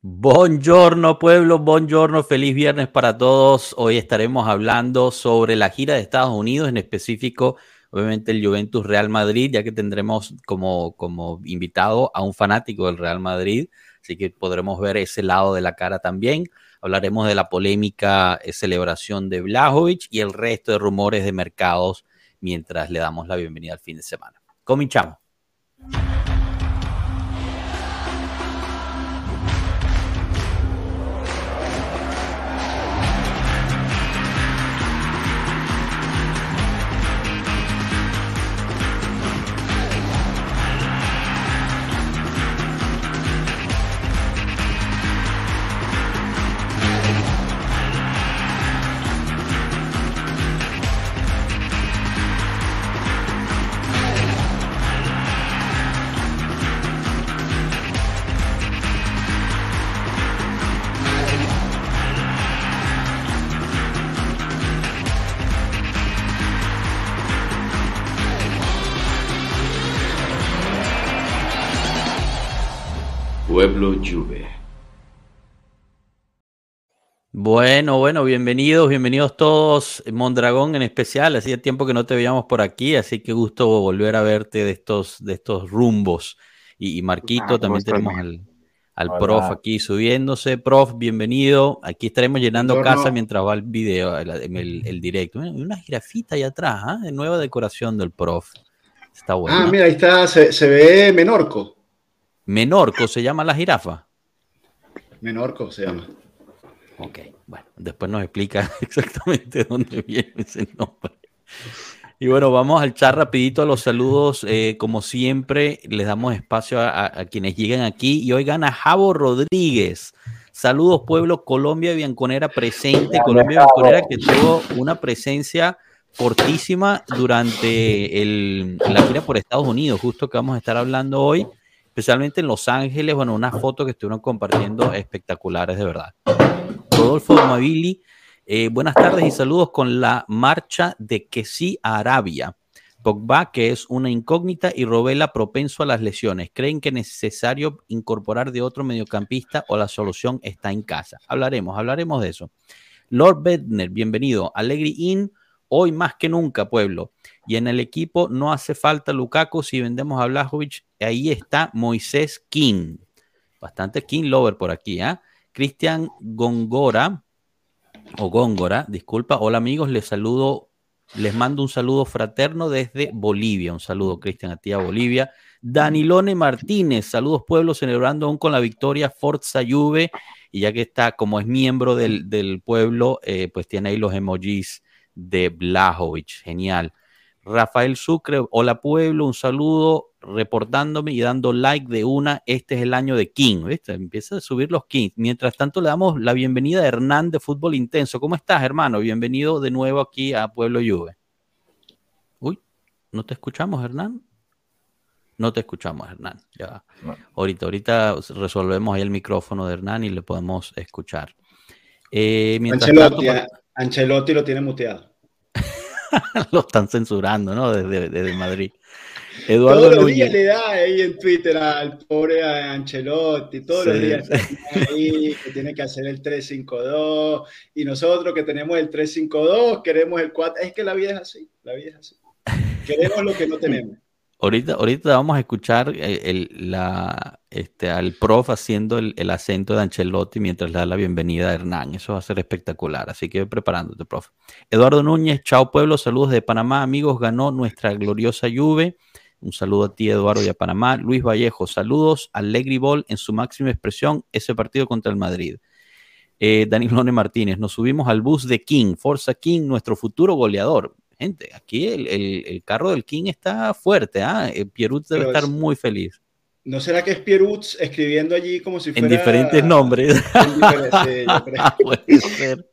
Buongiorno pueblo, buongiorno, feliz viernes para todos. Hoy estaremos hablando sobre la gira de Estados Unidos, en específico, obviamente el Juventus Real Madrid, ya que tendremos como, como invitado a un fanático del Real Madrid, así que podremos ver ese lado de la cara también. Hablaremos de la polémica eh, celebración de Blajovic y el resto de rumores de mercados mientras le damos la bienvenida al fin de semana. Cominchamos. Pueblo Juve. Bueno, bueno, bienvenidos, bienvenidos todos, Mondragón en especial. Hacía tiempo que no te veíamos por aquí, así que gusto volver a verte de estos, de estos rumbos. Y, Marquito, ah, también tenemos al, al prof aquí subiéndose. Prof, bienvenido. Aquí estaremos llenando casa mientras va el video, el, directo. Una jirafita ahí atrás, ¿ah? de nueva decoración del prof. Está bueno. Ah, mira, ahí está, se, se ve Menorco. Menorco se llama la jirafa. Menorco se llama. Ok, bueno, después nos explica exactamente dónde viene ese nombre. Y bueno, vamos al chat rapidito a los saludos. Eh, como siempre, les damos espacio a, quienes lleguen aquí. Y hoy gana Javo Rodríguez. Saludos, pueblo Colombia Bianconera presente. Colombia Bianconera que tuvo una presencia fortísima durante el, la gira por Estados Unidos, justo que vamos a estar hablando hoy especialmente en Los Ángeles, bueno, unas fotos que estuvieron compartiendo espectaculares de verdad. Rodolfo Mavili, eh, buenas tardes y saludos con la marcha de que sí a Arabia. Pogba, que es una incógnita, y Robela propenso a las lesiones. ¿Creen que es necesario incorporar de otro mediocampista o la solución está en casa? Hablaremos, hablaremos de eso. Lord Bedner, bienvenido. Allegri In, hoy más que nunca, pueblo. Y en el equipo no hace falta Lukaku si vendemos a Blajovic. Ahí está Moisés King. Bastante King Lover por aquí. ¿eh? Cristian Gongora, o Góngora, disculpa. Hola amigos, les saludo, les mando un saludo fraterno desde Bolivia. Un saludo, Cristian, a ti a Bolivia. Danilone Martínez, saludos pueblo, celebrando aún con la victoria Forza Juve. Y ya que está como es miembro del, pueblo, eh, pues tiene ahí los emojis de Blajovic. Genial. Rafael Sucre, hola pueblo, un saludo, reportándome y dando like de una. Este es el año de King, ¿viste? Empieza a subir los Kings. Mientras tanto, le damos la bienvenida a Hernán de Fútbol Intenso. ¿Cómo estás, hermano? Bienvenido de nuevo aquí a Pueblo Juve. Uy, ¿no te escuchamos, Hernán? No te escuchamos, Hernán. Ya. Ahorita, ahorita resolvemos ahí el micrófono de Hernán y le podemos escuchar. Eh, Ancelotti, Ancelotti lo tiene muteado. lo están censurando, ¿no? Desde, Madrid. Eduardo todos los días le da ahí en Twitter al pobre Ancelotti, todos los días ahí que tiene que hacer el 3-5-2 y nosotros que tenemos el 3-5-2 queremos el 4, es que la vida es así, la vida es así. Queremos lo que no tenemos. Ahorita, ahorita vamos a escuchar eh, el, la, este, al prof haciendo el, acento de Ancelotti mientras le da la bienvenida a Hernán. Eso va a ser espectacular, así que preparándote, prof. Eduardo Núñez, chao pueblo, saludos de Panamá, amigos, ganó nuestra gloriosa Juve. Un saludo a ti, Eduardo, y a Panamá. Luis Vallejo, saludos a Ball en su máxima expresión, ese partido contra el Madrid. Eh, Danilone Martínez, nos subimos al bus de King, Forza King, nuestro futuro goleador gente, aquí el, carro del King está fuerte, ¿ah? ¿eh? Pierut debe estar muy feliz. ¿No será que es Pierut escribiendo allí como si fuera... En diferentes nombres. Puede ser.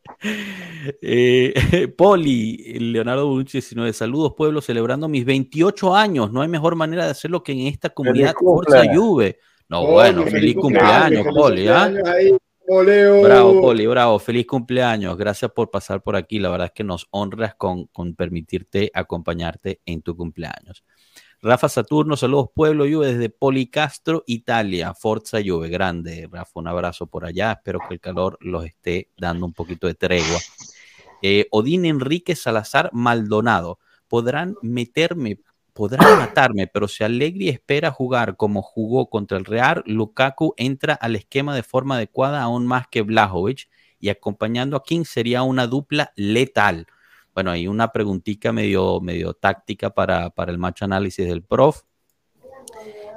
Eh, Poli, Leonardo Bucci, 19, saludos pueblo, celebrando mis 28 años. No hay mejor manera de hacerlo que en esta comunidad Forza Juve. No, bueno, feliz, cumpleaños, Poli. ¿ah? Bravo, Poli, bravo. Feliz cumpleaños. Gracias por pasar por aquí. La verdad es que nos honras con, con permitirte acompañarte en tu cumpleaños. Rafa Saturno, saludos Pueblo Juve desde Policastro, Italia. Forza Juve, grande. Rafa, un abrazo por allá. Espero que el calor los esté dando un poquito de tregua. Eh, Odín Enrique Salazar Maldonado. Podrán meterme, podrán matarme, pero si Allegri espera jugar como jugó contra el Real, Lukaku entra al esquema de forma adecuada aún más que Blajovic y acompañando a King sería una dupla letal. Bueno, hay una preguntita medio, medio táctica para, para el match análisis del prof.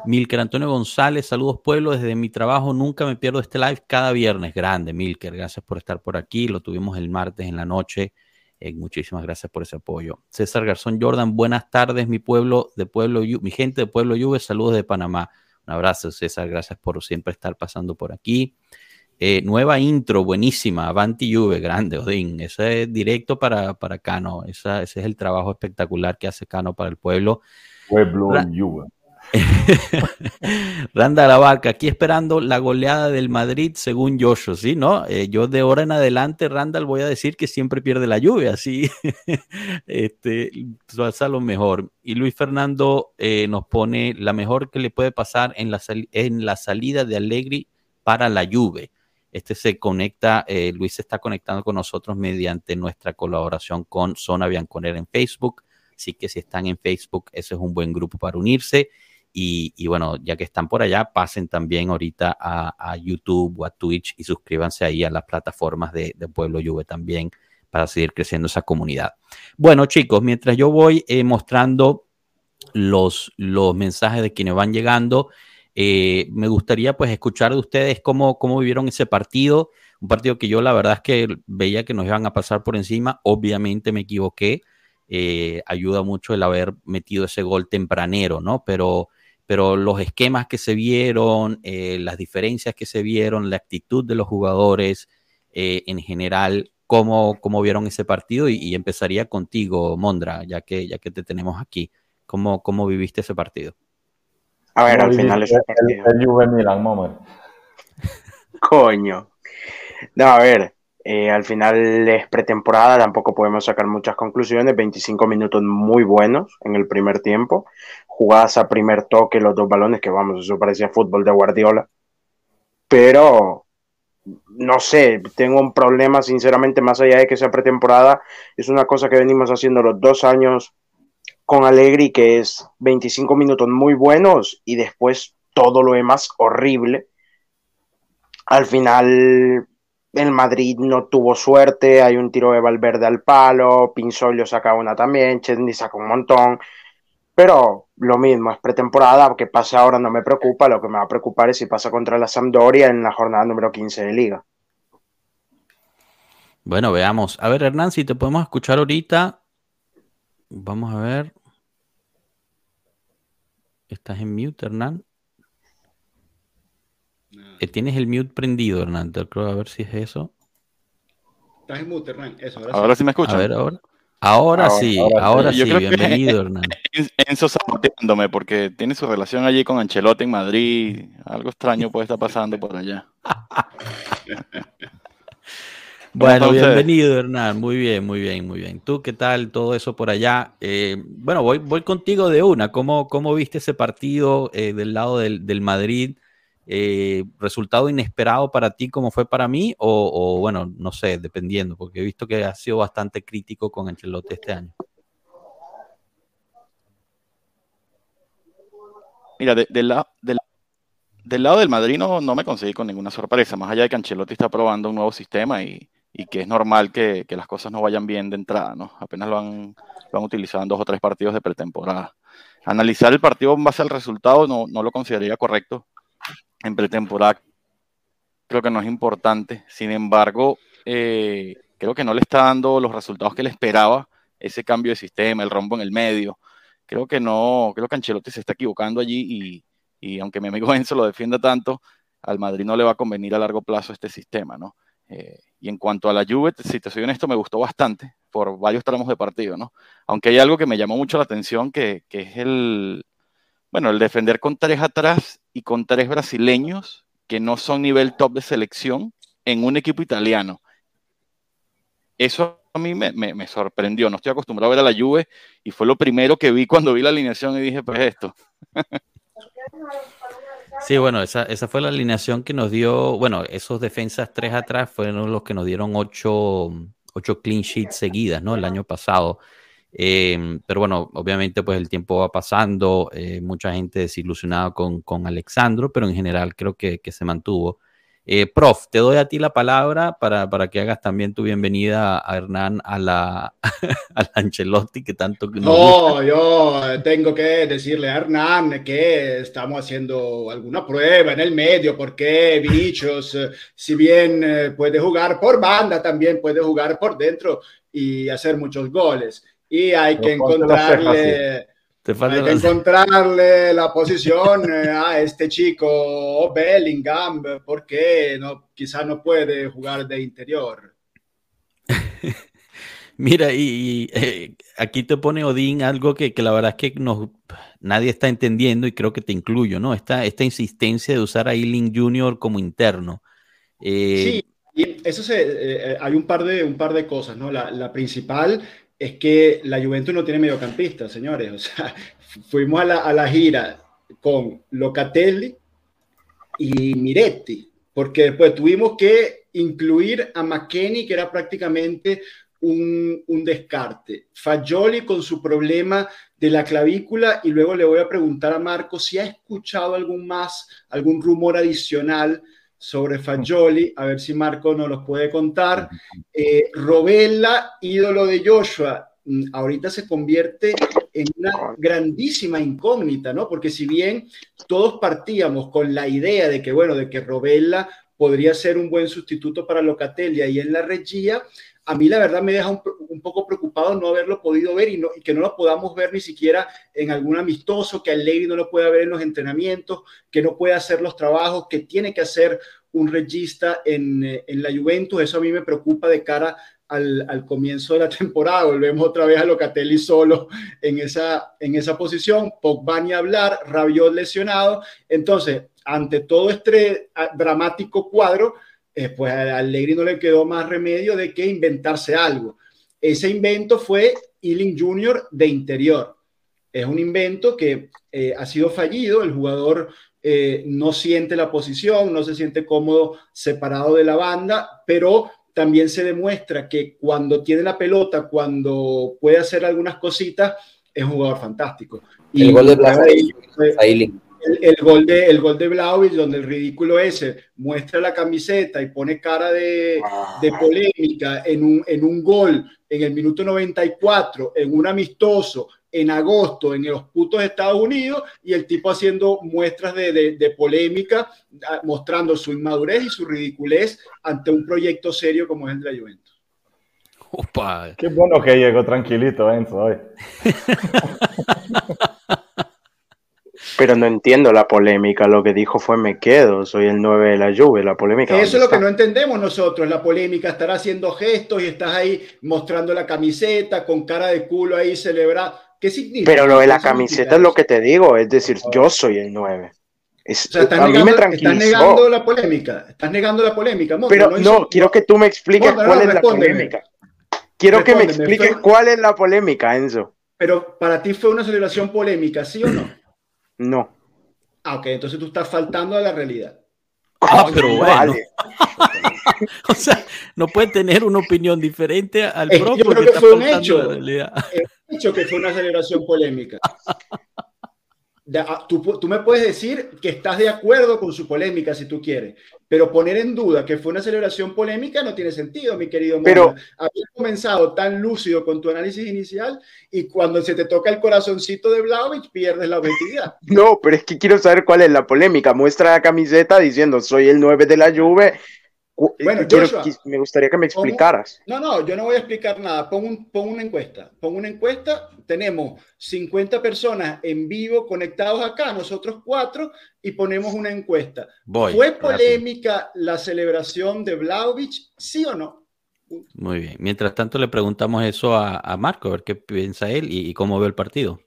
Milker Antonio González, saludos pueblo, desde mi trabajo nunca me pierdo este live cada viernes, grande Milker, gracias por estar por aquí, lo tuvimos el martes en la noche, eh, muchísimas gracias por ese apoyo. César Garzón Jordan, buenas tardes mi pueblo de Pueblo, mi gente de Pueblo Juve, saludos de Panamá, un abrazo César, gracias por siempre estar pasando por aquí. Eh, nueva intro, buenísima, Avanti Juve, grande, Odín. Ese es directo para, para Cano. ese es el trabajo espectacular que hace Cano para el pueblo. Pueblo Juve. Randa la vaca, aquí esperando la goleada del Madrid según Joshua, ¿sí? ¿No? Eh, yo de ahora en adelante, Randall, voy a decir que siempre pierde la lluvia, así este, pasa lo mejor. Y Luis Fernando eh, nos pone la mejor que le puede pasar en la, en la salida de Allegri para la Juve. Este se conecta, eh, Luis se está conectando con nosotros mediante nuestra colaboración con Zona Bianconera en Facebook. Así que si están en Facebook, ese es un buen grupo para unirse. Y, bueno, ya que están por allá, pasen también ahorita a, YouTube o a Twitch y suscríbanse ahí a las plataformas de, Pueblo Juve también para seguir creciendo esa comunidad. Bueno, chicos, mientras yo voy eh, mostrando los, los mensajes de quienes van llegando, eh, me gustaría pues escuchar de ustedes cómo, cómo vivieron ese partido, un partido que yo la verdad es que veía que nos iban a pasar por encima, obviamente me equivoqué, eh, ayuda mucho el haber metido ese gol tempranero, ¿no? Pero, pero los esquemas que se vieron, eh, las diferencias que se vieron, la actitud de los jugadores en general, ¿cómo, cómo vieron ese partido? Y, empezaría contigo, Mondra, ya que, ya que te tenemos aquí. ¿Cómo, cómo viviste ese partido? A ver, al final es partido. El, juvenil, Coño. No, a ver, eh, al final es pretemporada, tampoco podemos sacar muchas conclusiones. 25 minutos muy buenos en el primer tiempo. Jugadas a primer toque, los dos balones, que vamos, eso parecía fútbol de Guardiola. Pero, no sé, tengo un problema, sinceramente, más allá de que sea pretemporada. Es una cosa que venimos haciendo los dos años con Allegri, que es 25 minutos muy buenos y después todo lo demás horrible. Al final, el Madrid no tuvo suerte, hay un tiro de Valverde al palo, Pinzolio saca una también, Chesney saca un montón, pero lo mismo, es pretemporada, que pase ahora no me preocupa, lo que me va a preocupar es si pasa contra la Sampdoria en la jornada número 15 de liga. Bueno, veamos. A ver, Hernán, si te podemos escuchar ahorita. Vamos a ver. Estás en mute, Hernán. Eh, tienes el mute prendido, Hernán. Creo a ver si es eso. Estás en mute, Hernán. Eso, ahora, sí. me escuchan. A ver, ahora. Ahora, sí, ahora, sí. Bienvenido, Hernán. Enzo saboteándome porque tiene su relación allí con Ancelotti en Madrid. Algo extraño puede estar pasando por allá. Bueno, bienvenido Hernán, muy bien, muy bien, muy bien. ¿Tú qué tal todo eso por allá? Eh, bueno, voy, voy contigo de una. ¿Cómo, cómo viste ese partido eh, del lado del, Madrid? Eh, ¿Resultado inesperado para ti como fue para mí? O, bueno, no sé, dependiendo, porque he visto que ha sido bastante crítico con Ancelotti este año. Mira, del, lado del Madrid no, no, me conseguí con ninguna sorpresa, más allá de que Ancelotti está probando un nuevo sistema y, y que es normal que, las cosas no vayan bien de entrada, ¿no? Apenas lo han, lo han utilizado en dos o tres partidos de pretemporada. Analizar el partido en base al resultado no, no lo consideraría correcto en pretemporada. Creo que no es importante. Sin embargo, eh, creo que no le está dando los resultados que le esperaba ese cambio de sistema, el rombo en el medio. Creo que no, creo que Ancelotti se está equivocando allí y, y aunque mi amigo Enzo lo defienda tanto, al Madrid no le va a convenir a largo plazo este sistema, ¿no? Eh, y en cuanto a la Juve, si te soy honesto, me gustó bastante por varios tramos de partido, ¿no? Aunque hay algo que me llamó mucho la atención, que, es el, bueno, el defender con tres atrás y con tres brasileños que no son nivel top de selección en un equipo italiano. Eso a mí me, me, sorprendió. No estoy acostumbrado a ver a la Juve y fue lo primero que vi cuando vi la alineación y dije, pues esto. Sí, bueno, esa, esa fue la alineación que nos dio, bueno, esos defensas tres atrás fueron los que nos dieron ocho, ocho clean sheets seguidas, ¿no? El año pasado. Em, pero bueno, obviamente pues el tiempo va pasando, eh, mucha gente desilusionada con, con, Alexandro, pero en general creo que, que se mantuvo. Eh, prof, te doy a ti la palabra para, para, que hagas también tu bienvenida a Hernán a la, a Ancelotti que tanto que No, yo tengo que decirle a Hernán que estamos haciendo alguna prueba en el medio porque Vinicius, si bien eh, puede jugar por banda, también puede jugar por dentro y hacer muchos goles. Y hay que encontrarle... Hay que encontrarle la posición eh, a este chico Bellingham, porque no, quizás no puede jugar de interior. Mira, y, eh, aquí te pone Odín algo que, la verdad es que nadie está entendiendo y creo que te incluyo, ¿no? Esta, esta insistencia de usar a Ealing Jr. como interno. Eh, sí, y eso se, hay un par, de, un par de cosas, ¿no? La, la principal es que la Juventus no tiene mediocampista, señores. O sea, fuimos a la, a la gira con Locatelli y Miretti, porque después tuvimos que incluir a McKenny, que era prácticamente un, un, descarte. Fagioli con su problema de la clavícula y luego le voy a preguntar a Marco si ha escuchado algún más, algún rumor adicional sobre Fagioli, a ver si Marco nos los puede contar. Eh, Robella, ídolo de Joshua, mm, ahorita se convierte en una grandísima incógnita, ¿no? Porque si bien todos partíamos con la idea de que, bueno, de que Robella podría ser un buen sustituto para Locatelli y en la Regia, a mí la verdad me deja un, poco preocupado no haberlo podido ver y, que no lo podamos ver ni siquiera en algún amistoso, que Allegri no lo pueda ver en los entrenamientos, que no pueda hacer los trabajos que tiene que hacer un regista en, en la Juventus. Eso a mí me preocupa de cara al, comienzo de la temporada. Volvemos otra vez a Locatelli solo en esa, en esa posición. Pogba ni hablar, Rabiot lesionado. Entonces, ante todo este ah, dramático cuadro, eh, pues a Allegri no le quedó más remedio de que inventarse algo. Ese invento fue Ealing Jr. de interior. Es un invento que eh, ha sido fallido, el jugador eh, no siente la posición, no se siente cómodo separado de la banda, pero también se demuestra que cuando tiene la pelota, cuando puede hacer algunas cositas, es un jugador fantástico. Y el gol de el, gol de, el gol de donde el ridículo ese muestra la camiseta y pone cara de, de polémica en un, en un gol en el minuto 94, en un amistoso, en agosto en los putos Estados Unidos y el tipo haciendo muestras de, de, polémica, ah, mostrando su inmadurez y su ridiculez ante un proyecto serio como es el de la Juventus. Opa. Qué bueno que llegó tranquilito Enzo hoy. Pero no entiendo la polémica. Lo que dijo fue me quedo, soy el 9 de la lluvia. La polémica. Eso es lo que no entendemos nosotros. La polémica estar haciendo gestos y estás ahí mostrando la camiseta con cara de culo ahí celebrar. ¿Qué significa? Pero lo de la camiseta es lo que te digo, es decir, yo soy el 9. Es, o sea, a mí me. Estás negando la polémica. Estás negando la polémica. Pero no, quiero que tú me expliques cuál es la polémica. Quiero que me expliques cuál es la polémica, Enzo. Pero para ti fue una celebración polémica, ¿sí o no? No. Ah, ok, entonces tú estás faltando a la realidad. Ah, pero bueno. o sea, no puede tener una opinión diferente al propio. Yo creo que, fue un hecho. Un hecho que fue una celebración polémica. Ah, tú, tú, me puedes decir que estás de acuerdo con su polémica si tú quieres, pero poner en duda que fue una celebración polémica no tiene sentido, mi querido. Pero habías comenzado tan lúcido con tu análisis inicial y cuando se te toca el corazoncito de Vlaovic pierdes la objetividad. No, pero es que quiero saber cuál es la polémica. Muestra la camiseta diciendo soy el 9 de la Juve bueno, me gustaría que me explicaras. no, no, yo no voy a explicar nada. Pon, una encuesta. Pon una encuesta. Tenemos 50 personas en vivo conectados acá, nosotros cuatro, y ponemos una encuesta. ¿Fue polémica la celebración de Vlaovic? ¿Sí o no? Muy bien. Mientras tanto, le preguntamos eso a, Marco, a ver qué piensa él y, y, cómo ve el partido.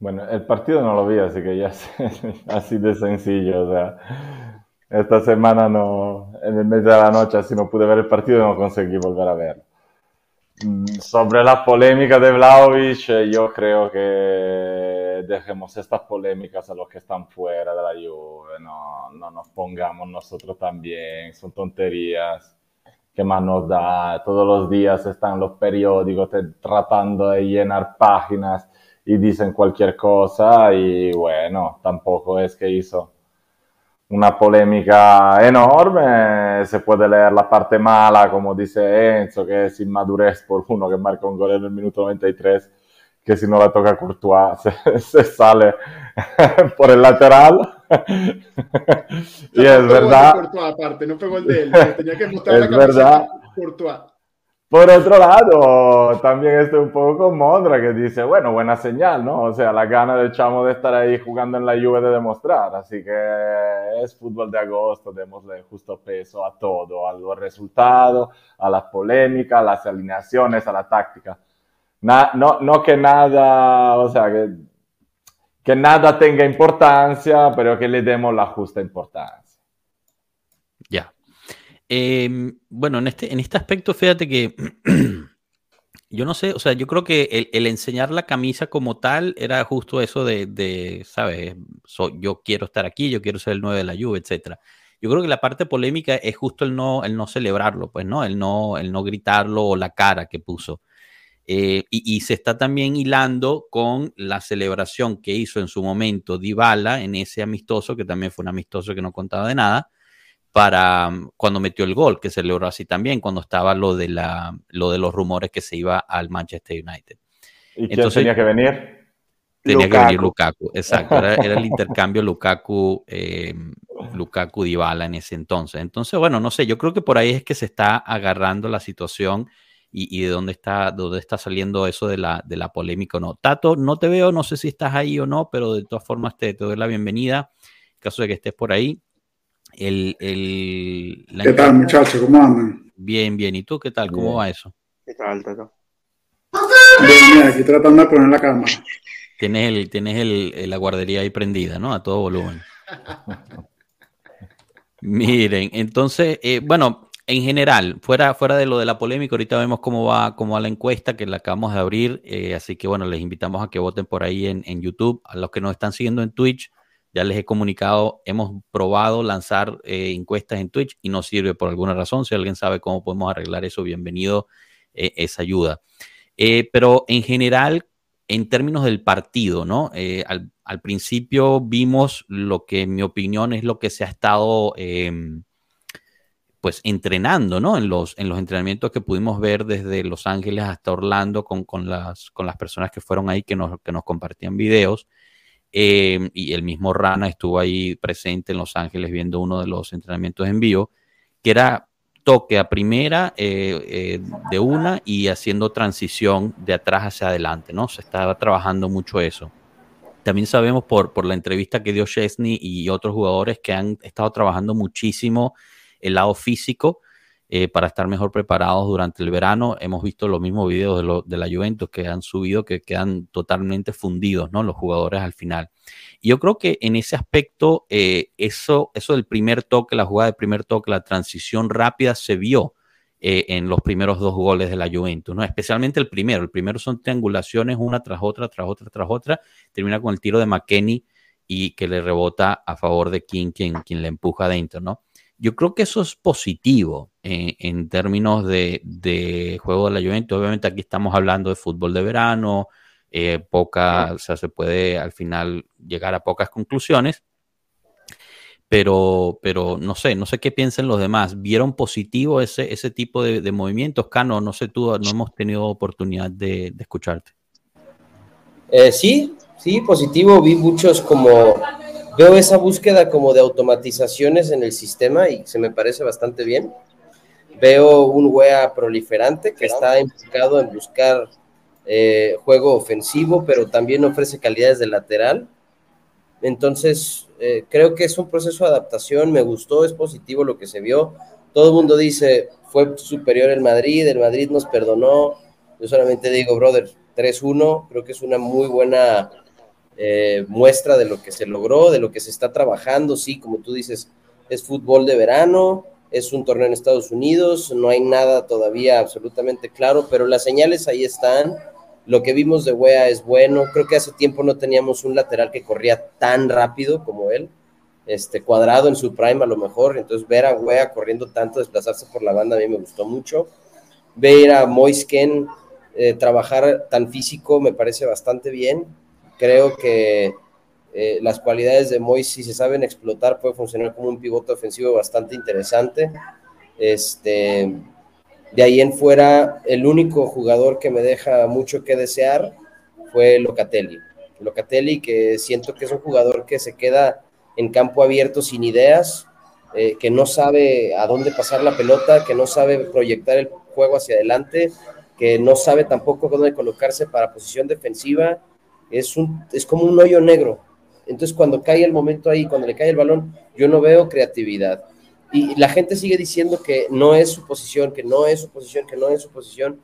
Bueno, el partido no lo vi, así que ya es así de sencillo. O sea esta semana no, en el mes de la noche, así no pude ver el partido y no conseguí volver a verlo. Mm, sobre la polémica de Vlaovic, eh, yo creo que dejemos estas polémicas a los que están fuera de la Juve, no, no nos pongamos nosotros también, son tonterías. ¿Qué más nos da? Todos los días están los periódicos tratando de llenar páginas y dicen cualquier cosa y bueno, tampoco es que hizo una polémica enorme, se puede leer la parte mala, como dice Enzo, que es inmadurez por uno que marca un gol en el minuto 93, que si no la toca Courtois se, sale por el lateral. y es verdad. aparte, no el de él, tenía que mostrar es verdad. Courtois. Por otro lado, también estoy un poco con Mondra que dice, bueno, buena señal, ¿no? O sea, la gana del chamo de estar ahí jugando en la lluvia de demostrar. Así que es fútbol de agosto, démosle justo peso a todo, a los resultados, a las polémicas, a las alineaciones, a la táctica. no, no que nada, o sea, que, que nada tenga importancia, pero que le demos la justa importancia. Em, bueno, en este, en este aspecto, fíjate que yo no sé, o sea, yo creo que el, enseñar la camisa como tal era justo eso de, ¿sabes? yo quiero estar aquí, yo quiero ser el 9 de la lluvia, etcétera. Yo creo que la parte polémica es justo el no, el no celebrarlo, pues, ¿no? El no, el no gritarlo o la cara que puso. Eh, y, y, se está también hilando con la celebración que hizo en su momento Dybala en ese amistoso, que también fue un amistoso que no contaba de nada, para cuando metió el gol, que se logró así también, cuando estaba lo de, la, lo de los rumores que se iba al Manchester United. ¿Y quién tenía que venir? Tenía que venir Lukaku, exacto. Era, el intercambio Lukaku, eh, Lukaku Dybala en ese entonces. Entonces, bueno, no sé, yo creo que por ahí es que se está agarrando la situación y, de dónde está, dónde está saliendo eso de la, de la polémica o no. Tato, no te veo, no sé si estás ahí o no, pero de todas formas te, te doy la bienvenida. En caso de que estés por ahí, el, el, ¿Qué tal, muchachos? ¿Cómo andan? Bien, bien. ¿Y tú qué tal? ¿Cómo va eso? ¿Qué tal, Tato? Bien, aquí tratando de poner la cámara. Tienes, el, tienes el, la guardería ahí prendida, ¿no? A todo volumen. Miren, entonces, eh, bueno, en general, fuera, fuera de lo de la polémica, ahorita vemos cómo va, cómo va la encuesta que la acabamos de abrir, eh, así que bueno, les invitamos a que voten por ahí en, en YouTube, a los que nos están siguiendo en Twitch, ya les he comunicado, hemos probado lanzar eh, encuestas en Twitch y no sirve por alguna razón. Si alguien sabe cómo podemos arreglar eso, bienvenido eh, esa ayuda. Eh, pero en general, en términos del partido, ¿no? Al, principio vimos lo que, en mi opinión, es lo que se ha estado em, pues entrenando, ¿no? En los, en los entrenamientos que pudimos ver desde Los Ángeles hasta Orlando con, con, las, con las personas que fueron ahí que nos, que nos compartían videos. Em, y el mismo Rana estuvo ahí presente en Los Ángeles viendo uno de los entrenamientos en vivo, que era toque a primera eh, eh, de una y haciendo transición de atrás hacia adelante, ¿no? Se estaba trabajando mucho eso. También sabemos por, por la entrevista que dio Chesney y otros jugadores que han estado trabajando muchísimo el lado físico eh, para estar mejor preparados durante el verano. Hemos visto los mismos videos de, lo, de, la Juventus que han subido, que quedan totalmente fundidos, ¿no? Los jugadores al final. Y yo creo que en ese aspecto, eh, eso, eso del primer toque, la jugada de primer toque, la transición rápida se vio eh, en los primeros dos goles de la Juventus, ¿no? Especialmente el primero. El primero son triangulaciones una tras otra, tras otra, tras otra. Termina con el tiro de McKenny y que le rebota a favor de King, quien, quien le empuja adentro, ¿no? Yo creo que eso es positivo en, términos de, juego de la Juventus. Obviamente aquí estamos hablando de fútbol de verano, eh, poca, o sea, se puede al final llegar a pocas conclusiones, pero, pero no sé, no sé qué piensan los demás. ¿Vieron positivo ese, ese tipo de, movimientos? Cano, no sé tú, no hemos tenido oportunidad de, escucharte. Eh, sí, sí, positivo. Vi muchos como veo esa búsqueda como de automatizaciones en el sistema y se me parece bastante bien. Veo un WEA proliferante que está enfocado en buscar eh, juego ofensivo, pero también ofrece calidades de lateral. Entonces, eh, creo que es un proceso de adaptación, me gustó, es positivo lo que se vio. Todo el mundo dice, fue superior el Madrid, el Madrid nos perdonó. Yo solamente digo, brother, 3-1, creo que es una muy buena eh, muestra de lo que se logró, de lo que se está trabajando. Sí, como tú dices, es fútbol de verano, es un torneo en Estados Unidos, no hay nada todavía absolutamente claro, pero las señales ahí están. Lo que vimos de Wea es bueno. Creo que hace tiempo no teníamos un lateral que corría tan rápido como él. Este, cuadrado en su prime a lo mejor. Entonces ver a Wea corriendo tanto, desplazarse por la banda a mí me gustó mucho. Ver a Moisken eh, trabajar tan físico me parece bastante bien. Creo que eh, las cualidades de Mois, si se saben explotar, puede funcionar como un pivote ofensivo bastante interesante. Este, de ahí en fuera, el único jugador que me deja mucho que desear fue Locatelli. Locatelli, que siento que es un jugador que se queda en campo abierto sin ideas, eh, que no sabe a dónde pasar la pelota, que no sabe proyectar el juego hacia adelante, que no sabe tampoco dónde colocarse para posición defensiva. Es, un, es como un hoyo negro. Entonces, cuando cae el momento ahí, cuando le cae el balón, yo no veo creatividad. Y la gente sigue diciendo que no es su posición, que no es su posición, que no es su posición.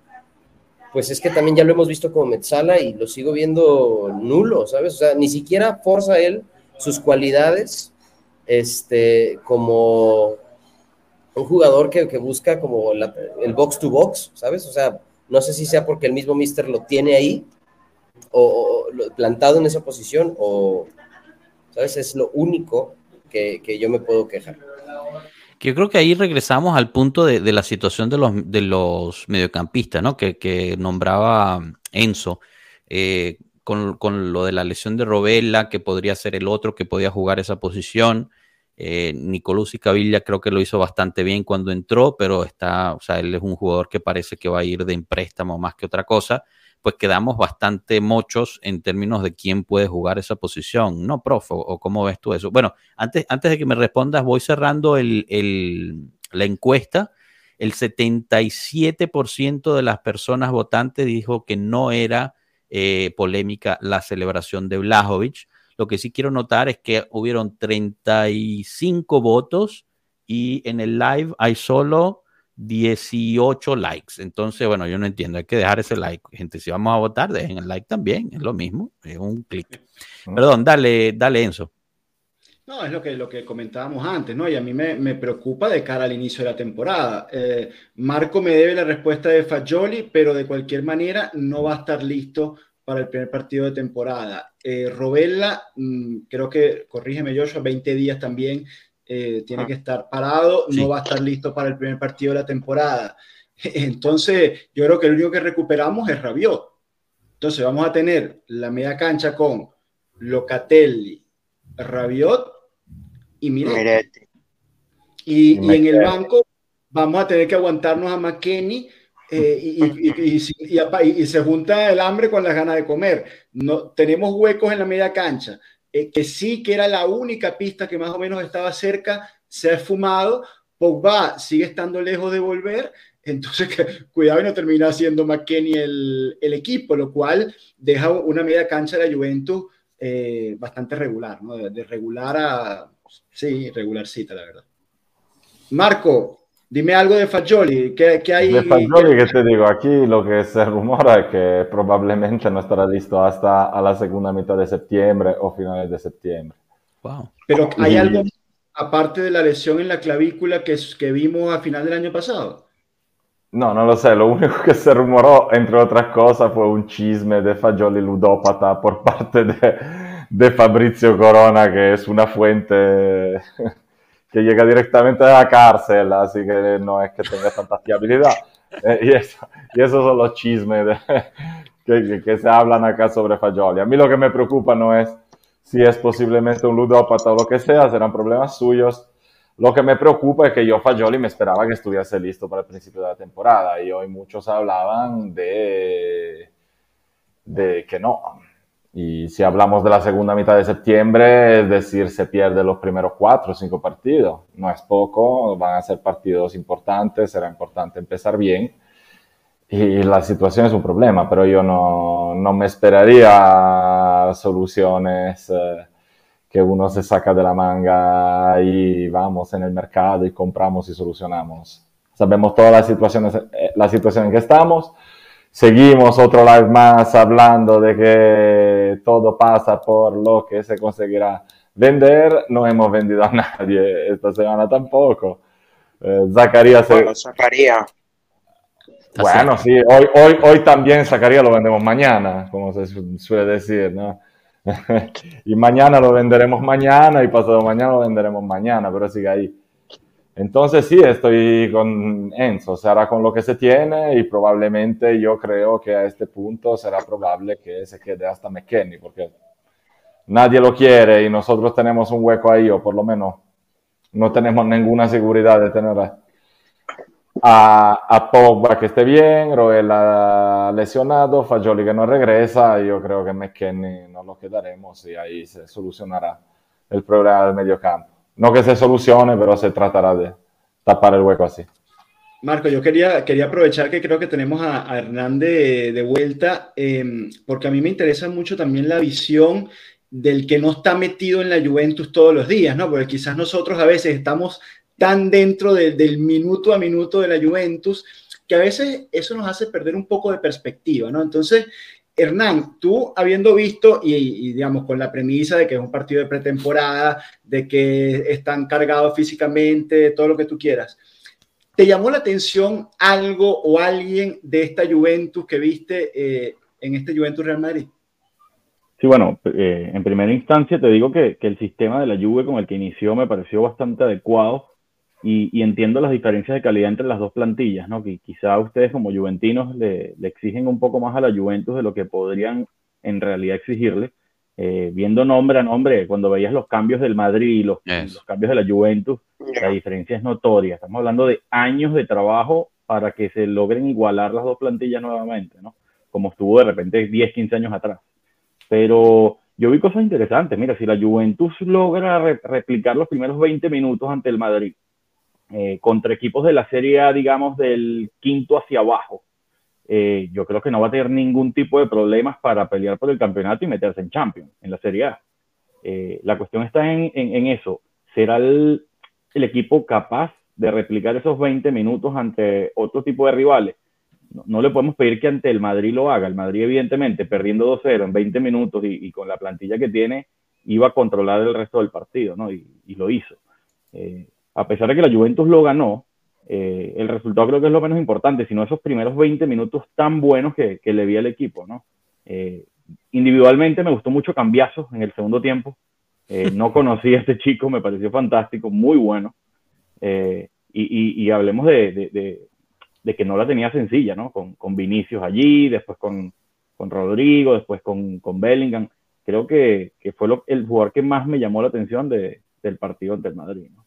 Pues es que también ya lo hemos visto como Metzala y lo sigo viendo nulo, ¿sabes? O sea, ni siquiera forza él sus cualidades este, como un jugador que, busca como el box to box, ¿sabes? O sea, no sé si sea porque el mismo Mister lo tiene ahí o, o plantado en esa posición o, ¿Sabes? Es lo único que, yo me puedo quejar. Yo creo que ahí regresamos al punto de, la situación de los, de los mediocampistas, ¿no? Que, nombraba Enzo, eh, con, lo de la lesión de Robela, que podría ser el otro que podía jugar esa posición. Eh, Nicolás y Cavilla creo que lo hizo bastante bien cuando entró, pero está, o sea, él es un jugador que parece que va a ir de préstamo más que otra cosa pues quedamos bastante mochos en términos de quién puede jugar esa posición, ¿no, profe? ¿O cómo ves tú eso? Bueno, antes, antes de que me respondas, voy cerrando la encuesta. El 77% de las personas votantes dijo que no era eh, polémica la celebración de Blajovic. Lo que sí quiero notar es que hubieron 35 votos y en el live hay solo 18 likes. Entonces, bueno, yo no entiendo, hay que dejar ese like. Gente, si vamos a votar, dejen el like también, es lo mismo, es un clic. Perdón, dale, dale Enzo. No, es lo que, lo que comentábamos antes, ¿no? Y a mí me, me preocupa de cara al inicio de la temporada. Eh, Marco me debe la respuesta de Fagioli, pero de cualquier manera no va a estar listo para el primer partido de temporada. Eh, Robella, mm, creo que, corrígeme Joshua, 20 días también eh, tiene ah. que estar parado, no va a estar listo para el primer partido de la temporada. Entonces, yo creo que el único que recuperamos es Rabiot. Entonces, vamos a tener la media cancha con Locatelli, Rabiot y Miretti. Y, en el banco vamos a tener que aguantarnos a McKenny eh, y, y, se junta el hambre con las ganas de comer. No, tenemos huecos en la media cancha. Eh, que sí que era la única pista que más o menos estaba cerca, se ha esfumado. Pogba sigue estando lejos de volver, entonces cuidado y no termina siendo McKenny el, el, equipo, lo cual deja una media cancha de la Juventus eh, bastante regular, ¿no? de, regular a, sí, regularcita, la verdad. Marco, Dime algo de Fagioli, ¿qué, qué hay? De Fagioli, ¿qué te digo? Aquí lo que se rumora es que probablemente no estará listo hasta a la segunda mitad de septiembre o finales de septiembre. Wow. Pero ¿hay algo aparte de la lesión en la clavícula que, que vimos a final del año pasado? No, no lo sé. Lo único que se rumoró, entre otras cosas, fue un chisme de Fagioli ludópata por parte de, de Fabrizio Corona, que es una fuente que llega directamente a la cárcel, así que no es que tenga tanta fiabilidad. Eh, y, eso, y esos son los chismes que, que, se hablan acá sobre Fagioli. A mí lo que me preocupa no es si es posiblemente un ludópata o lo que sea, serán problemas suyos. Lo que me preocupa es que yo Fagioli me esperaba que estuviese listo para el principio de la temporada y hoy muchos hablaban de, de que no, y si hablamos de la segunda mitad de septiembre, es decir, se pierde los primeros cuatro o cinco partidos. No es poco, van a ser partidos importantes, será importante empezar bien. Y la situación es un problema, pero yo no, no me esperaría soluciones eh, que uno se saca de la manga y vamos en el mercado y compramos y solucionamos. Sabemos todas las situaciones, eh, la situación en que estamos seguimos otro live más hablando de que todo pasa por lo que se conseguirá vender. No hemos vendido a nadie esta semana tampoco. Eh, Zacarías. Bueno, Zacarías. Bueno, sí, hoy, hoy, hoy también Zacarías lo vendemos mañana, como se suele decir, ¿no? y mañana lo venderemos mañana y pasado mañana lo venderemos mañana, pero sigue ahí. Entonces sí, estoy con Enzo, se hará con lo que se tiene y probablemente yo creo que a este punto será probable que se quede hasta McKenny, porque nadie lo quiere y nosotros tenemos un hueco ahí, o por lo menos no tenemos ninguna seguridad de tener a, a Pogba que esté bien, Roel lesionado, Fagioli que no regresa, yo creo que McKenny no lo quedaremos y ahí se solucionará el problema del medio campo. No que se solucione, pero se tratará de tapar el hueco así. Marco, yo quería, quería aprovechar que creo que tenemos a, a Hernán de, vuelta, em, porque a mí me interesa mucho también la visión del que no está metido en la Juventus todos los días, ¿no? Porque quizás nosotros a veces estamos tan dentro del minuto a minuto de la Juventus que a veces eso nos hace perder un poco de perspectiva, ¿no? Entonces, Hernán, tú habiendo visto y, digamos con la premisa de que es un partido de pretemporada, de que están cargados físicamente, todo lo que tú quieras, ¿te llamó la atención algo o alguien de esta Juventus que viste eh, en este Juventus Real Madrid? Sí, bueno, eh, en primera instancia te digo que, que, el sistema de la Juve con el que inició me pareció bastante adecuado y, entiendo las diferencias de calidad entre las dos plantillas, ¿no? Que quizá ustedes como juventinos le, exigen un poco más a la Juventus de lo que podrían en realidad exigirle. Eh, viendo nombre a nombre, cuando veías los cambios del Madrid y los, los cambios de la Juventus, la diferencia es notoria. Estamos hablando de años de trabajo para que se logren igualar las dos plantillas nuevamente, ¿no? Como estuvo de repente 10, 15 años atrás. Pero yo vi cosas interesantes. Mira, si la Juventus logra replicar los primeros 20 minutos ante el Madrid, eh, contra equipos de la serie digamos, del quinto hacia abajo, eh, yo creo que no va a tener ningún tipo de problemas para pelear por el campeonato y meterse en Champions, en la serie A. Eh, la cuestión está en, eso. ¿Será el, equipo capaz de replicar esos 20 minutos ante otro tipo de rivales? No, le podemos pedir que ante el Madrid lo haga. El Madrid, evidentemente, perdiendo 2-0 en 20 minutos y, con la plantilla que tiene, iba a controlar el resto del partido, ¿no? Y, y lo hizo. Eh, a pesar de que la Juventus lo ganó, eh, el resultado creo que es lo menos importante, sino esos primeros 20 minutos tan buenos que, le vi al equipo, ¿no? Eh, individualmente me gustó mucho Cambiazo en el segundo tiempo. Eh, no conocí a este chico, me pareció fantástico, muy bueno. Y, hablemos de, que no la tenía sencilla, ¿no? Con, con Vinicius allí, después con, Rodrigo, después con, Bellingham. Creo que, fue el jugador que más me llamó la atención del partido ante el Madrid, ¿no?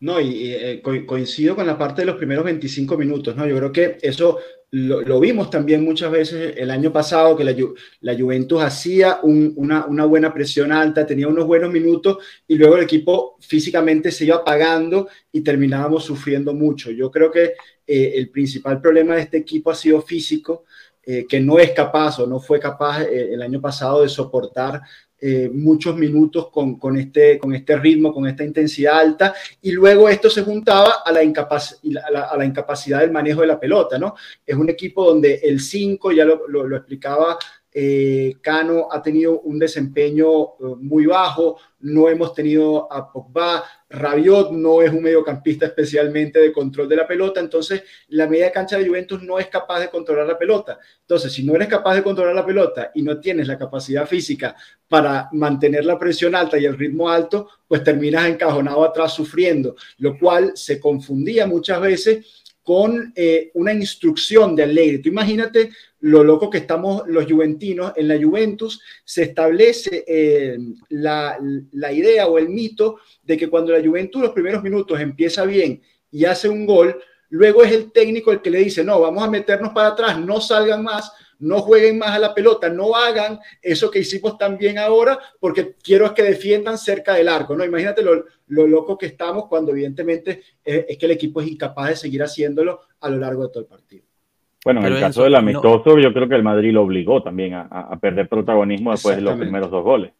No, y, eh, coincido con la parte de los primeros 25 minutos, ¿no? Yo creo que eso lo, vimos también muchas veces el año pasado, que la, la Juventus hacía una, una, buena presión alta, tenía unos buenos minutos y luego el equipo físicamente se iba apagando y terminábamos sufriendo mucho. Yo creo que eh, el principal problema de este equipo ha sido físico, eh, que no es capaz o no fue capaz el año pasado de soportar eh, muchos minutos con, con, este, con este ritmo, con esta intensidad alta, y luego esto se juntaba a la, a la, incapacidad del manejo de la pelota, ¿no? Es un equipo donde el 5, ya lo, lo, lo explicaba eh, Cano ha tenido un desempeño eh, muy bajo, no hemos tenido a Pogba, Rabiot no es un mediocampista especialmente de control de la pelota, entonces la media cancha de Juventus no es capaz de controlar la pelota. Entonces, si no eres capaz de controlar la pelota y no tienes la capacidad física para mantener la presión alta y el ritmo alto, pues terminas encajonado atrás sufriendo, lo cual se confundía muchas veces con eh, una instrucción de Allegri. Tú imagínate lo loco que estamos los juventinos. En la Juventus se establece eh, la, la, idea o el mito de que cuando la Juventus los primeros minutos empieza bien y hace un gol, luego es el técnico el que le dice, no, vamos a meternos para atrás, no salgan más, no jueguen más a la pelota, no hagan eso que hicimos también ahora, porque quiero que defiendan cerca del arco, ¿no? Imagínate lo, lo loco que estamos cuando evidentemente es, que el equipo es incapaz de seguir haciéndolo a lo largo de todo el partido. Bueno, en el caso del amistoso, yo creo que el Madrid lo obligó también a, perder protagonismo después de los primeros dos goles.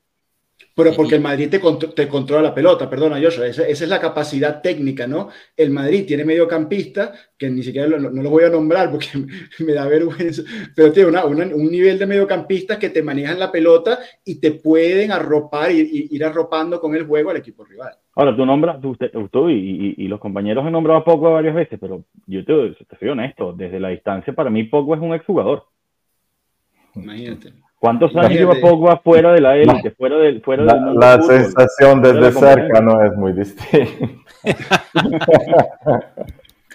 Pero porque el Madrid te, te controla la pelota, perdona, Joshua, esa, esa, es la capacidad técnica, ¿no? El Madrid tiene mediocampista, que ni siquiera lo, no lo voy a nombrar porque me da vergüenza, pero tiene una, un nivel de mediocampistas que te manejan la pelota y te pueden arropar y, ir arropando con el juego al equipo rival. Ahora, tú nombras, tú, tú y, y, los compañeros han nombrado a Pogba varias veces, pero yo te, te soy honesto, desde la distancia, para mí Pogba es un exjugador. Imagínate. ¿Cuántos años lleva Pogba fuera de la élite, fuera del fuera La, del la sensación desde cerca no es muy distinta.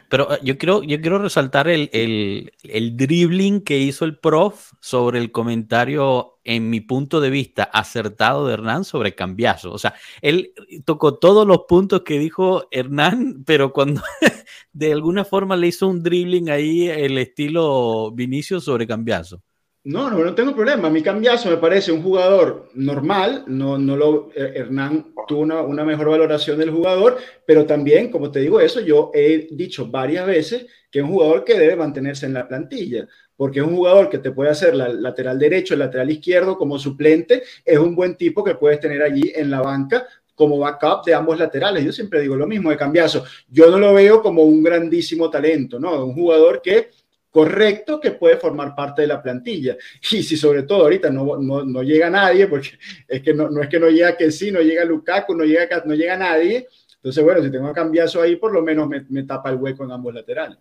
Pero eh, yo quiero, yo quiero resaltar el, el, el, dribbling que hizo el prof sobre el comentario, en mi punto de vista, acertado de Hernán sobre Cambiazo. O sea, él tocó todos los puntos que dijo Hernán, pero cuando de alguna forma le hizo un dribbling ahí, el estilo Vinicio sobre Cambiazo. No, no, tengo problema. A mí Cambiazo me parece un jugador normal. No, no lo, eh, Hernán tuvo una, una, mejor valoración del jugador, pero también, como te digo eso, yo he dicho varias veces que es un jugador que debe mantenerse en la plantilla, porque es un jugador que te puede hacer la, lateral derecho, el lateral izquierdo como suplente. Es un buen tipo que puedes tener allí en la banca como backup de ambos laterales. Yo siempre digo lo mismo de Cambiazo. Yo no lo veo como un grandísimo talento, ¿no? Un jugador que correcto que puede formar parte de la plantilla. Y si sobre todo ahorita no, no, no llega nadie, porque es que no, no, es que no llega que sí, no llega Lukaku, no llega, no llega nadie, entonces bueno, si tengo que cambiar eso ahí, por lo menos me, me, tapa el hueco en ambos laterales.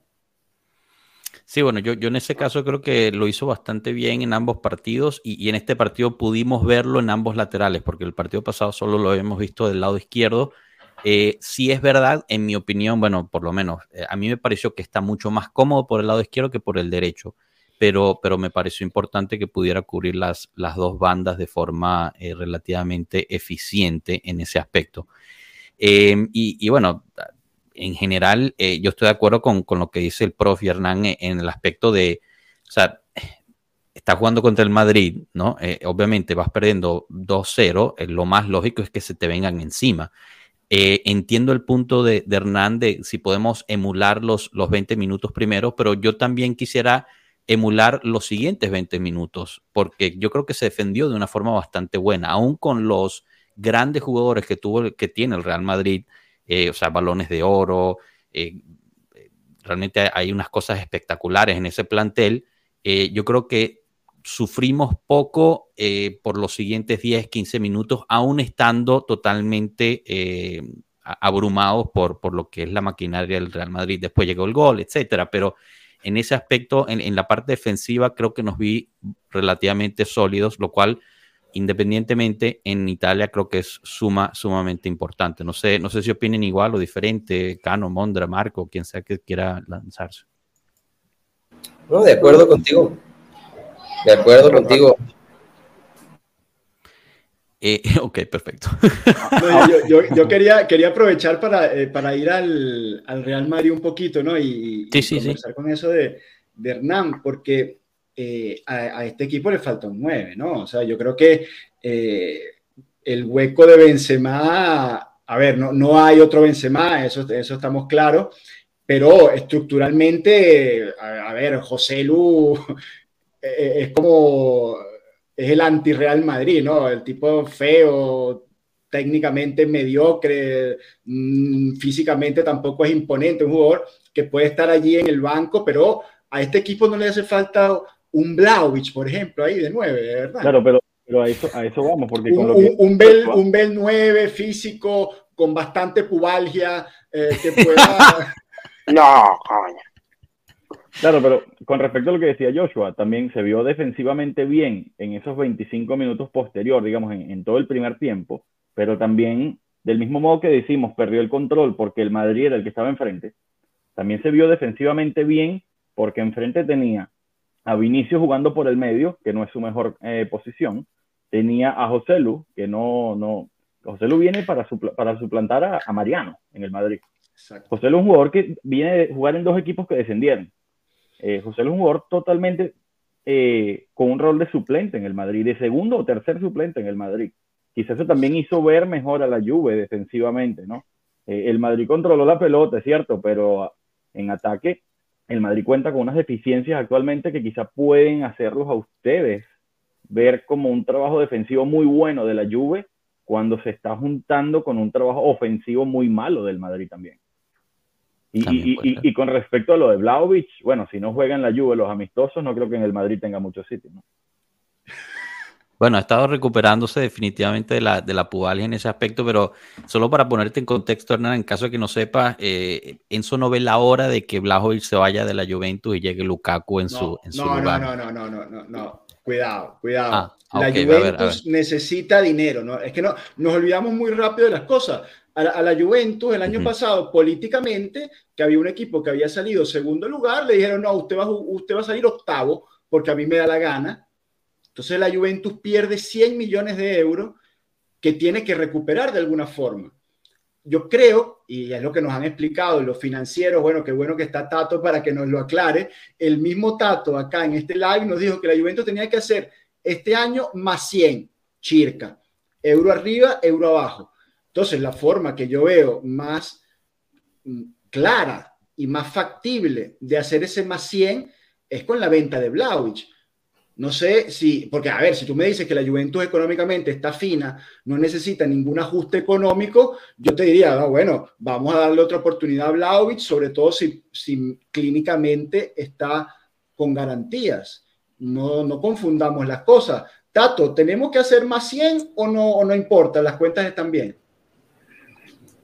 Sí, bueno, yo, yo en ese caso creo que lo hizo bastante bien en ambos partidos y, y en este partido pudimos verlo en ambos laterales, porque el partido pasado solo lo habíamos visto del lado izquierdo eh, sí es verdad, en mi opinión, bueno, por lo menos, eh, a mí me pareció que está mucho más cómodo por el lado izquierdo que por el derecho, pero, pero me pareció importante que pudiera cubrir las, las dos bandas de forma eh, relativamente eficiente en ese aspecto. Em, y, bueno, en general, yo estoy de acuerdo con, con, lo que dice el prof Hernán en, el aspecto de, o sea, estás jugando contra el Madrid, ¿no? obviamente vas perdiendo 2-0, lo más lógico es que se te vengan encima. Eh, entiendo el punto de, de Hernán de si podemos emular los, los 20 minutos primero, pero yo también quisiera emular los siguientes 20 minutos, porque yo creo que se defendió de una forma bastante buena, aún con los grandes jugadores que tuvo, que tiene el Real Madrid, eh, o sea, balones de oro, eh, realmente hay unas cosas espectaculares en ese plantel. yo creo que sufrimos poco eh, por los siguientes 10, 15 minutos, aún estando totalmente eh, abrumados por, por lo que es la maquinaria del Real Madrid. Después llegó el gol, etcétera, pero en ese aspecto, en, la parte defensiva, creo que nos vi relativamente sólidos, lo cual, independientemente, en Italia creo que es suma, sumamente importante. No sé, no sé si opinen igual o diferente, Cano, Mondra, Marco, quien sea que quiera lanzarse. No, de acuerdo contigo. De acuerdo contigo. Eh, ok, perfecto. yo, quería, quería aprovechar para, eh, para ir al, al, Real Madrid un poquito, ¿no? Y, sí, conversar con eso de, de Hernán, porque eh, a, este equipo le falta un 9, ¿no? O sea, yo creo que el hueco de Benzema, a ver, no, no hay otro Benzema, eso, eso estamos claros, pero estructuralmente, a, a ver, José Lu eh, es como, es el anti-Real Madrid, ¿no? El tipo feo, técnicamente mediocre, mm, físicamente tampoco es imponente, un jugador que puede estar allí en el banco, pero a este equipo no le hace falta un Blauvich, por ejemplo, ahí de nueve, ¿verdad? Claro, pero, pero a, eso, a eso vamos, porque un, con un, Bel, un Bel 9 físico, con bastante pubalgia, eh, que pueda... no, coño. Claro, pero con respecto a lo que decía Joshua, también se vio defensivamente bien en esos 25 minutos posterior, digamos, en, todo el primer tiempo, pero también, del mismo modo que decimos, perdió el control porque el Madrid era el que estaba enfrente, también se vio defensivamente bien porque enfrente tenía a Vinicio jugando por el medio, que no es su mejor eh, posición, tenía a José Lu, que no, no, José Lu viene para, para suplantar a, Mariano en el Madrid. José Lu es un jugador que viene de jugar en dos equipos que descendieron eh, José es un jugador totalmente eh, con un rol de suplente en el Madrid, de segundo o tercer suplente en el Madrid. Quizás eso también hizo ver mejor a la Juve defensivamente, ¿no? Eh, el Madrid controló la pelota, es cierto, pero en ataque el Madrid cuenta con unas deficiencias actualmente que quizás pueden hacerlos a ustedes ver como un trabajo defensivo muy bueno de la Juve cuando se está juntando con un trabajo ofensivo muy malo del Madrid también. Y, con respecto a lo de Vlaovic, bueno, si no juega en la Juve los amistosos, no creo que en el Madrid tenga mucho sitio, ¿no? Bueno, ha estado recuperándose definitivamente de la, de la pubalgia en ese aspecto, pero solo para ponerte en contexto, Hernán, en caso de que no sepas, eh, Enzo no ve la hora de que Vlahovic se vaya de la Juventus y llegue Lukaku en su, en no, lugar. No, no, no, no, no, no, cuidado, cuidado. Ah, la Juventus necesita dinero, ¿no? Es que no, nos olvidamos muy rápido de las cosas. A la, Juventus el año pasado, políticamente, que había un equipo que había salido segundo lugar, le dijeron, no, usted va, usted va a salir octavo porque a mí me da la gana entonces la Juventus pierde 100 millones de euros que tiene que recuperar de alguna forma. Yo creo, y es lo que nos han explicado los financieros, bueno, qué bueno que está Tato para que nos lo aclare, el mismo Tato acá en este live nos dijo que la Juventus tenía que hacer este año más 100, chirca, euro arriba, euro abajo. Entonces la forma que yo veo más mm, clara y más factible de hacer ese más 100 es con la venta de Blauich. No sé si, porque a ver, si tú me dices que la Juventus económicamente está fina, no necesita ningún ajuste económico, yo te diría, ah, bueno, vamos a darle otra oportunidad a Vlaovic, sobre todo si, si clínicamente está con garantías. No, no confundamos las cosas. Tato, ¿tenemos que hacer más 100 o no, o no importa? Las cuentas están bien.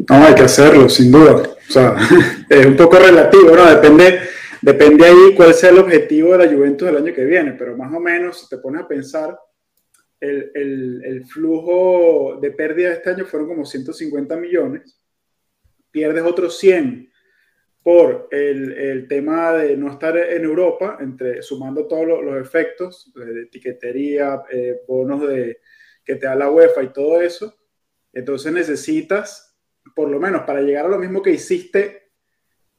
No, hay que hacerlo, sin duda. O sea, es un poco relativo, ¿no? Depende Depende ahí cuál sea el objetivo de la Juventus del año que viene, pero más o menos, si te pones a pensar, el, el, flujo de pérdida de este año fueron como 150 millones, pierdes otros 100 por el, el, tema de no estar en Europa, entre, sumando todos los, efectos de etiquetería, eh, bonos de, que te da la UEFA y todo eso, entonces necesitas, por lo menos para llegar a lo mismo que hiciste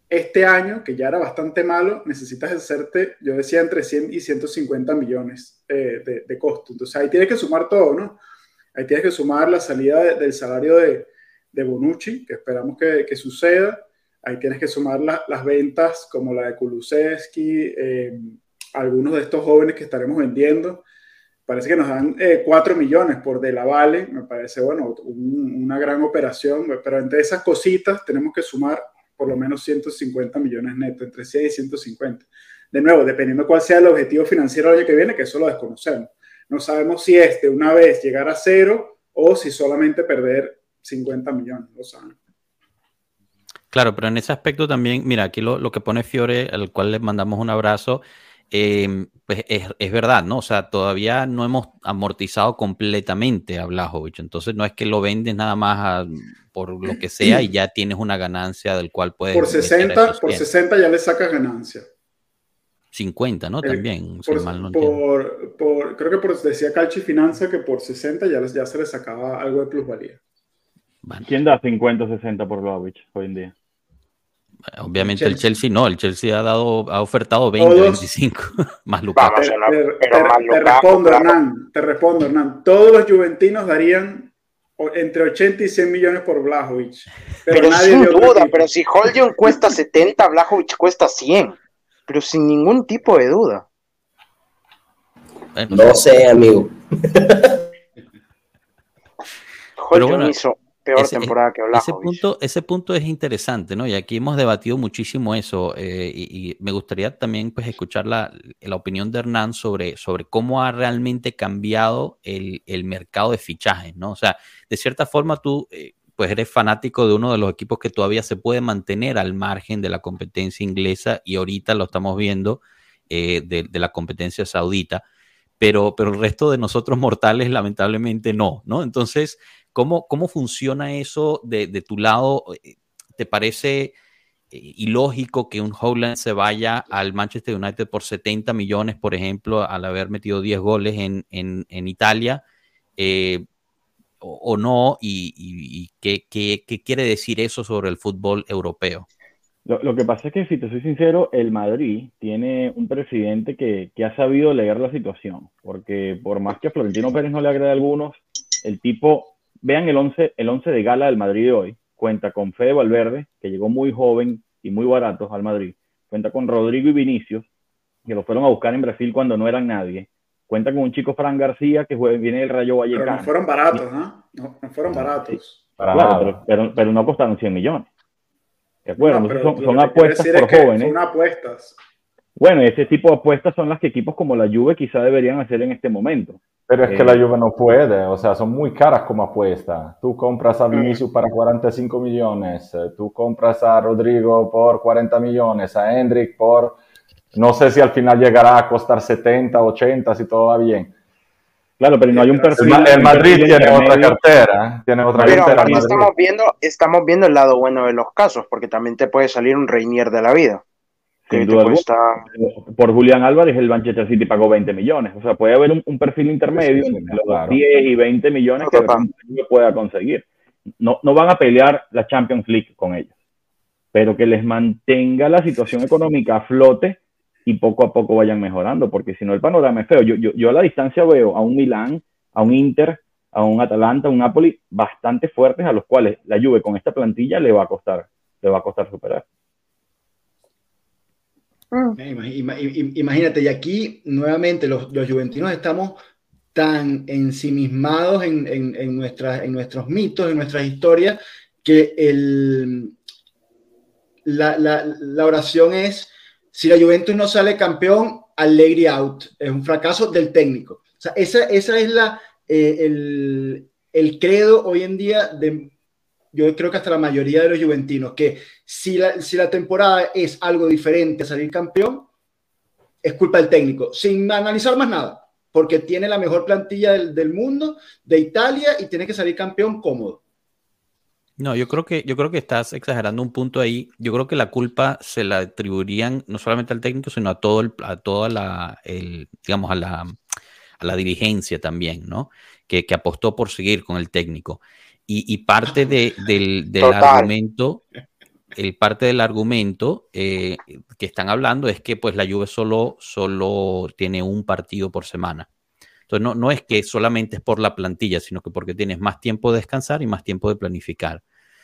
este año, que ya era bastante malo, necesitas hacerte, yo decía, entre 100 y 150 millones eh, de, costo. Entonces ahí tienes que sumar todo, ¿no? Ahí tienes que sumar la salida del salario de, de, Bonucci, que esperamos que, que, suceda. Ahí tienes que sumar las ventas como la de Kulusevski, eh, algunos de estos jóvenes que estaremos vendiendo. Parece que nos dan 4 eh, millones por De La Vale, me parece, bueno, una gran operación, pero entre esas cositas tenemos que sumar por lo menos 150 millones netos, entre 100 y 150. De nuevo, dependiendo cuál sea el objetivo financiero el año que viene, que eso lo desconocemos. No sabemos si es de una vez llegar a cero o si solamente perder 50 millones, lo saben. Claro, pero en ese aspecto también, mira, aquí lo, lo que pone Fiore, al cual le mandamos un abrazo, Em, pues es, verdad, ¿no? O sea, todavía no hemos amortizado completamente a Blajovic, entonces no es que lo vendes nada más por lo que sea y ya tienes una ganancia del cual puedes... Por 60, por 60 ya le sacas ganancia. 50, ¿no? Eh, También, por, creo que por, decía Calchi Finanza que por 60 ya, ya se le sacaba algo de plusvalía. ¿Quién da 50 o 60 por Blajovic hoy en día? Obviamente el Chelsea. no, el Chelsea ha dado, ha ofertado 20, 25 más Lukaku. Te, te, respondo, Hernán, te respondo, Hernán. Todos los juventinos darían entre 80 y 100 millones por Blajovic. Pero, sin duda, pero si Holjon cuesta 70, Blajovic cuesta 100. Pero sin ningún tipo de duda. no sé, amigo. Holjon hizo peor temporada que Ese punto, ese punto es interesante, ¿no? Y aquí hemos debatido muchísimo eso eh, y, me gustaría también pues escuchar la, la, opinión de Hernán sobre, sobre cómo ha realmente cambiado el, el, mercado de fichajes, ¿no? O sea, de cierta forma tú eh, pues eres fanático de uno de los equipos que todavía se puede mantener al margen de la competencia inglesa y ahorita lo estamos viendo eh, de, de, la competencia saudita. Pero, pero el resto de nosotros mortales lamentablemente no, ¿no? Entonces, ¿Cómo, cómo funciona eso de, de tu lado? Eh, ¿Te parece eh, ilógico que un Holland se vaya al Manchester United por 70 millones, por ejemplo, al haber metido 10 goles en, en, Italia? Eh, o, no? ¿Y, qué, qué, quiere decir eso sobre el fútbol europeo? Lo, lo, que pasa es que, si te soy sincero, el Madrid tiene un presidente que, que ha sabido leer la situación, porque por más que a Florentino Pérez no le agrade a algunos, el tipo Vean el 11, el 11 de gala del Madrid de hoy. Cuenta con Fede Valverde, que llegó muy joven y muy barato al Madrid. Cuenta con Rodrigo y Vinicius, que lo fueron a buscar en Brasil cuando no eran nadie. Cuenta con un chico Fran García que viene del Rayo Vallecano. Pero no fueron baratos, ¿no? No, fueron baratos. pero, pero, no costaron 100 millones. ¿De acuerdo? son, apuestas por jóvenes. Son apuestas. Bueno, ese tipo de apuestas son las que equipos como la Juve quizá deberían hacer en este momento. Pero es que la eh, Juve no puede, o sea, son muy caras como apuesta. Tú compras a Vinicius para 45 millones, eh, tú compras a Rodrigo por 40 millones, a Hendrik por, no sé si al final llegará a costar 70, 80, si todo va bien. Claro, pero no hay un perfil. El, Madrid tiene otra cartera, tiene otra pero cartera. Estamos viendo, estamos viendo el lado bueno de los casos, porque también te puede salir un Reinier de la vida. Por Julián Álvarez, el Manchester City pagó 20 millones. O sea, puede haber un, perfil intermedio de los 10 y 20 millones que que pueda conseguir. No, no van a pelear la Champions League con ellos, pero que les mantenga la situación económica a flote y poco a poco vayan mejorando, porque si no el panorama es feo. Yo, yo, yo a la distancia veo a un Milán, a un Inter, a un Atalanta, a un Napoli bastante fuertes a los cuales la Juve con esta plantilla le va a costar, le va a costar superar. Mm. Imagínate, y aquí nuevamente los, los juventinos estamos tan ensimismados en, en, en, nuestros mitos, en nuestras historias, que el, la, la, oración es, si la Juventus no sale campeón, Allegri out, es un fracaso del técnico. O sea, esa, esa es la, eh, el, el credo hoy en día de yo creo que hasta la mayoría de los juventinos, que si la, si la temporada es algo diferente a salir campeón, es culpa del técnico, sin analizar más nada, porque tiene la mejor plantilla del, del mundo, de Italia, y tiene que salir campeón cómodo. No, yo creo que yo creo que estás exagerando un punto ahí. Yo creo que la culpa se la atribuirían no solamente al técnico, sino a todo el, a toda la el, digamos a la, a la dirigencia también, ¿no? Que, que, apostó por seguir con el técnico. Y, parte de, del, del argumento, el parte del argumento eh, que están hablando es que pues la Juve solo, solo tiene un partido por semana. Entonces no, no es que solamente es por la plantilla, sino que porque tienes más tiempo de descansar y más tiempo de planificar.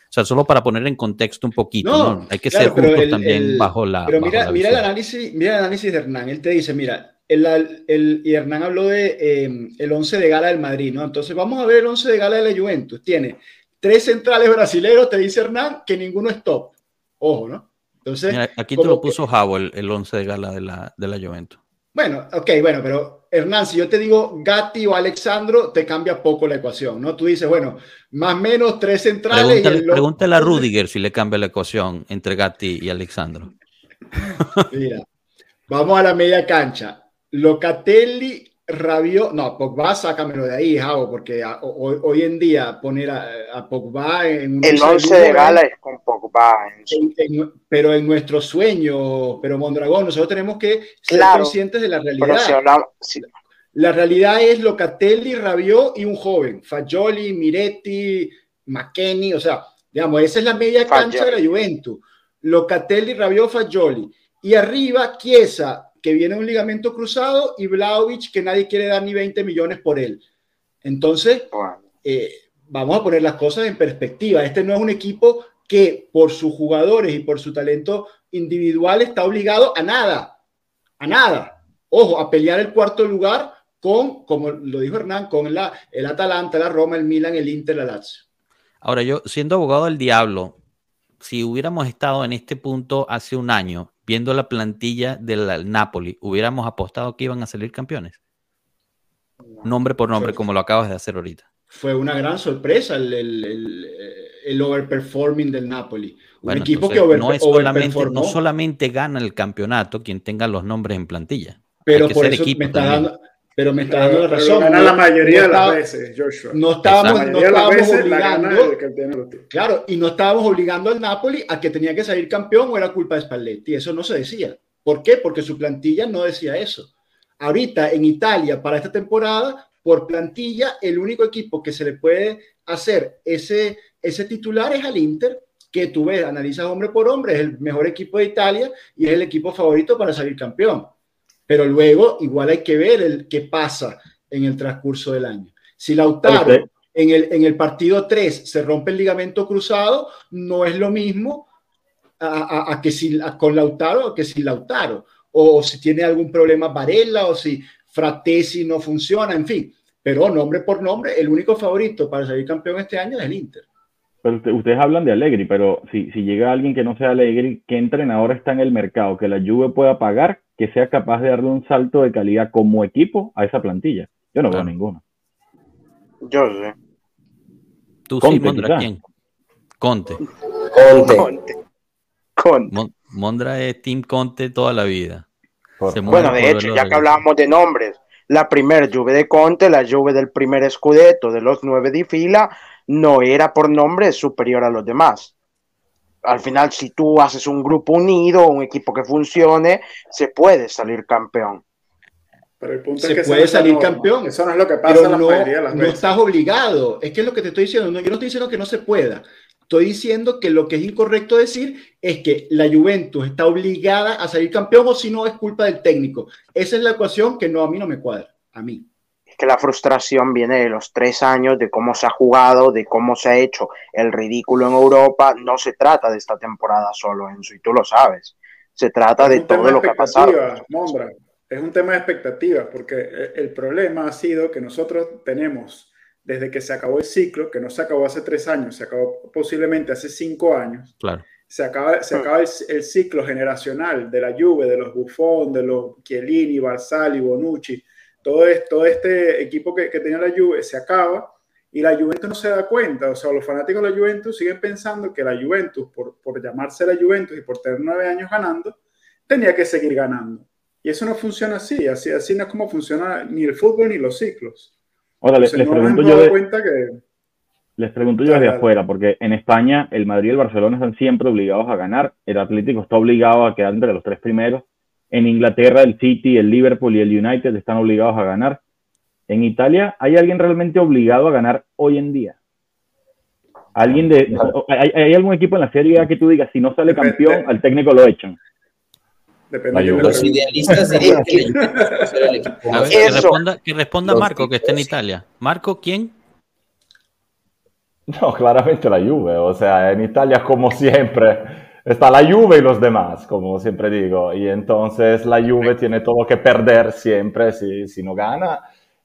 O sea, solo para poner en contexto un poquito, no, hay que ser justos también bajo la. Pero mira, mira, el análisis, mira el análisis de Hernán. Él te dice: mira, el, y Hernán habló de em, el 11 de gala del Madrid, ¿no? Entonces vamos a ver el 11 de gala de la Juventus. Tiene tres centrales brasileños, te dice Hernán, que ninguno es top. Ojo, ¿no? Entonces, aquí te lo puso Javo el, 11 de gala de la, de la Juventus. Bueno, ok, bueno, pero Hernán, si yo te digo Gatti o Alexandro, te cambia poco la ecuación, ¿no? Tú dices, bueno, más o menos tres centrales. Pregúntale, a Rudiger si le cambia la ecuación entre Gatti y Alexandro. Mira, vamos a la media cancha. Locatelli, Rabiot, no, Pogba, sácamelo de ahí, Javo, porque hoy, en día poner a, Pogba en un El 11 de gala es con Pogba. pero en nuestro sueño, pero Mondragón, nosotros tenemos que ser conscientes de la realidad. La realidad es Locatelli, Rabiot y un joven, Fagioli, Miretti, McKenny, o sea, digamos, esa es la media cancha de la Juventus. Locatelli, Rabiot, Fagioli. Y arriba, Chiesa, que viene un ligamento cruzado, y Vlaovic, que nadie quiere dar ni 20 millones por él. Entonces, eh, vamos a poner las cosas en perspectiva. Este no es un equipo que por sus jugadores y por su talento individual está obligado a nada, a nada. Ojo, a pelear el cuarto lugar con, como lo dijo Hernán, con la, el Atalanta, la Roma, el Milan, el Inter, la Lazio. Ahora, yo siendo abogado del diablo, si hubiéramos estado en este punto hace un año, viendo la plantilla del Napoli, hubiéramos apostado que iban a salir campeones? Nombre por nombre, como lo acabas de hacer ahorita. Fue una gran sorpresa el, el, overperforming del Napoli. Un equipo que no, es solamente, no solamente gana el campeonato quien tenga los nombres en plantilla. Pero por eso me está dando, pero me está dando la razón. Gana la mayoría de las veces, Joshua. No estábamos, no estábamos obligando. Claro, y no estábamos obligando al Napoli a que tenía que salir campeón o era culpa de Spalletti. Eso no se decía. ¿Por qué? Porque su plantilla no decía eso. Ahorita en Italia, para esta temporada, por plantilla, el único equipo que se le puede hacer ese, ese titular es al Inter, que tú ves, analizas hombre por hombre, es el mejor equipo de Italia y es el equipo favorito para salir campeón. Pero luego igual hay que ver el, qué pasa en el transcurso del año. Si Lautaro en el, en el partido 3 se rompe el ligamento cruzado, no es lo mismo a, a, que si con Lautaro o que si Lautaro. O si tiene algún problema Varela o si Fratesi no funciona, en fin. Pero nombre por nombre, el único favorito para salir campeón este año es el Inter. Pero ustedes hablan de Allegri, pero si, si llega alguien que no sea Allegri, ¿qué entrenador está en el mercado que la Juve pueda pagar, que sea capaz de darle un salto de calidad como equipo a esa plantilla? Yo no veo ninguno. Yo sé. ¿Tú sí, Mondra, quién? Conte. Conte. Conte. Mondra es Team Conte toda la vida. bueno, de hecho, ya que hablábamos de nombres, la primer Juve de Conte, la Juve del primer Scudetto de los nueve de fila, no era por nombre superior a los demás. Al final, si tú haces un grupo unido, un equipo que funcione, se puede salir campeón. Pero el punto se es que puede salir campeón. Eso no es lo que pasa pero no, no estás obligado. Es que es lo que te estoy diciendo. yo no estoy diciendo que no se pueda. Estoy diciendo que lo que es incorrecto decir es que la Juventus está obligada a salir campeón o si no es culpa del técnico. Esa es la ecuación que no a mí no me cuadra. A mí. Que la frustración viene de los tres años, de cómo se ha jugado, de cómo se ha hecho el ridículo en Europa. No se trata de esta temporada solo, Enzo, y tú lo sabes. Se trata de todo lo que ha pasado es un tema de expectativas, porque el problema ha sido que nosotros tenemos, desde que se acabó el ciclo, que no se acabó hace tres años, se acabó posiblemente hace cinco años, claro. se acaba, se acaba el, ciclo generacional de la Juve, de los Buffon, de los Chiellini, Barzali, Bonucci, todo, todo este equipo que, que tenía la Juve se acaba y la Juventus no se da cuenta, o sea, los fanáticos de la Juventus siguen pensando que la Juventus, por, por llamarse la Juventus y por tener nueve años ganando, tenía que seguir ganando. Y eso no funciona así, así, así no es como funciona ni el fútbol ni los ciclos. Ahora, les, pregunto yo les pregunto yo desde afuera, porque en España el Madrid y el Barcelona están siempre obligados a ganar, el Atlético está obligado a quedar entre los tres primeros, en Inglaterra el City, el Liverpool y el United están obligados a ganar. En Italia, ¿hay alguien realmente obligado a ganar hoy en día? ¿Alguien de, ¿hay, algún equipo en la Serie A que tú digas, si no sale campeón, al técnico lo echan? Depende de los idealistas dirían que, que, responda, que responda Marco, que está en Italia. Marco, ¿quién? No, claramente la Juve. O sea, en Italia, como siempre, está la Juve y los demás, como siempre digo. Y entonces la Juve tiene todo que perder siempre si, si no gana.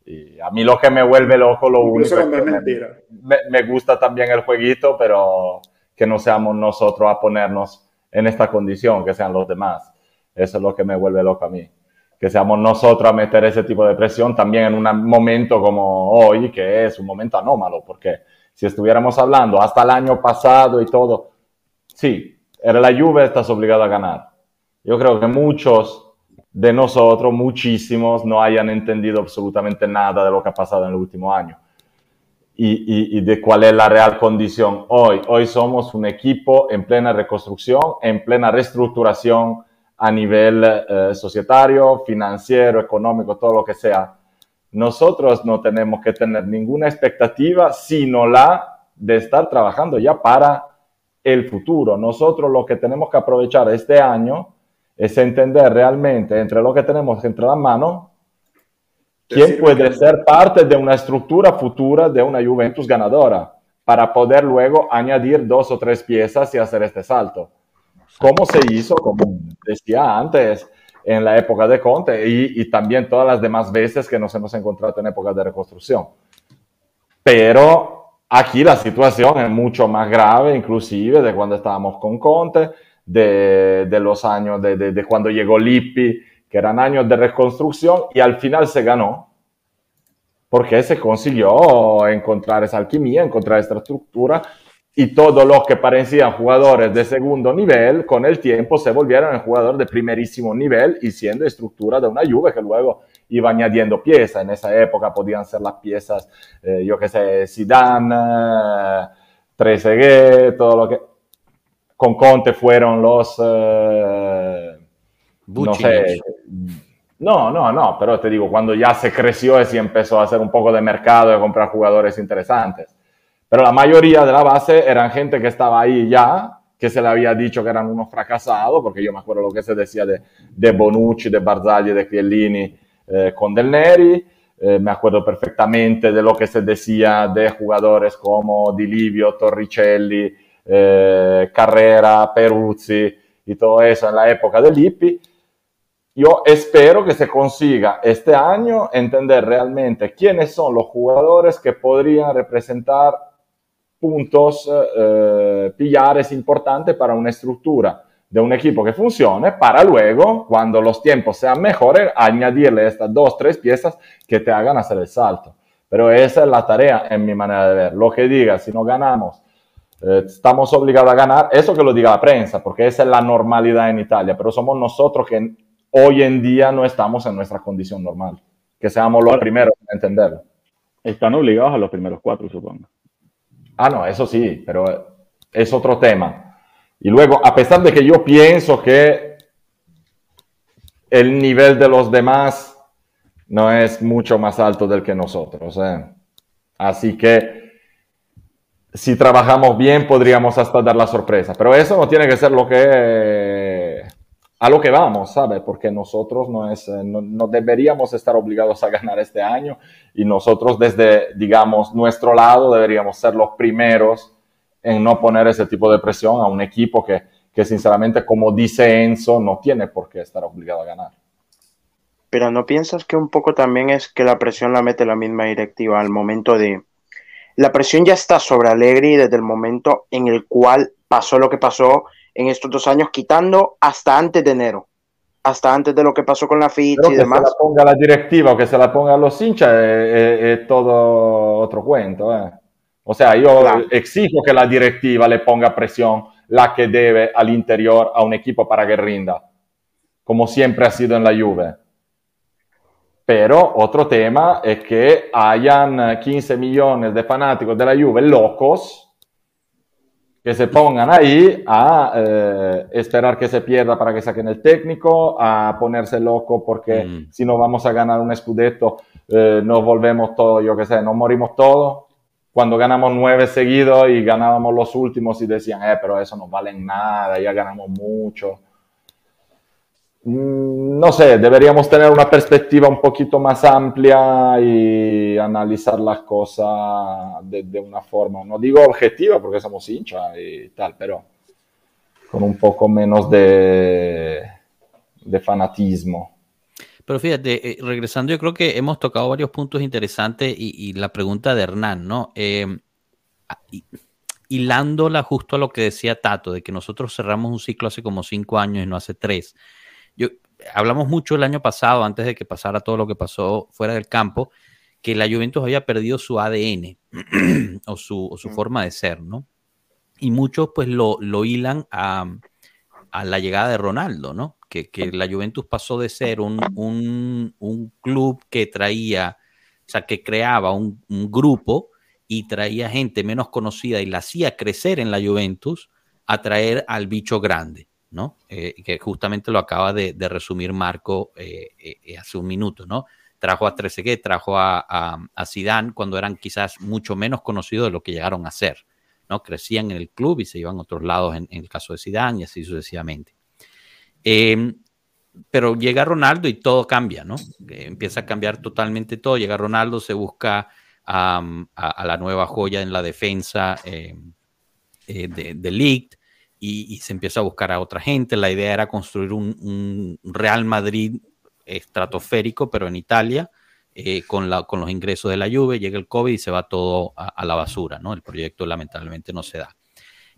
Y a mí lo que me vuelve loco, lo único es que me, me, gusta también el jueguito, pero que no seamos nosotros a ponernos en esta condición, que sean los demás. Eso es lo que me vuelve loco a mí. Que seamos nosotros a meter ese tipo de presión también en un momento como hoy, que es un momento anómalo, porque si estuviéramos hablando hasta el año pasado y todo, sí, era la Juve, estás obligado a ganar. Yo creo que muchos de nosotros, muchísimos, no hayan entendido absolutamente nada de lo que ha pasado en el último año. Y, de cuál es la real condición hoy. Hoy somos un equipo en plena reconstrucción, en plena reestructuración, a nivel eh, societario, financiero, económico, todo lo que sea. Nosotros no tenemos que tener ninguna expectativa, sino la de estar trabajando ya para el futuro. Nosotros lo que tenemos que aprovechar este año es entender realmente entre lo que tenemos entre las manos, quién puede ser parte de una estructura futura de una Juventus ganadora para poder luego añadir dos o tres piezas y hacer este salto como se hizo, como decía antes, en la época de Conte y, también todas las demás veces que nos hemos encontrado en épocas de reconstrucción. Pero aquí la situación es mucho más grave, inclusive de cuando estábamos con Conte, de, de los años de, de, de, cuando llegó Lippi, que eran años de reconstrucción y al final se ganó. Porque se consiguió encontrar esa alquimia, encontrar esta estructura y todos los que parecían jugadores de segundo nivel, con el tiempo se volvieron jugadores de primerísimo nivel y siendo estructura de una Juve que luego iba añadiendo piezas. En esa época podían ser las piezas, eh, yo que sé, Zidane, eh, Trezeguet, todo lo que... Con Conte fueron los... Eh, no sé... No, no, no, pero te digo, cuando ya se creció y empezó a hacer un poco de mercado y a comprar jugadores interesantes. Pero la mayoría de la base eran gente que estaba ahí ya, que se le había dicho que eran unos fracasados, porque yo me acuerdo lo que se decía de, de Bonucci, de Barzagli, de Chiellini eh, con Del Neri. Eh, me acuerdo perfectamente de lo que se decía de jugadores como Di Livio, Torricelli, eh, Carrera, Peruzzi y todo eso en la época de Lippi. yo espero que se consiga este año entender realmente quiénes son los jugadores que podrían representar puntos, eh, pillares importantes para una estructura de un equipo que funcione, para luego, cuando los tiempos sean mejores, añadirle estas dos, tres piezas que te hagan hacer el salto. Pero esa es la tarea en mi manera de ver. Lo que diga, si no ganamos, eh, estamos obligados a ganar, eso que lo diga la prensa, porque esa es la normalidad en Italia, pero somos nosotros que hoy en día no estamos en nuestra condición normal. Que seamos los primeros en entenderlo. Están obligados a los primeros cuatro, supongo. Ah, no, eso sí, pero es otro tema. Y luego, a pesar de que yo pienso que el nivel de los demás no es mucho más alto del que nosotros. ¿eh? Así que si trabajamos bien podríamos hasta dar la sorpresa, pero eso no tiene que ser lo que a lo que vamos, ¿sabe? Porque nosotros no, es, no, deberíamos estar obligados a ganar este año y nosotros desde, digamos, nuestro lado deberíamos ser los primeros en no poner ese tipo de presión a un equipo que, que sinceramente, como dice Enzo, no tiene por qué estar obligado a ganar. Pero ¿no piensas que un poco también es que la presión la mete la misma directiva al momento de... La presión ya está sobre Alegri desde el momento en el cual pasó lo que pasó en estos dos años, quitando hasta antes de enero, hasta antes de lo que pasó con la ficha y demás. Que se la ponga la directiva o que se la ponga a los hinchas es, todo otro cuento. Eh. O sea, yo exijo que la directiva le ponga presión, la que debe al interior a un equipo para que rinda, como siempre ha sido en la Juve pero otro tema es que hayan 15 millones de fanáticos de la Juve locos que se pongan ahí a eh, esperar que se pierda para que saquen el técnico, a ponerse loco porque mm. si no vamos a ganar un scudetto eh, nos volvemos todos, yo qué sé, nos morimos todos. Cuando ganamos nueve seguidos y ganábamos los últimos y decían, eh, pero eso no vale nada, ya ganamos mucho. Mm, no sé, deberíamos tener una perspectiva un poquito más amplia y analizar las cosas de, una forma, no digo objetiva porque somos hinchas y tal, pero con un poco menos de, de fanatismo. Pero fíjate, eh, regresando, yo creo que hemos tocado varios puntos interesantes y, la pregunta de Hernán, ¿no? Eh, hilándola justo a lo que decía Tato, de que nosotros cerramos un ciclo hace como cinco años y no hace tres yo, hablamos mucho el año pasado, antes de que pasara todo lo que pasó fuera del campo, que la Juventus había perdido su ADN o su, mm. forma de ser, ¿no? Y muchos pues lo, lo hilan a, la llegada de Ronaldo, ¿no? Que, la Juventus pasó de ser un, club que traía, o sea, que creaba un, un, grupo y traía gente menos conocida y la hacía crecer en la Juventus a traer al bicho grande. ¿no? Eh, que justamente lo acaba de, resumir Marco eh, eh, hace un minuto, ¿no? Trajo a Trezeguet, trajo a, a, Zidane cuando eran quizás mucho menos conocidos de lo que llegaron a ser, ¿no? Crecían en el club y se iban a otros lados en, el caso de Zidane y así sucesivamente. Em, pero llega Ronaldo y todo cambia, ¿no? empieza a cambiar totalmente todo. Llega Ronaldo, se busca a, la nueva joya en la defensa em, de, de y, se empieza a buscar a otra gente. La idea era construir un, Real Madrid estratosférico, pero en Italia, eh, con, la, con los ingresos de la lluvia, llega el COVID y se va todo a, la basura, ¿no? El proyecto lamentablemente no se da.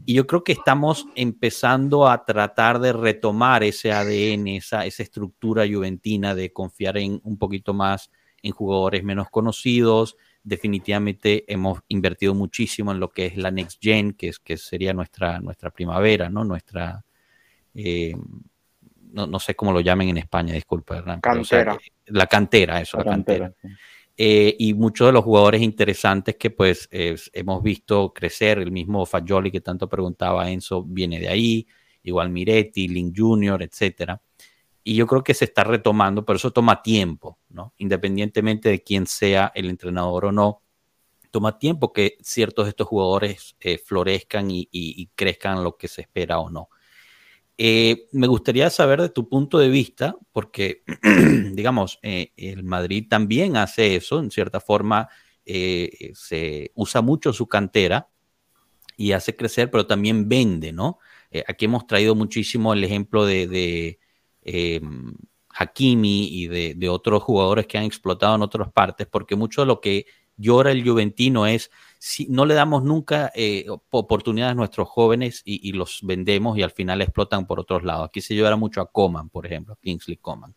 Y yo creo que estamos empezando a tratar de retomar ese ADN, esa, esa estructura juventina de confiar en un poquito más en jugadores menos conocidos, definitivamente hemos invertido muchísimo en lo que es la Next Gen, que, es, que sería nuestra, nuestra primavera, ¿no? Nuestra, eh, no, sé cómo lo llamen en España, disculpa, Hernán. Cantera. la cantera, eso, la, cantera. Eh, y muchos de los jugadores interesantes que pues hemos visto crecer, el mismo Fagioli que tanto preguntaba Enzo, viene de ahí, igual Miretti, Link Jr., etcétera y yo creo que se está retomando, pero eso toma tiempo, ¿no? Independientemente de quién sea el entrenador o no, toma tiempo que ciertos de estos jugadores eh, florezcan y, crezcan lo que se espera o no. Eh, me gustaría saber de tu punto de vista, porque, digamos, eh, el Madrid también hace eso, en cierta forma, se usa mucho su cantera y hace crecer, pero también vende, ¿no? aquí hemos traído muchísimo el ejemplo de eh, Hakimi y de, otros jugadores que han explotado en otras partes, porque mucho de lo que llora el Juventino es si no le damos nunca eh, oportunidades a nuestros jóvenes y, los vendemos y al final explotan por otros lados. Aquí se llora mucho a Coman, por ejemplo, Kingsley Coman.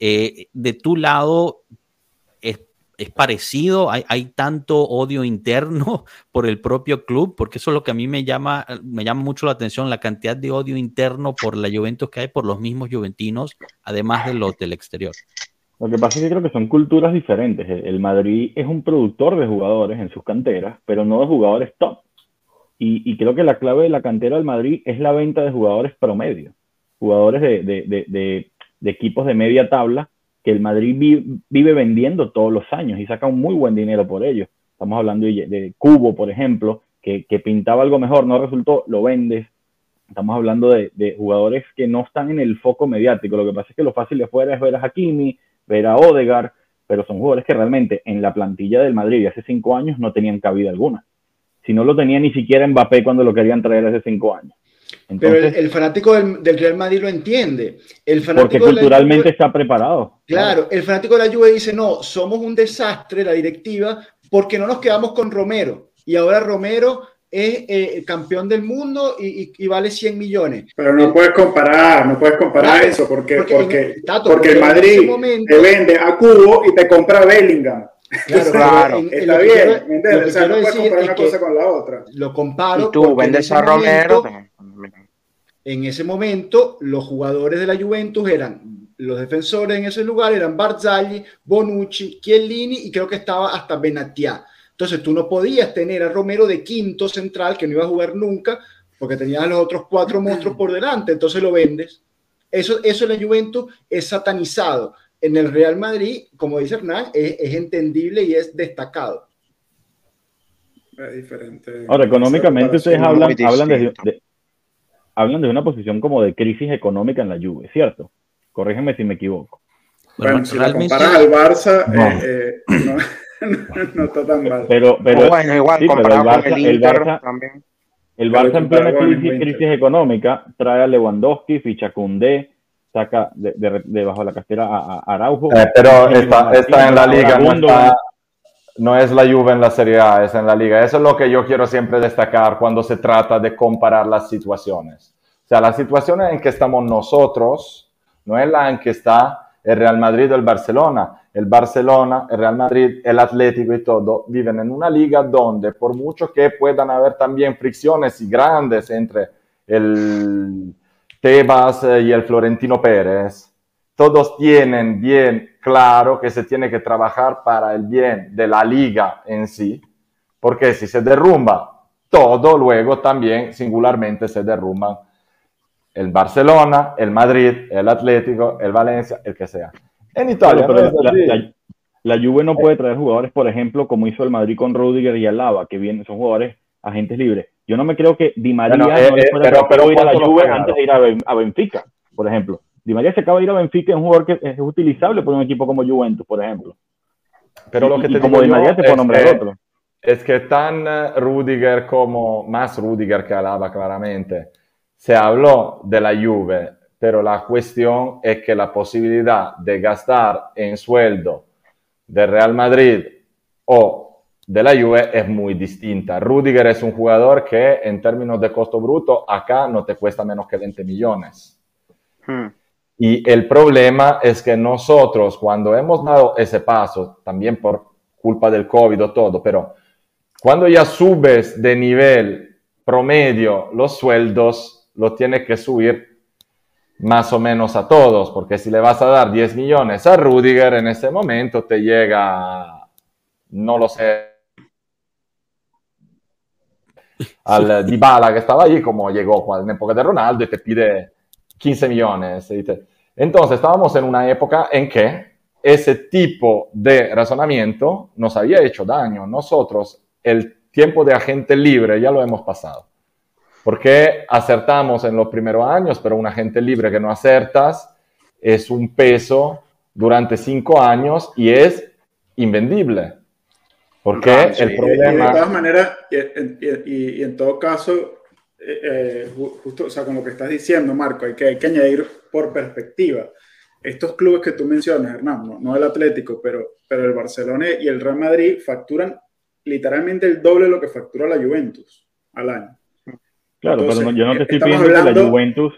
Eh, de tu lado, es parecido, hay, hay, tanto odio interno por el propio club, porque eso es lo que a mí me llama, me llama mucho la atención, la cantidad de odio interno por la Juventus que hay por los mismos juventinos, además de los del exterior. Lo que pasa es que creo que son culturas diferentes. El Madrid es un productor de jugadores en sus canteras, pero no de jugadores top. Y, y creo que la clave de la cantera del Madrid es la venta de jugadores promedio, jugadores de, de, de, de equipos de media tabla que el Madrid vive vendiendo todos los años y saca un muy buen dinero por ello. Estamos hablando de, Cubo, por ejemplo, que, pintaba algo mejor, no resultó, lo vendes. Estamos hablando de, jugadores que no están en el foco mediático. Lo que pasa es que lo fácil de fuera es ver a Hakimi, ver a Odegar, pero son jugadores que realmente en la plantilla del Madrid de hace cinco años no tenían cabida alguna. Si no lo tenía ni siquiera Mbappé cuando lo querían traer hace cinco años. Pero el, fanático del, Real Madrid lo entiende. El fanático porque culturalmente está preparado. Claro, el fanático de la Juve dice, no, somos un desastre, la directiva, porque no nos quedamos con Romero. Y ahora Romero es eh, campeón del mundo y, vale 100 millones. Pero no puedes comparar, no puedes comparar eso, porque, porque, porque, el Madrid te vende a Cubo y te compra a Bellingham. Claro, claro. está bien, o sea, no puedes comparar una cosa con la otra. Lo comparo. Y tú vendes a Romero en ese momento los jugadores de la Juventus eran los defensores en ese lugar eran Barzagli, Bonucci, Chiellini y creo que estaba hasta Benatia. Entonces tú no podías tener a Romero de quinto central que no iba a jugar nunca porque tenía a los otros cuatro monstruos por delante, entonces lo vendes. Eso, eso en la Juventus es satanizado. En el Real Madrid, como dice Hernán, es, entendible y es destacado. Es diferente. Ahora, económicamente ustedes hablan, hablan de, hablan de una posición como de crisis económica en la Juve, ¿cierto? Corrígeme si me equivoco. Bueno, si la comparas al Barça, no. Eh, eh, no, está tan mal. Pero, pero, bueno, igual, sí, pero el Barça, el, el Barça, también. El Barça en plena crisis, crisis, económica trae a Lewandowski, ficha Koundé, saca de, de, debajo de la castera a, a Araujo. Eh, pero está, está en la liga, no está, no es la Juve en la Serie A, es en la liga. Eso es lo que yo quiero siempre destacar cuando se trata de comparar las situaciones. O sea, la situación en que estamos nosotros no es la en que está el Real Madrid o el Barcelona. El Barcelona, el Real Madrid, el Atlético y todo viven en una liga donde por mucho que puedan haber también fricciones y grandes entre el Tebas y el Florentino Pérez, todos tienen bien claro que se tiene que trabajar para el bien de la liga en sí, porque si se derrumba todo, luego también singularmente se derrumban el Barcelona, el Madrid, el Atlético, el Valencia, el que sea. En Italia, la, Juve no puede traer jugadores, por ejemplo, como hizo el Madrid con Rudiger y Alaba, que vienen, son jugadores agentes libres. Yo no me creo que Di María no eh, eh, pero, ir a la Juve antes de ir a Benfica, por ejemplo. Di María se acaba de ir a Benfica, es un jugador que es utilizable por un equipo como Juventus, por ejemplo. Pero lo que te como Di María te puede nombrar otro. Es que tan eh, Rudiger como, más Rudiger que Alaba claramente, se habló de la Juve, pero la cuestión es que la posibilidad de gastar en sueldo de Real Madrid o de la Juve es muy distinta. Rudiger es un jugador que en términos de costo bruto acá no te cuesta menos que 20 millones. Hmm. Y el problema es que nosotros, cuando hemos dado ese paso, también por culpa del COVID o todo, pero cuando ya subes de nivel promedio los sueldos, lo tienes que subir más o menos a todos, porque si le vas a dar 10 millones a Rudiger en ese momento, te llega, no lo sé, al Dybala que estaba allí, como llegó en época de Ronaldo y te pide 15 millones. Entonces estábamos en una época en que ese tipo de razonamiento nos había hecho daño. Nosotros el tiempo de agente libre ya lo hemos pasado. Porque acertamos en los primeros años, pero un agente libre que no acertas es un peso durante cinco años y es invendible. Porque el problema... de todas maneras, y en todo caso, eh, eh, justo, o sea, con lo que estás diciendo, Marco, hay que, hay que añadir por perspectiva. estos clubes que tú mencionas, Hernán, no, el Atlético, pero, pero el Barcelona y el Real Madrid facturan literalmente el doble de lo que factura la Juventus al año. Claro, pero yo no te estoy pidiendo que la Juventus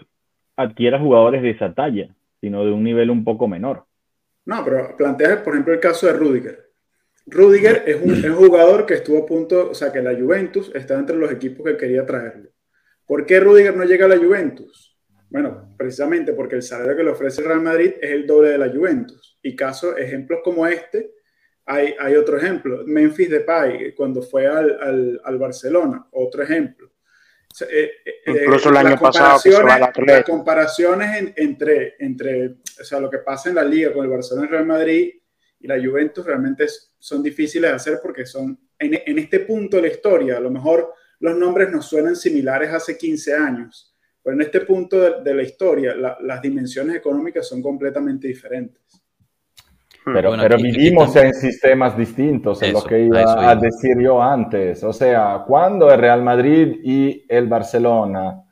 adquiera jugadores de esa talla, sino de un nivel un poco menor. No, pero plantea, por ejemplo, el caso de Rudiger. Rudiger es un, es un, jugador que estuvo a punto, o sea, que la Juventus está entre los equipos que quería traerlo. ¿Por qué Rudiger no llega a la Juventus? Bueno, precisamente porque el salario que le ofrece el Real Madrid es el doble de la Juventus. Y caso, ejemplos como este, hay, hay otro ejemplo. Memphis Depay, cuando fue al, al, al Barcelona, otro ejemplo. Eh, eh, Incluso el año pasado Las comparaciones entre, entre o sea, lo que pasa en la liga con el Barcelona y Real Madrid y la Juventus realmente son difíciles de hacer porque son en, en, este punto de la historia, a lo mejor los nombres nos suenan similares hace 15 años, pero en este punto de, la historia las dimensiones económicas son completamente diferentes. Pero, pero vivimos en sistemas distintos, es lo que iba a decir yo antes. O sea, cuando el Real Madrid y el Barcelona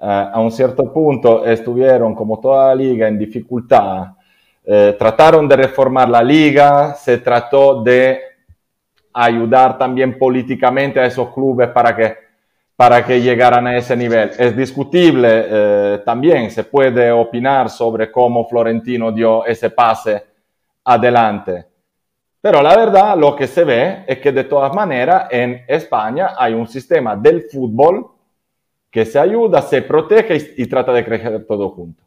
eh, a un cierto punto estuvieron, como toda la liga, en dificultad, eh, trataron de reformar la liga, se trató de ayudar también políticamente a esos clubes para que, para que llegaran a ese nivel. Es discutible eh, también, se puede opinar sobre cómo Florentino dio ese pase adelante. Pero la verdad, lo que se ve es que de todas maneras en España hay un sistema del fútbol que se ayuda, se protege y, trata de crecer todo junto.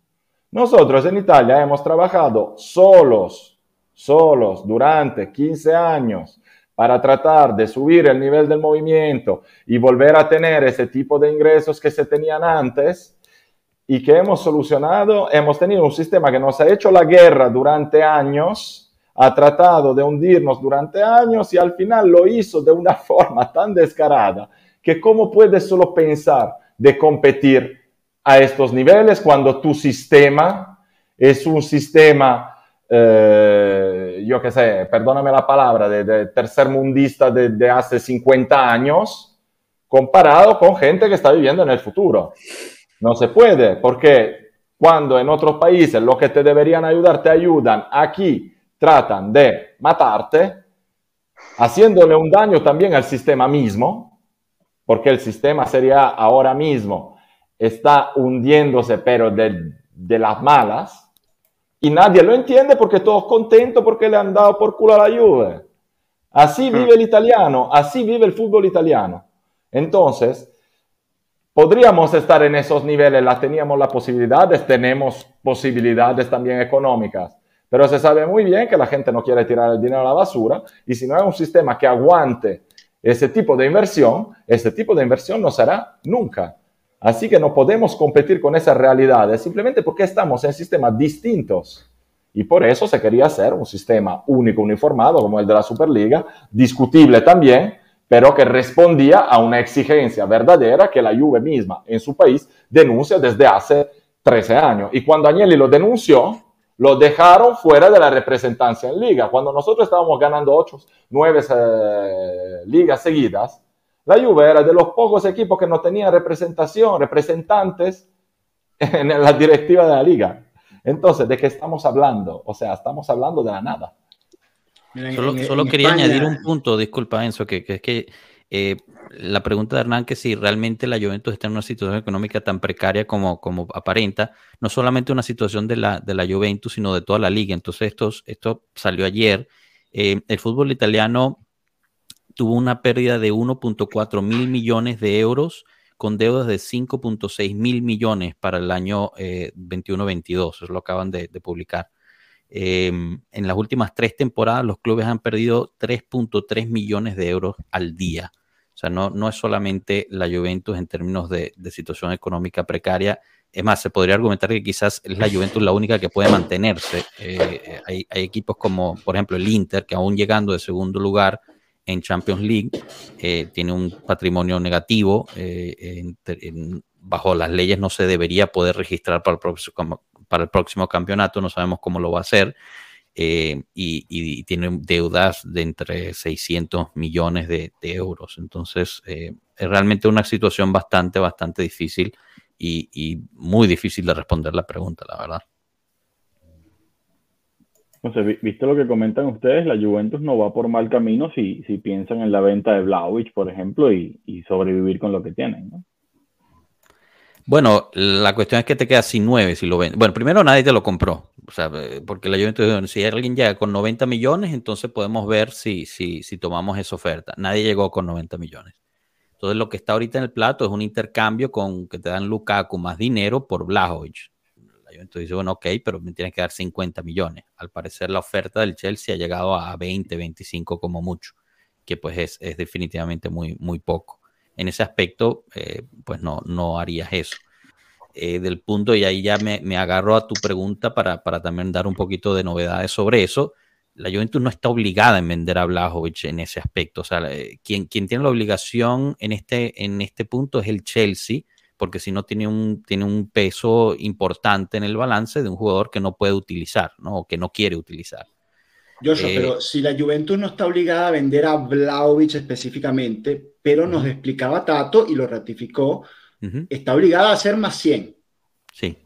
Nosotros en Italia hemos trabajado solos, solos, durante 15 años para tratar de subir el nivel del movimiento y volver a tener ese tipo de ingresos que se tenían antes y que hemos solucionado, hemos tenido un sistema que nos ha hecho la guerra durante años, ha tratado de hundirnos durante años y al final lo hizo de una forma tan descarada que cómo puedes solo pensar de competir a estos niveles cuando tu sistema es un sistema, eh, yo qué sé, perdóname la palabra, de, de tercermundista de, de, hace 50 años, comparado con gente que está viviendo en el futuro. No se puede, porque cuando en otros países los que te deberían ayudar te ayudan, aquí tratan de matarte, haciéndole un daño también al sistema mismo, porque el sistema sería ahora mismo está hundiéndose, pero de, de las malas, y nadie lo entiende porque todos contentos porque le han dado por culo a la Juve. Así vive el italiano, así vive el fútbol italiano. Entonces, podríamos estar en esos niveles, las teníamos las posibilidades, tenemos posibilidades también económicas, pero se sabe muy bien que la gente no quiere tirar el dinero a la basura y si no hay un sistema que aguante ese tipo de inversión, ese tipo de inversión no será nunca. Así que no podemos competir con esas realidades simplemente porque estamos en sistemas distintos. Y por eso se quería hacer un sistema único, uniformado, como el de la Superliga, discutible también, pero que respondía a una exigencia verdadera que la Juve misma en su país denuncia desde hace 13 años. Y cuando Agnelli lo denunció, lo dejaron fuera de la representancia en liga. Cuando nosotros estábamos ganando 8, 9 eh, ligas seguidas, la Juve era de los pocos equipos que no tenía representación, representantes en la directiva de la liga. Entonces, ¿de qué estamos hablando? O sea, estamos hablando de la nada. Solo, quería añadir un punto, disculpa Enzo, que, es que eh, la pregunta de Hernán, que si realmente la Juventus está en una situación económica tan precaria como, como aparenta, no solamente una situación de la, de la Juventus, sino de toda la liga. Entonces, esto, esto salió ayer. Eh, el fútbol italiano tuvo una pérdida de 1.4 mil millones de euros con deudas de 5.6 mil millones para el año 21-22. Eh, Eso lo acaban de, publicar. Em, en las últimas tres temporadas los clubes han perdido 3.3 millones de euros al día. O sea, no, no es solamente la Juventus en términos de, situación económica precaria. Es más, se podría argumentar que quizás es la Juventus la única que puede mantenerse. Eh, hay, hay, equipos como, por ejemplo, el Inter, que aún llegando de segundo lugar, en Champions League, eh, tiene un patrimonio negativo, eh, bajo las leyes no se debería poder registrar para el, próximo, para el próximo campeonato, no sabemos cómo lo va a hacer, eh, y, tiene deudas de entre 600 millones de, euros. Entonces, es realmente una situación bastante, bastante difícil y, muy difícil de responder la pregunta, la verdad. Entonces, visto lo que comentan ustedes, la Juventus no va por mal camino si, si piensan en la venta de Vlaovic, por ejemplo, y, y sobrevivir con lo que tienen, ¿no? Bueno, la cuestión es que te quedas sin nueve si lo ven. Bueno, primero nadie te lo compró. O sea, eh, porque la Juventus, si alguien llega con 90 millones, entonces podemos ver si, si, si tomamos esa oferta. Nadie llegó con 90 millones. Entonces lo que está ahorita en el plato es un intercambio con que te dan Lukaku más dinero por Blajovic. La Juventus dice, bueno, ok, pero me tienes que dar 50 millones. Al parecer la oferta del Chelsea ha llegado a 20, 25 como mucho, que pues es, es definitivamente muy, muy poco en ese aspecto, eh, pues no, no harías eso. Eh, del punto, y ahí ya me, me agarro a tu pregunta para, para, también dar un poquito de novedades sobre eso. La Juventus no está obligada en vender a Blajovic en ese aspecto. O sea, eh, quien, quien tiene la obligación en este, en este punto es el Chelsea, porque si no tiene un, tiene un peso importante en el balance de un jugador que no puede utilizar, ¿no? O que no quiere utilizar. Joshua, eh, pero si la Juventus no está obligada a vender a Vlaovic específicamente, pero nos explicaba Tato y lo ratificó, está obligada a hacer más 100. Sí.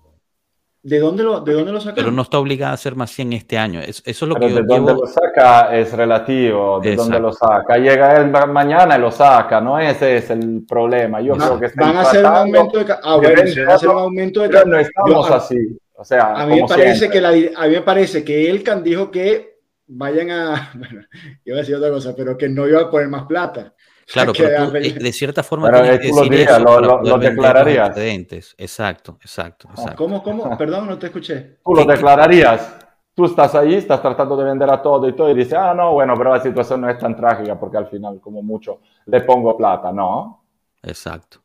¿De dónde lo, de dónde lo saca? Pero no está obligada a hacer más 100 este año. eso es lo pero que de dónde lo saca es relativo, de Exacto. dónde lo saca. Llega él mañana y lo saca, no ese es el problema. Yo no, creo que van a hacer un aumento de ah, bueno, se va a hacer un aumento de no estamos Yo, así. O sea, a mí me parece que la, a mí me parece que Elkan dijo que vayan a, bueno, iba a decir otra cosa, pero que no iba a poner más plata. Claro, pero tú, eh, de cierta forma pero tienes que decir lo, diría, eso lo, lo, declararías. Exacto, exacto, exacto. ¿Cómo, cómo? Perdón, no te escuché. Tú lo declararías. Tú estás ahí, estás tratando de vender a todo y todo y dices, ah, no, bueno, pero la situación no es tan trágica porque al final, como mucho, le pongo plata, ¿no? Exacto.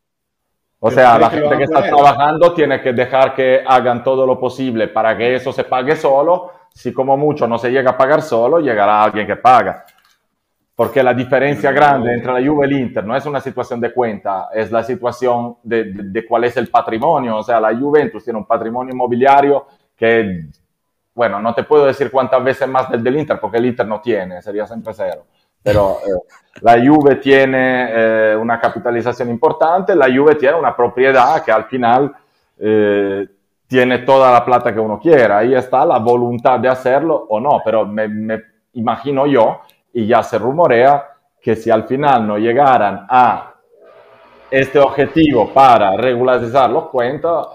O sea, la gente que está trabajando tiene que dejar que hagan todo lo posible para que eso se pague solo. Si como mucho no se llega a pagar solo, llegará alguien que paga. Porque la diferencia grande entre la Juve y el Inter no es una situación de cuenta, es la situación de, cuál es el patrimonio. O sea, la Juventus tiene un patrimonio inmobiliario que, bueno, no te puedo decir cuántas veces más del del Inter, porque el Inter no tiene, sería siempre cero. Pero eh, la Juve tiene eh, una capitalización importante, la Juve tiene una propiedad que al final eh, tiene toda la plata que uno quiera. Ahí está la voluntad de hacerlo o no, pero me, me imagino yo y ya se rumorea que si al final no llegaran a este objetivo para regularizar los cuentas,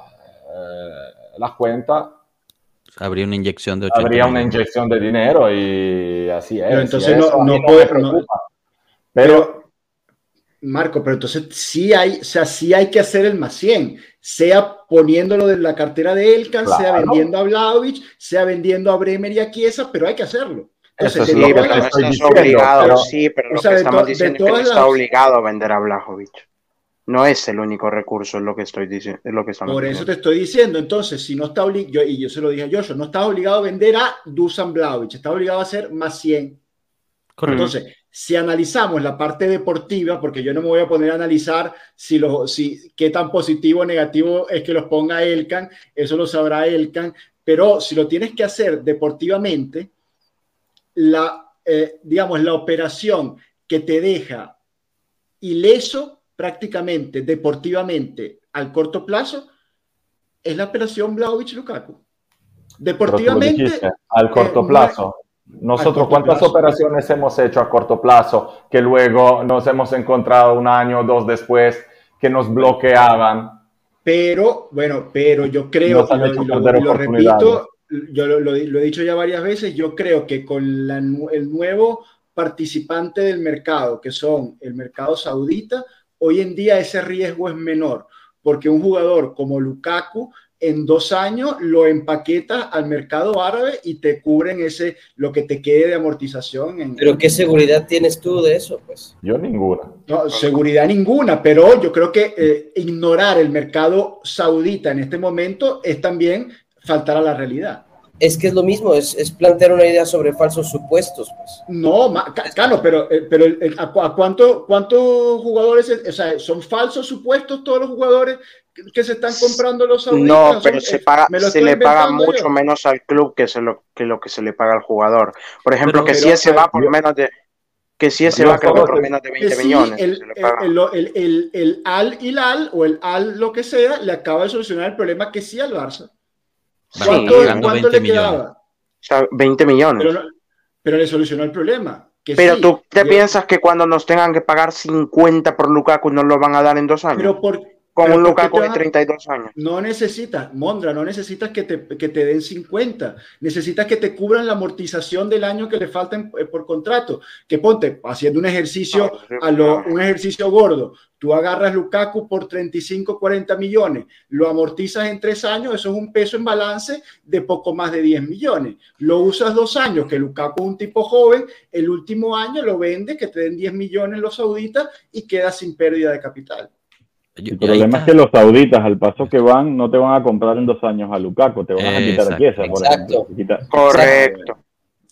eh, las cuentas, habría una inyección de 80 habría una inyección de dinero y así es. Pero entonces no, no me puede, preocupa. no- pero, pero, Marco, pero entonces sí hay, o sea, sí hay que hacer el más 100, sea poniéndolo de la cartera de Elkan, sea vendiendo a Vlaovic, sea vendiendo a Bremer y a Chiesa, pero hay que hacerlo. Eso Entonces, Sí, pero no estás diciendo, obligado, pero- sí, pero o lo sea, que de estamos diciendo es que no está obligado a vender a Blajovic. No es el único recurso, es lo que estoy diciendo, es lo que estamos Por eso diciendo. te estoy diciendo, entonces, si no está obligado, y yo se lo dije a Joshua, no estás obligado a vender a Dusan Vlaovic, está obligado a hacer más 100. Correcto. Entonces, si analizamos la parte deportiva, porque yo no me voy a poner a analizar si lo, si, qué tan positivo o negativo es que los ponga Elkan, eso lo sabrá Elkan, pero si lo tienes que hacer deportivamente, la, eh, digamos, la operación que te deja ileso prácticamente deportivamente al corto plazo es la operación lo Deportivamente, dijiste, al corto eh, plazo. Nosotros, ¿cuántas plazo. operaciones hemos hecho a corto plazo que luego nos hemos encontrado un año o dos después que nos bloqueaban? Pero, bueno, pero yo creo, y lo, lo- lo repito, yo lo, lo- he dicho ya varias veces, yo creo que con la el nuevo participante del mercado, que son el mercado saudita, hoy en día ese riesgo es menor, porque un jugador como Lukaku en dos años lo empaqueta al mercado árabe y te cubren ese, lo que te quede de amortización. En, Pero ¿qué seguridad tienes tú de eso? Pues Yo ninguna. no, seguridad ninguna, pero yo creo que eh, ignorar el mercado saudita en este momento es también faltar a la realidad. es que es lo mismo, es, es plantear una idea sobre falsos supuestos. Pues. No, Cano, pero, eh, pero el- ¿a, cu- a cuánto, cuántos jugadores, eh, o sea, son falsos supuestos todos los jugadores que, se están comprando los sauditas? No, pero se paga, se le paga mucho yo. menos al club que, se lo, que lo que se le paga al jugador. Por ejemplo, Pero- que si pero- ese va por menos de que si ese va creo por menos de Que 20 sí, millones el, el, el, el, Al Hilal o el Al lo que sea le acaba de solucionar el problema que sí al Barça. Sí, ¿Cuánto 20 le quedaba? millones. sea, 20 millones. Pero, le solucionó el problema. pero tú te piensas que cuando nos tengan que pagar 50 por Lukaku no lo van a dar en dos años. Pero por, con un Lukaku de 32 años. No necesitas, Mondra, no necesitas que te, que te, den 50. Necesitas que te cubran la amortización del año que le falta eh, por contrato. Que ponte, haciendo un ejercicio, a un ejercicio gordo. Tú agarras Lukaku por 35, 40 millones, lo amortizas en tres años, eso es un peso en balance de poco más de 10 millones. Lo usas dos años, que Lukaku es un tipo joven, el último año lo vendes, que te den 10 millones los sauditas y quedas sin pérdida de capital el problema es que los sauditas, al paso que van, no te van a comprar en dos años a Lukaku, te van a quitar a Chiesa, por ejemplo. Correcto.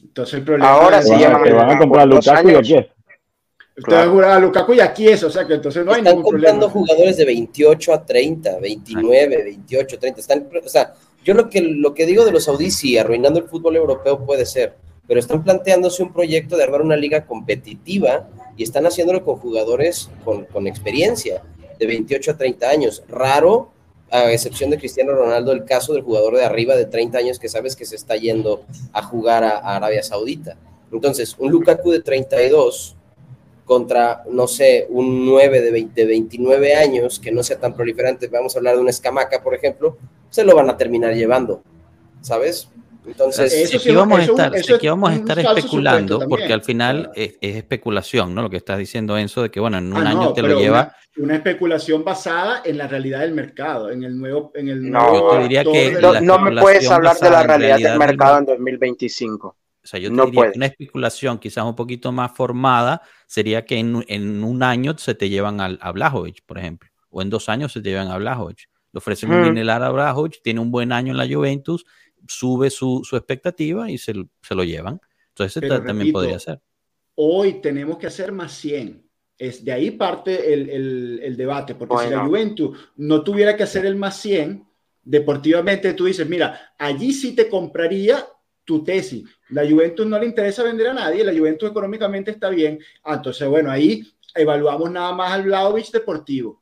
Entonces el problema Ahora sí te van a comprar a Lukaku y a. Te van a Lukaku y a Chiesa, o sea que entonces no hay Están ningún comprando jugadores de 28 a 30, 29, 28, 30. Están, o sea, yo lo que, lo que digo de los saudíes, sí, arruinando el fútbol europeo puede ser, pero están planteándose un proyecto de armar una liga competitiva y están haciéndolo con jugadores con, con experiencia de 28 a 30 años. Raro, a excepción de Cristiano Ronaldo, el caso del jugador de arriba de 30 años que sabes que se está yendo a jugar a, Arabia Saudita. Entonces, un Lukaku de 32 contra, no sé, un 9 de, 20, 29 años que no sea tan proliferante, vamos a hablar de una escamaca, por ejemplo, se lo van a terminar llevando, ¿sabes? Entonces, eso aquí vamos a estar, vamos a estar especulando, porque al final es, especulación, ¿no? Lo que estás diciendo, Enzo, de que, bueno, en un ah, año te lo lleva. Una, especulación basada en la realidad del mercado, en el nuevo. En el no, nuevo yo te diría que. No, me puedes hablar de la realidad, del mercado en 2025. O sea, yo te diría que una especulación quizás un poquito más formada sería que en, en un año se te llevan a, a Blajovic, por ejemplo, o en dos años se te llevan a Blajovic. Le ofrecen un dineral a Blajovic, tiene un buen año en la Juventus sube su, expectativa y se, lo llevan. Entonces, también podría ser. Hoy tenemos que hacer más 100. Es, de ahí parte el, debate, porque si la Juventus no tuviera que hacer el más 100, deportivamente tú dices, mira, allí sí te compraría tu tesis. La Juventus no le interesa vender a nadie, la Juventus económicamente está bien. Ah, entonces, bueno, ahí evaluamos nada más al Vlaovic deportivo.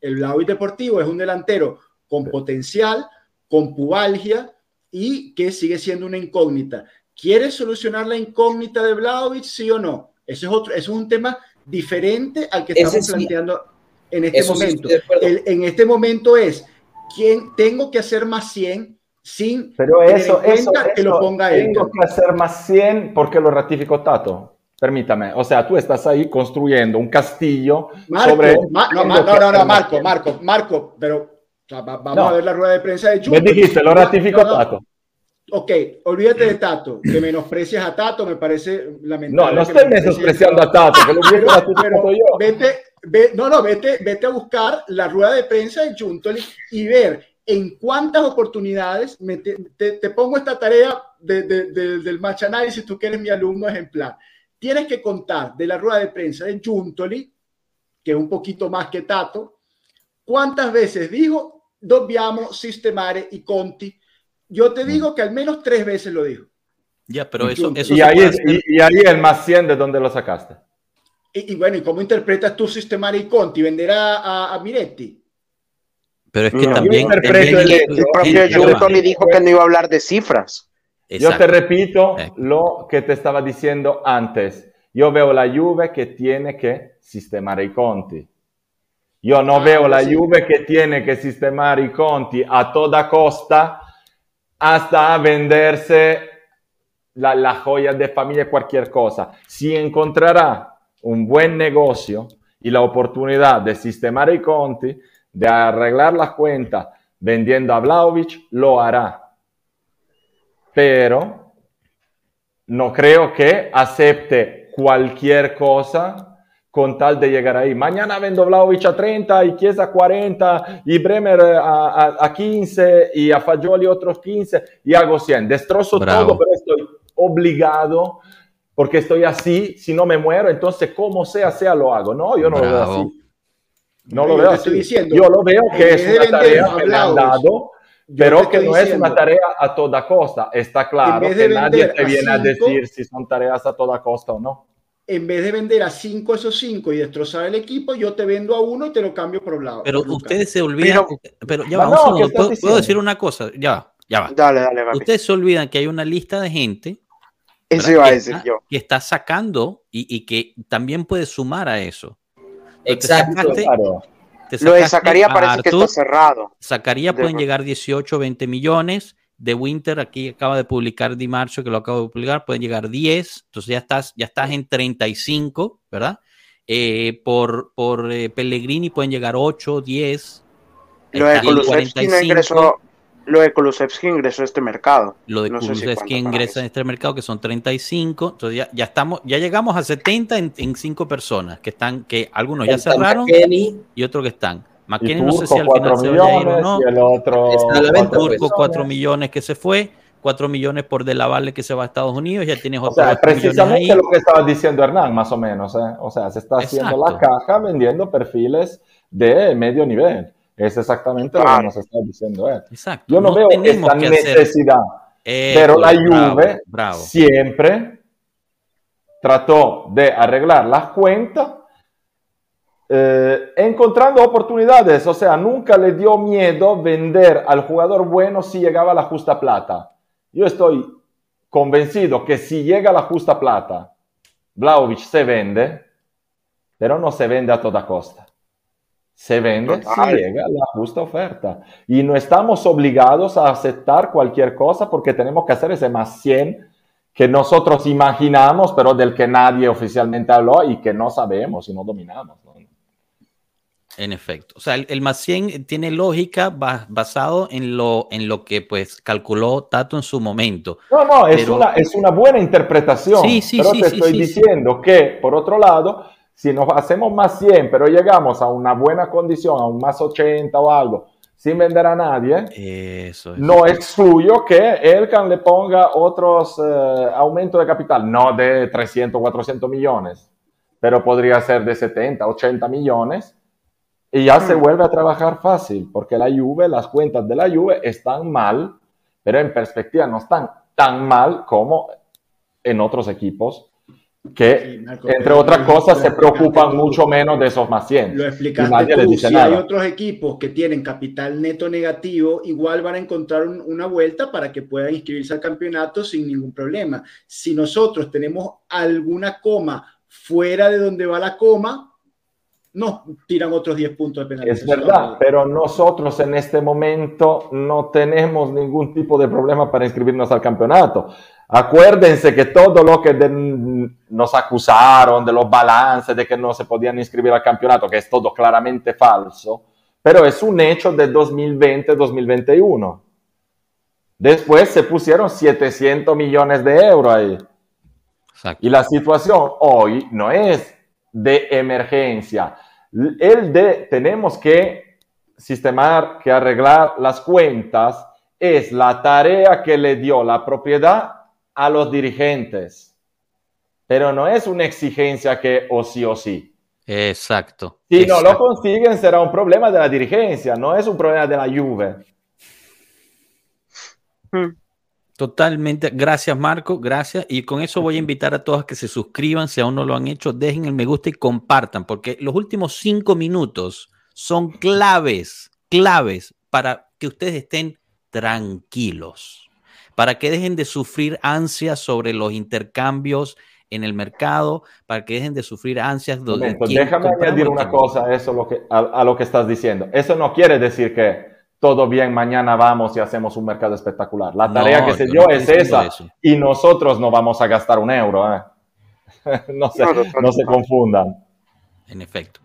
El Vlaovic deportivo es un delantero con potencial, con pubalgia, y que sigue siendo una incógnita. ¿Quieres solucionar la incógnita de Vlaovic, sí o no? Ese es, otro, es un tema diferente al que estamos planteando en este momento. en este momento es, ¿quién tengo que hacer más 100 sin Pero eso, eso, que lo ponga él? Tengo que hacer más 100 porque lo ratificó Tato. Permítame, o sea, tú estás ahí construyendo un castillo sobre... no, no, no, no, Marco, Marco, Marco, pero vamos a ver la rueda de prensa de Jumbo. Me dijiste, lo ratificó Tato. Ok, olvídate de Tato, que menosprecias a Tato, me parece lamentable. No, no estoy menospreciando a Tato, que lo yo. Vete, ve, no, no, vete, vete a buscar la rueda de prensa de Juntoli y ver en cuántas oportunidades te, pongo esta tarea de, del match análisis, tú que eres mi alumno ejemplar. Tienes que contar de la rueda de prensa de Juntoli, que es un poquito más que Tato, cuántas veces dijo dobbiamo sistemare y Conti. Yo te digo que al menos tres veces lo dijo. Ya, pero eso, eso y, ahí y, ahí el más 100 de dónde lo sacaste. Y, bueno, ¿y cómo interpretas tú sistemare y Conti? ¿Vender a, Miretti? Pero es que también... el, propio le dijo que no iba a hablar de cifras. Yo te repito lo que te estaba diciendo antes. Yo veo la Juve que tiene que sistemar i conti. Yo no ah, veo la Juve que tiene que sistemar i conti a toda costa hasta venderse la, la joya de familia, cualquier cosa. Si encontrará un buen negocio y la oportunidad de sistemar i conti, de arreglar la cuenta vendiendo a Vlaovic, lo hará. Pero no creo que acepte cualquier cosa con tal de llegar ahí. Mañana vendo Vlaovic a 30 y Chiesa a 40 y Bremer a, a, 15 y a Fagioli otros 15 y hago 100. Destrozo todo, pero estoy obligado porque estoy así, si no me muero, entonces como sea, sea lo hago. No, yo no lo veo así. No lo veo así. Diciendo, yo lo veo que es una tarea que me han dado, pero que no es una tarea a toda costa. Está claro que nadie te viene a decir si son tareas a toda costa o no en vez de vender a cinco esos cinco y destrozar el equipo, yo te vendo a uno y te lo cambio por un lado. Pero ustedes se olvidan. Pero, ya va, ¿puedo, decir una cosa? Ya Ya va. Dale, dale, dale. Ustedes se olvidan que hay una lista de gente Eso iba a decir yo. que está sacando y, y que también puede sumar a eso. Exacto. sacaste- Claro. Te Lo de sacaste Zacarías a parece que está cerrado. Zacarías De pueden llegar 18, 20 millones. De Winter, aquí acaba de publicar Di Marcio, que lo acabo de publicar, pueden llegar 10. Entonces ya estás, ya estás en 35, ¿verdad? Eh, por por eh, Pellegrini pueden llegar 8, 10. Lo de Kulusevski no ingresó. Lo de Kulusevski ingresó a este mercado. Lo de No si ingresa en este mercado, que son 35. Entonces ya, ya estamos, ya llegamos a 70 en, en cinco personas que están, que algunos ya cerraron y otros que están. Y McKennie no sé si al final 4 se vaya a ir o millones no. y el otro Está a la venta, cuatro pues. Turco 4 millones. que se fue, 4 millones por De la Valle que se va a Estados Unidos, ya tienes O otros sea, 4 millones precisamente ahí. lo que estaba diciendo Hernán, más o menos. ¿eh? O sea, se está haciendo la Exacto. caja vendiendo perfiles de medio nivel. Es exactamente lo Claro. que nos está diciendo él. Exacto. Yo no, veo tenemos esta necesidad, pero la bravo, Juve bravo. siempre trató de arreglar las cuentas eh, encontrando oportunidades. O sea, nunca le dio miedo vender al jugador bueno si llegaba la justa plata. Yo estoy convencido que si llega la justa plata, Vlaovic se vende, pero no se vende a toda costa. Se vende Total. si llega la justa oferta. Y no estamos obligados a aceptar cualquier cosa porque tenemos que hacer ese más 100 que nosotros imaginamos, pero del que nadie oficialmente habló y que no sabemos y no dominamos. En efecto. O sea, el, el más 100 tiene lógica ba- basado en lo, en lo que pues calculó Tato en su momento. No, no, es, Pero- una, es una buena interpretación. Sí, sí, pero sí, te estoy diciendo que, por otro lado, si nos hacemos más 100, pero llegamos a una buena condición, a un más 80 o algo, sin vender a nadie, Eso es. no excluyo que Elkan le ponga otros eh, aumentos de capital, no de 300, 400 millones, pero podría ser de 70, 80 millones. Y ya se vuelve a trabajar fácil, porque la Juve, las cuentas de la Juve están mal, pero en perspectiva no están tan mal como en otros equipos que, Sí, Marco, entre otras cosas, se preocupan mucho menos de esos más 100. Lo explicaste tú. Si hay nada. otros equipos que tienen capital neto negativo, igual van a encontrar un- una vuelta para que puedan inscribirse al campeonato sin ningún problema. Si nosotros tenemos alguna coma fuera de donde va la coma, nos tiran otros 10 puntos de Es penalización. verdad, pero nosotros en este momento no tenemos ningún tipo de problema para inscribirnos al campeonato. Acuérdense que todo lo que de- nos acusaron de los balances, de que no se podían inscribir al campeonato, que es todo claramente falso, pero es un hecho de 2020-2021. Después se pusieron 700 millones de euros ahí. Exacto. Y la situación hoy no es de emergencia. El de tenemos que sistemar, que arreglar las cuentas, es la tarea que le dio la propiedad a los dirigentes. Pero no es una exigencia que o sí o sí. Exacto. Si no lo consiguen será un problema de la dirigencia, no es un problema de la Juve. Totalmente. Gracias, Marco. Gracias. Y con eso voy a invitar a todos que se suscriban. Si aún no lo han hecho, dejen el me gusta y compartan, porque los últimos cinco minutos son claves, claves para que ustedes estén tranquilos, para que dejen de sufrir ansias sobre los intercambios en el mercado, para que dejen de sufrir ansias Momento, quién déjame añadir una cosa a, eso lo que, a, a lo que estás diciendo. Eso no quiere decir que todo bien, mañana vamos y hacemos un mercado espectacular. La tarea No, que se yo dio no es esa eso. y nosotros no vamos a gastar un euro. ¿eh? no, se, No, se confundan. En efecto.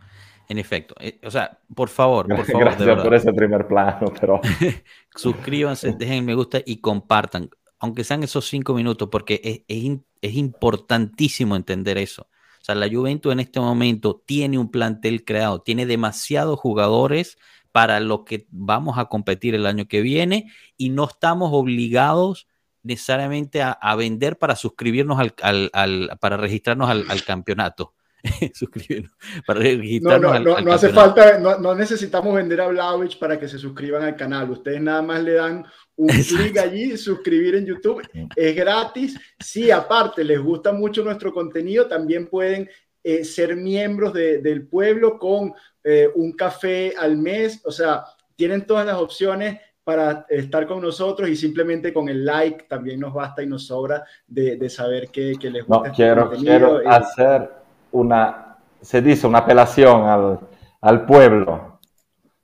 En efecto. Eh, o sea, por favor, por favor, de Gracias por ese primer plano, pero suscríbanse, dejen me gusta y compartan, aunque sean esos cinco minutos, porque es, es in- es importantísimo entender eso. O sea, la Juventus en este momento tiene un plantel creado, tiene demasiados jugadores para lo que vamos a competir el año que viene y no estamos obligados necesariamente a, a vender para suscribirnos al, al- al- para registrarnos al, al campeonato. Suscribirnos, para No, registrarnos no, al- no, no hace falta, no, no necesitamos vender a Vlaovic para que se suscriban al canal. Ustedes nada más le dan un clic allí, suscribir en YouTube. Es gratis. Si aparte les gusta mucho nuestro contenido, también pueden eh, ser miembros de- del pueblo con eh, un café al mes. O sea, tienen todas las opciones para estar con nosotros y simplemente con el like también nos basta y nos sobra de, saber que, les gusta. No, este quiero, quiero hacer una, se dice, una apelación al, al pueblo.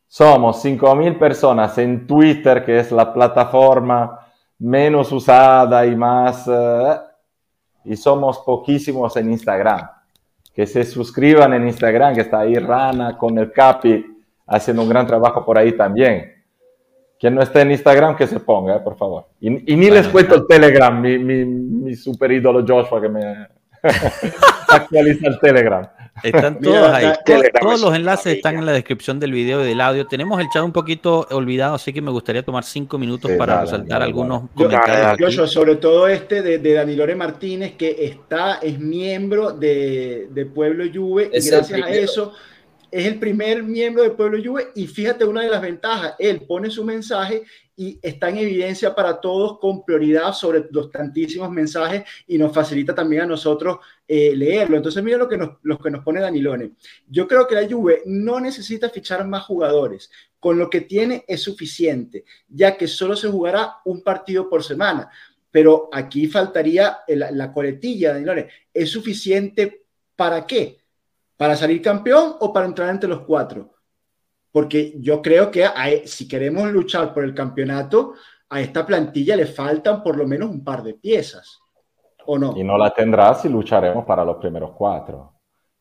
Somos 5.000 personas en Twitter, que es la plataforma menos usada y más... Eh, y somos poquísimos en Instagram. Que se suscriban en Instagram, que está ahí Rana con el Capi haciendo un gran trabajo por ahí también. Quien no esté en Instagram, que se ponga, eh, por favor. Y, ni les cuento el Telegram, mi, mi, mi super ídolo Joshua que me actualiza el Telegram. Están todos ahí. Todos, los enlaces están en la descripción del video y del audio. Tenemos el chat un poquito olvidado, así que me gustaría tomar cinco minutos para resaltar algunos comentarios. sobre todo este de, de Danilore Martínez, que está, es miembro de, de Pueblo Juve, y gracias a eso es el primer miembro del Pueblo Juve y fíjate una de las ventajas, él pone su mensaje y está en evidencia para todos con prioridad sobre los tantísimos mensajes y nos facilita también a nosotros eh, leerlo. Entonces mira lo que, nos, que nos pone Danilone. Yo creo que la Juve no necesita fichar más jugadores. Con lo que tiene es suficiente, ya que solo se jugará un partido por semana. Pero aquí faltaría la, la coletilla, Danilone. ¿Es suficiente para qué? ¿Para salir campeón o para entrar entre los cuatro? Porque yo creo que si queremos luchar por el campeonato, a esta plantilla le faltan por lo menos un par de piezas. ¿O no? Y no la tendrá si lucharemos para los primeros cuatro.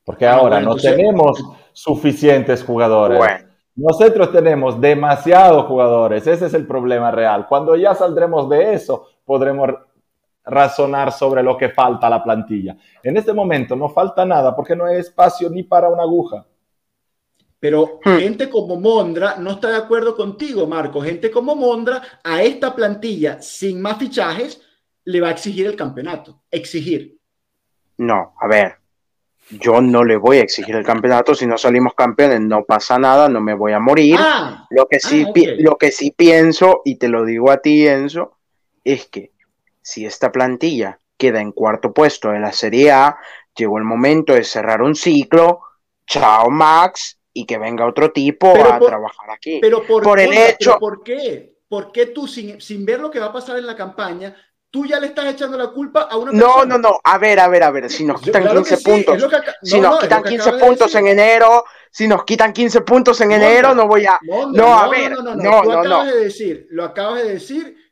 Porque ah, ahora no tenemos suficientes jugadores. Nosotros tenemos demasiados jugadores. Ese es el problema real. Cuando ya saldremos de eso, podremos razonar sobre lo que falta a la plantilla. En este momento no falta nada porque no hay espacio ni para una aguja. Pero hmm. gente como Mondra no está de acuerdo contigo, Marco. Gente como Mondra a esta plantilla sin más fichajes le va a exigir el campeonato. Exigir. No, a ver. Yo no le voy a exigir el campeonato. Si no salimos campeones, no pasa nada, no me voy a morir. Ah, lo, que sí, ah, lo que sí pienso, y te lo digo a ti, Enzo, es que si esta plantilla queda en cuarto puesto de la Serie A, llegó el momento de cerrar un ciclo. Chao, Max, y que venga otro tipo a trabajar aquí. Pero por, el hecho. ¿Por qué? ¿Por qué tú, sin, sin ver lo que va a pasar en la campaña, tú ya le estás echando la culpa a una persona. No, no, no. A ver, a ver, a ver. Si nos quitan 15 puntos, si nos quitan 15 puntos en enero, si nos quitan 15 puntos en enero, no voy a. no, a ver. No, no, no. no, acabas de decir, lo acabas de decir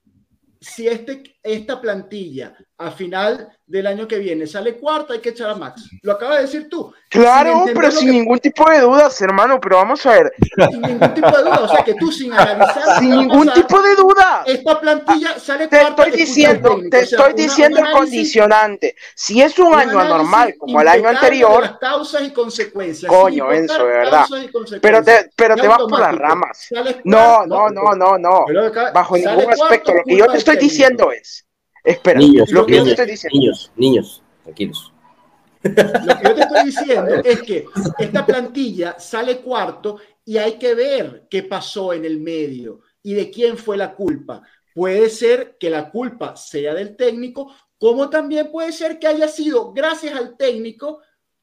si este, esta plantilla a final del año que viene sale cuarta, hay que echar a Max. Lo acabas de decir tú. Claro, pero sin ningún tipo de dudas, hermano, pero vamos a ver. Sin ningún tipo de dudas, o sea que tú sin analizar. Sin ningún tipo de duda. Esta plantilla sale te Estoy diciendo, te estoy diciendo el condicionante. Si es un, año anormal, como el año anterior. Las causas y consecuencias. Coño, Enzo, de verdad. Pero te, pero te vas por las ramas. No, no, no, no, no. Bajo ningún aspecto. Lo que yo te estoy diciendo es Espera, niños, lo que yo te estoy diciendo. Niños, niños, tranquilos. Lo que yo te estoy diciendo es que esta plantilla sale cuarto y hay que ver qué pasó en el medio y de quién fue la culpa. Puede ser que la culpa sea del técnico, como también puede ser que haya sido gracias al técnico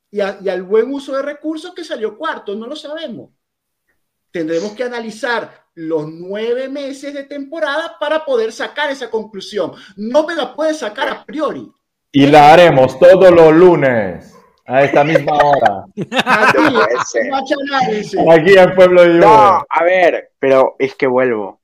y, y al buen uso de recursos que salió cuarto. No lo sabemos. Tendremos que analizar los nueve meses de temporada para poder sacar esa conclusión. No me la puedes sacar a priori. Y la haremos todos los lunes a esta misma hora. Aquí en Pueblo de No, a ver, pero es que vuelvo.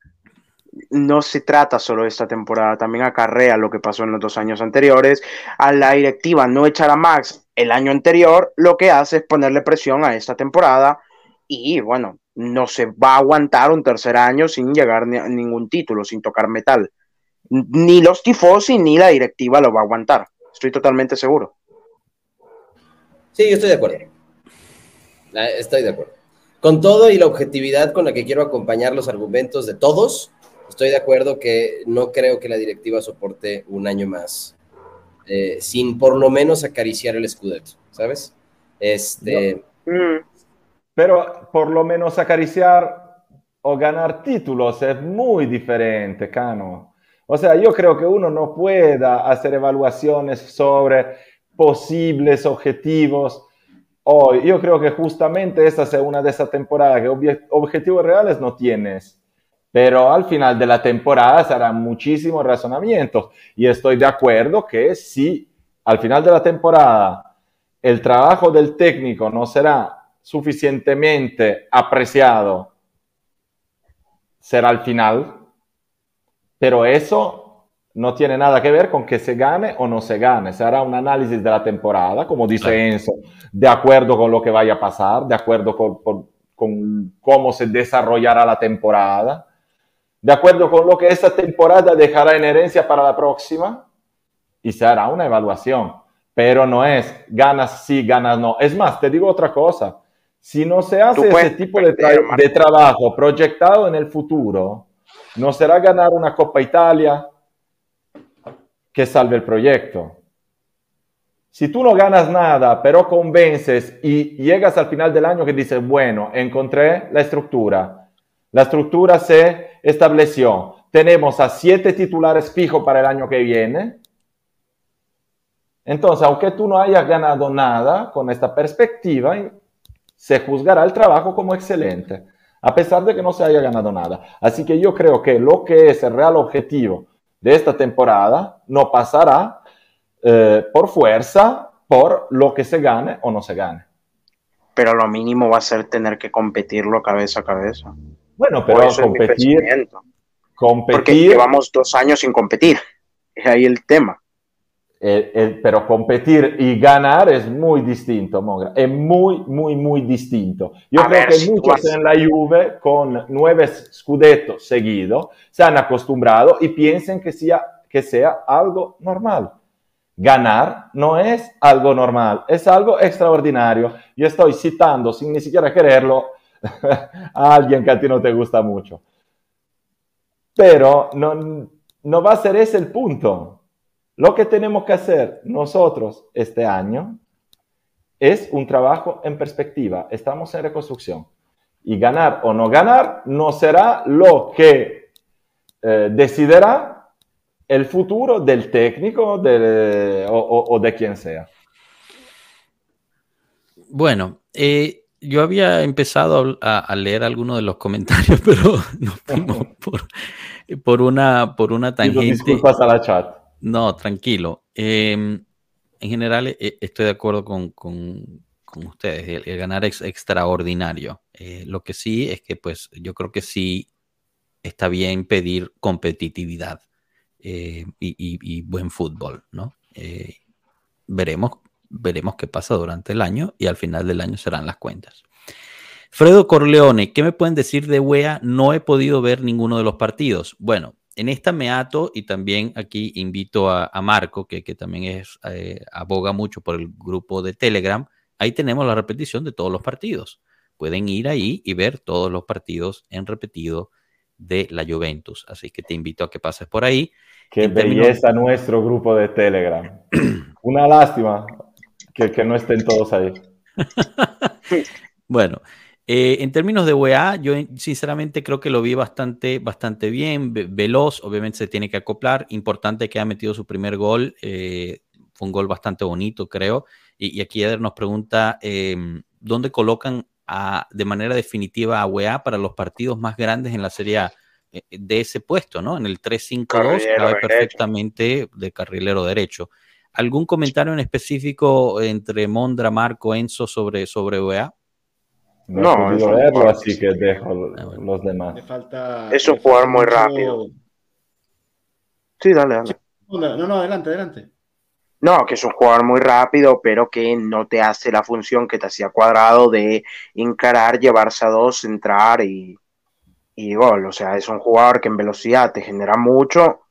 No se trata solo de esta temporada, también acarrea lo que pasó en los dos años anteriores. A la directiva no echar a Max el año anterior, lo que hace es ponerle presión a esta temporada y bueno, no se va a aguantar un tercer año sin llegar a ningún título, sin tocar metal. Ni los tifosi ni la directiva lo va a aguantar. Estoy totalmente seguro. Sí, yo estoy de acuerdo. Estoy de acuerdo. Con todo y la objetividad con la que quiero acompañar los argumentos de todos, estoy de acuerdo que no creo que la directiva soporte un año más eh, sin por lo menos acariciar el escudeto, ¿sabes? Este. Mm. Pero por lo menos acariciar o ganar títulos es muy diferente, Cano. O sea, yo creo que uno no pueda hacer evaluaciones sobre posibles objetivos hoy. Yo creo que justamente esta es una de esas temporadas que objetivos reales no tienes, pero al final de la temporada serán muchísimos razonamientos y estoy de acuerdo que si al final de la temporada el trabajo del técnico no será suficientemente apreciado, será al final, pero eso no tiene nada que ver con que se gane o no se gane. Será un análisis de la temporada, como dice Enzo, de acuerdo con lo que vaya a pasar, de acuerdo con, cómo se desarrollará la temporada, de acuerdo con lo que esa temporada dejará en herencia para la próxima, y se hará una evaluación. Pero no es ganas sí, ganas no. Es más, te digo otra cosa. Si no se hace ese tipo de, de trabajo proyectado en el futuro, no será ganar una Copa Italia, que salve el proyecto. Si tú no ganas nada, pero convences y llegas al final del año que dices, bueno, encontré la estructura, la estructura se estableció, tenemos a siete titulares fijos para el año que viene, entonces, aunque tú no hayas ganado nada con esta perspectiva, se juzgará el trabajo como excelente, a pesar de que no se haya ganado nada. Así que yo creo que lo que es el real objetivo de esta temporada no pasará eh, por fuerza por lo que se gane o no se gane. Pero lo mínimo va a ser tener que competirlo cabeza a cabeza. Bueno, pero competir, competir. Porque llevamos dos años sin competir. Es ahí el tema pero competir y ganar es muy distinto, Mogra. Es muy, muy, muy distinto. Yo creo que muchos en la Juve, con nueve scudettos seguidos, se han acostumbrado y piensan que sea, que sea algo normal. Ganar no es algo normal, es algo extraordinario. Yo estoy citando, sin ni siquiera quererlo, a alguien que a ti no te gusta mucho. Pero no, no va a ser ese el punto lo que tenemos que hacer nosotros este año es un trabajo en perspectiva. Estamos en reconstrucción. Y ganar o no ganar no será lo que eh, decidirá el futuro del técnico o, de quien sea. Bueno, eh, yo había empezado a, leer algunos de los comentarios, pero nos fuimos por, una, por una tangente. Disculpas a la chat. No, tranquilo. Em, en general eh, estoy de acuerdo con, ustedes. El, ganar es extraordinario. Eh, lo que sí es que pues yo creo que sí está bien pedir competitividad eh, y, buen fútbol, ¿no? veremos, veremos qué pasa durante el año y al final del año serán las cuentas. Fredo Corleone, ¿qué me pueden decir de WEA? No he podido ver ninguno de los partidos. Bueno, en esta me ato y también aquí invito a, Marco, que, también es, eh, aboga mucho por el grupo de Telegram. Ahí tenemos la repetición de todos los partidos. Pueden ir ahí y ver todos los partidos en repetido de la Juventus. Así que te invito a que pases por ahí. Qué belleza nuestro grupo de Telegram. Una lástima que, que no estén todos ahí. bueno, eh, en términos de UEA, yo sinceramente creo que lo vi bastante, bastante bien, veloz, obviamente se tiene que acoplar, importante que ha metido su primer gol, eh, fue un gol bastante bonito, creo, y, aquí Eder nos pregunta, em, ¿dónde colocan de manera definitiva a UEA para los partidos más grandes en la Serie eh, de ese puesto, ¿no? En el 3-5-2 cabe perfectamente de carrilero derecho. ¿Algún comentario en específico entre Mondra, Marco, Enzo sobre, sobre UEA? No, he podido verlo, así que dejo ah, los demás. es un jugador muy rápido. Sí, dale, dale. No, no, adelante, adelante. No, que es un jugador muy rápido, pero que no te hace la función que te hacía cuadrado de encarar, llevarse a dos, entrar y, y gol. O sea, es un jugador que en velocidad te genera mucho,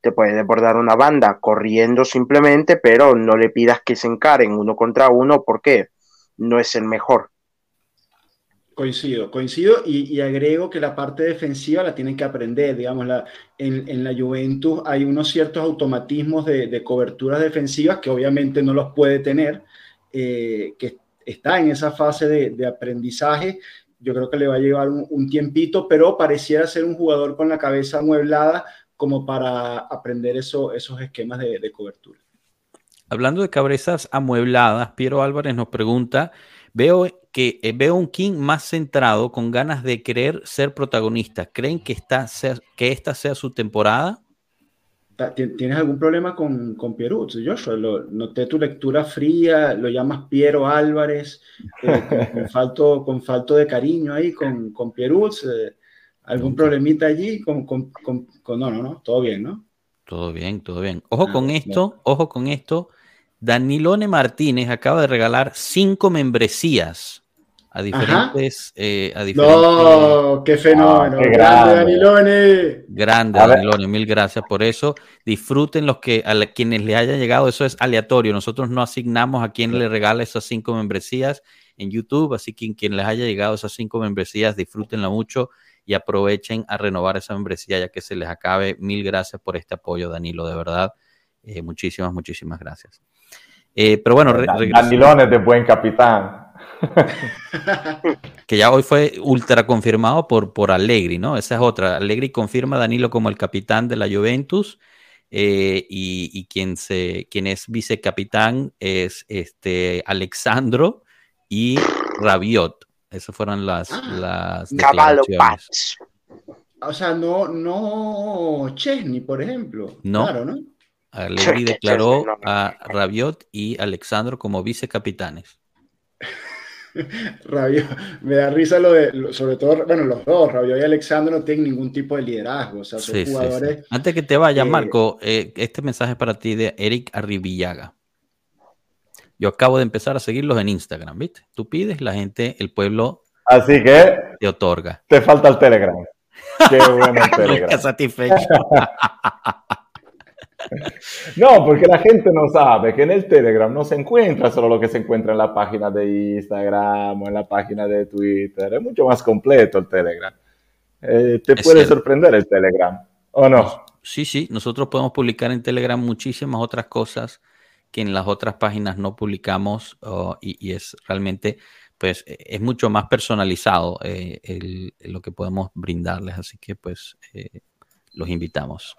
te puede desbordar una banda corriendo simplemente, pero no le pidas que se encaren uno contra uno porque no es el mejor. Coincido, coincido y, agrego que la parte defensiva la tienen que aprender, digamos, la, en, la Juventus hay unos ciertos automatismos de, coberturas defensivas que obviamente no los puede tener, eh, que está en esa fase de, aprendizaje, yo creo que le va a llevar un, tiempito, pero pareciera ser un jugador con la cabeza amueblada como para aprender eso, esos esquemas de cobertura. Hablando de cabezas amuebladas, Piero Álvarez nos pregunta, veo que eh, veo un King más centrado, con ganas de querer ser protagonista. ¿Creen que, esta sea, que esta sea su temporada? ¿Tienes algún problema con, con Pierut, Joshua? Lo, noté tu lectura fría, lo llamas Piero Álvarez, eh, con, falto, con falto de cariño ahí con, con Pierut. Eh, ¿Algún problemita allí? Con, con, no, no, no, todo bien, ¿no? Todo bien, todo bien. Ojo ah, con esto, ojo con esto. Danilone Martínez acaba de regalar cinco membresías a diferentes, eh, a diferentes. ¡No! ¡Qué fenómeno! Ah, ¡Grande, Danilone! Grande, Danilone, mil gracias por eso. Disfruten los que a quienes le haya llegado, eso es aleatorio. Nosotros no asignamos a quien le regala esas cinco membresías en YouTube, así que quien les haya llegado esas cinco membresías, disfrútenla mucho y aprovechen a renovar esa membresía ya que se les acabe. Mil gracias por este apoyo, Danilo, de verdad. Eh, muchísimas, muchísimas gracias. Eh, pero bueno, Danilone de buen capitán. que ya hoy fue ultra confirmado por, por Allegri, ¿no? Esa es otra. Allegri confirma a Danilo como el capitán de la Juventus eh, y, quien, se, quien es vicecapitán es este Alexandro y Rabiot. Esas fueron las, las O sea, no, no Chesney, por ejemplo. No. Claro, ¿no? Allegri declaró a Rabiot y Alexandro como vicecapitanes. Rabiot, me da risa lo de, sobre todo, bueno, los dos, Rabiot y Alexandro no tienen ningún tipo de liderazgo, o sea, son jugadores. Antes que te vaya, Marco, eh, este mensaje es para ti de Eric Arribillaga. Yo acabo de empezar a seguirlos en Instagram, ¿viste? Tú pides, la gente, el pueblo. Así que. Te otorga. Te falta el Telegram. Qué bueno el Telegram. satisfecho. No, porque la gente no sabe que en el Telegram no se encuentra solo lo que se encuentra en la página de Instagram o en la página de Twitter. Es mucho más completo el Telegram. Eh, te puede sorprender el Telegram, ¿o no? Sí, sí, nosotros podemos publicar en Telegram muchísimas otras cosas que en las otras páginas no publicamos y, es realmente, pues, e, es mucho más personalizado eh, lo que podemos brindarles, así que, pues, eh, los invitamos.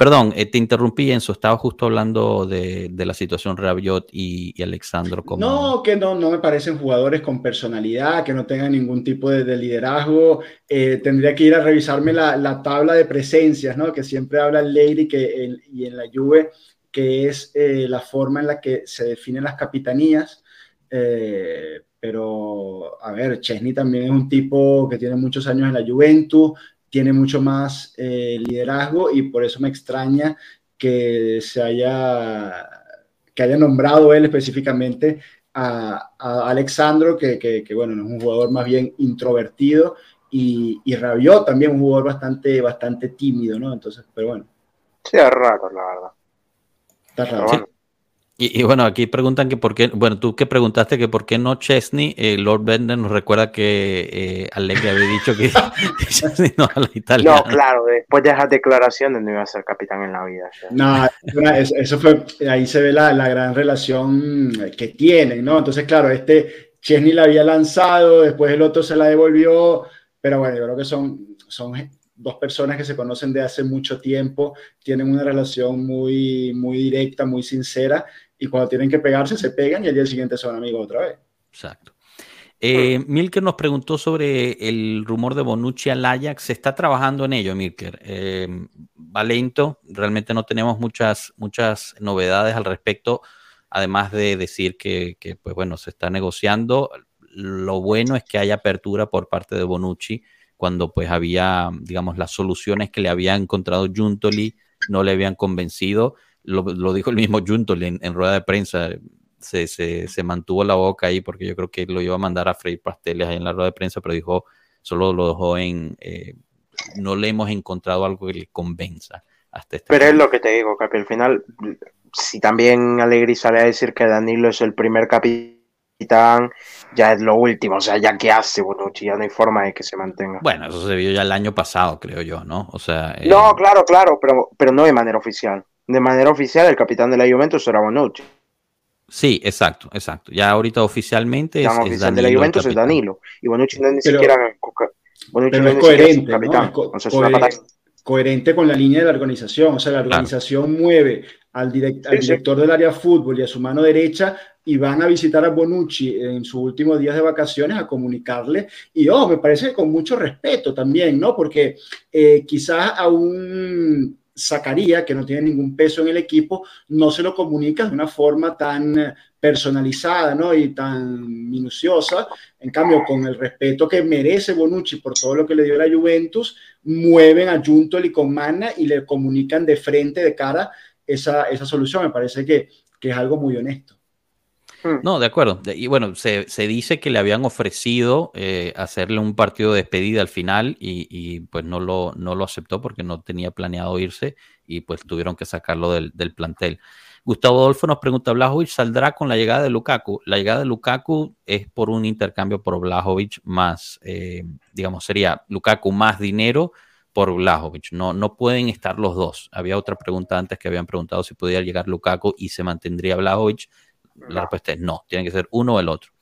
Perdón, eh, te interrumpí, Enzo. Estaba justo hablando de, la situación Rabiot y, y, Alexandro. No, que no, no me parecen jugadores con personalidad, que no tengan ningún tipo de, liderazgo. tendría que ir a revisarme la, tabla de presencias, ¿no? Que siempre habla Lady que y en la Juve que es eh, la forma en la que se definen las capitanías. Eh, pero, a ver, Chesney también es un tipo que tiene muchos años en la Juventus, tiene mucho más eh, liderazgo y por eso me extraña que se haya, que haya nombrado él específicamente a, Alexandro, que, que, bueno, es un jugador más bien introvertido y, y Rabiot también un jugador bastante, bastante tímido, ¿no? Entonces, pero bueno. Sí, es raro, la verdad. Y, bueno, aquí preguntan que por qué, bueno, tú que preguntaste que por qué no Chesney, eh, Lord Bender nos recuerda que eh, Allegri había dicho que, Chesney no a la italiana. No, claro, después de esas declaraciones no iba a ser capitán en la vida. No, eso fue, ahí se ve la, la gran relación que tienen, ¿no? Entonces, claro, este Chesney la había lanzado, después el otro se la devolvió, pero bueno, yo creo que son, son dos personas que se conocen de hace mucho tiempo, tienen una relación muy, muy directa, muy sincera, y cuando tienen que pegarse, se pegan y al día siguiente son amigos otra vez. Exacto. Eh, Milker nos preguntó sobre el rumor de Bonucci al Ajax. Se está trabajando en ello, Milker. Eh, va lento. Realmente no tenemos muchas, muchas novedades al respecto, además de decir que, que, pues bueno, se está negociando. Lo bueno es que hay apertura por parte de Bonucci cuando pues había, digamos, las soluciones que le había encontrado Juntoli no le habían convencido. Lo, dijo el mismo Juntoli en, rueda de prensa. Se, se, mantuvo la boca ahí porque yo creo que lo iba a mandar a freír pasteles ahí en la rueda de prensa, pero dijo, solo lo dejó en, eh, no le hemos encontrado algo que le convenza hasta este Pero es lo que te digo, Capi, al final, si también Alegri sale a decir que Danilo es el primer capitán ya es lo último, o sea, ya que hace Bonucci, ya no hay forma de que se mantenga. Bueno, eso se vio ya el año pasado, creo yo, ¿no? O sea... Eh, no, claro, claro, pero, pero no de manera oficial. De manera oficial, el capitán de la Juventus era Bonucci. Sí, exacto, exacto. Ya ahorita oficialmente es, oficial de la Juventus es Danilo. Y Bonucci no es ni siquiera... Bonucci no es, coherente, capitán. coherente con la línea de la organización. O sea, la organización mueve al, director del área fútbol y a su mano derecha y van a visitar a Bonucci en sus últimos días de vacaciones a comunicarle. Y, oh, me parece con mucho respeto también, ¿no? Porque eh, quizás a un Zacarías, que no tiene ningún peso en el equipo, no se lo comunica de una forma tan personalizada ¿no? y tan minuciosa. En cambio, con el respeto que merece Bonucci por todo lo que le dio la Juventus, mueven a Juntoli y con Manna y le comunican de frente, de cara, esa, esa solución. Me parece que, que es algo muy honesto. Hmm. No, de acuerdo. Y bueno, se, se dice que le habían ofrecido eh, hacerle un partido de despedida al final y, y, pues no lo, no lo aceptó porque no tenía planeado irse y pues tuvieron que sacarlo del, del plantel. Gustavo Adolfo nos pregunta, ¿Blajovic saldrá con la llegada de Lukaku? La llegada de Lukaku es por un intercambio por Blajovic más, eh, digamos, sería Lukaku más dinero por Blajovic. No, no pueden estar los dos. Había otra pregunta antes que habían preguntado si podía llegar Lukaku y se mantendría Blajovic. La respuesta es no, tiene que ser uno o el otro.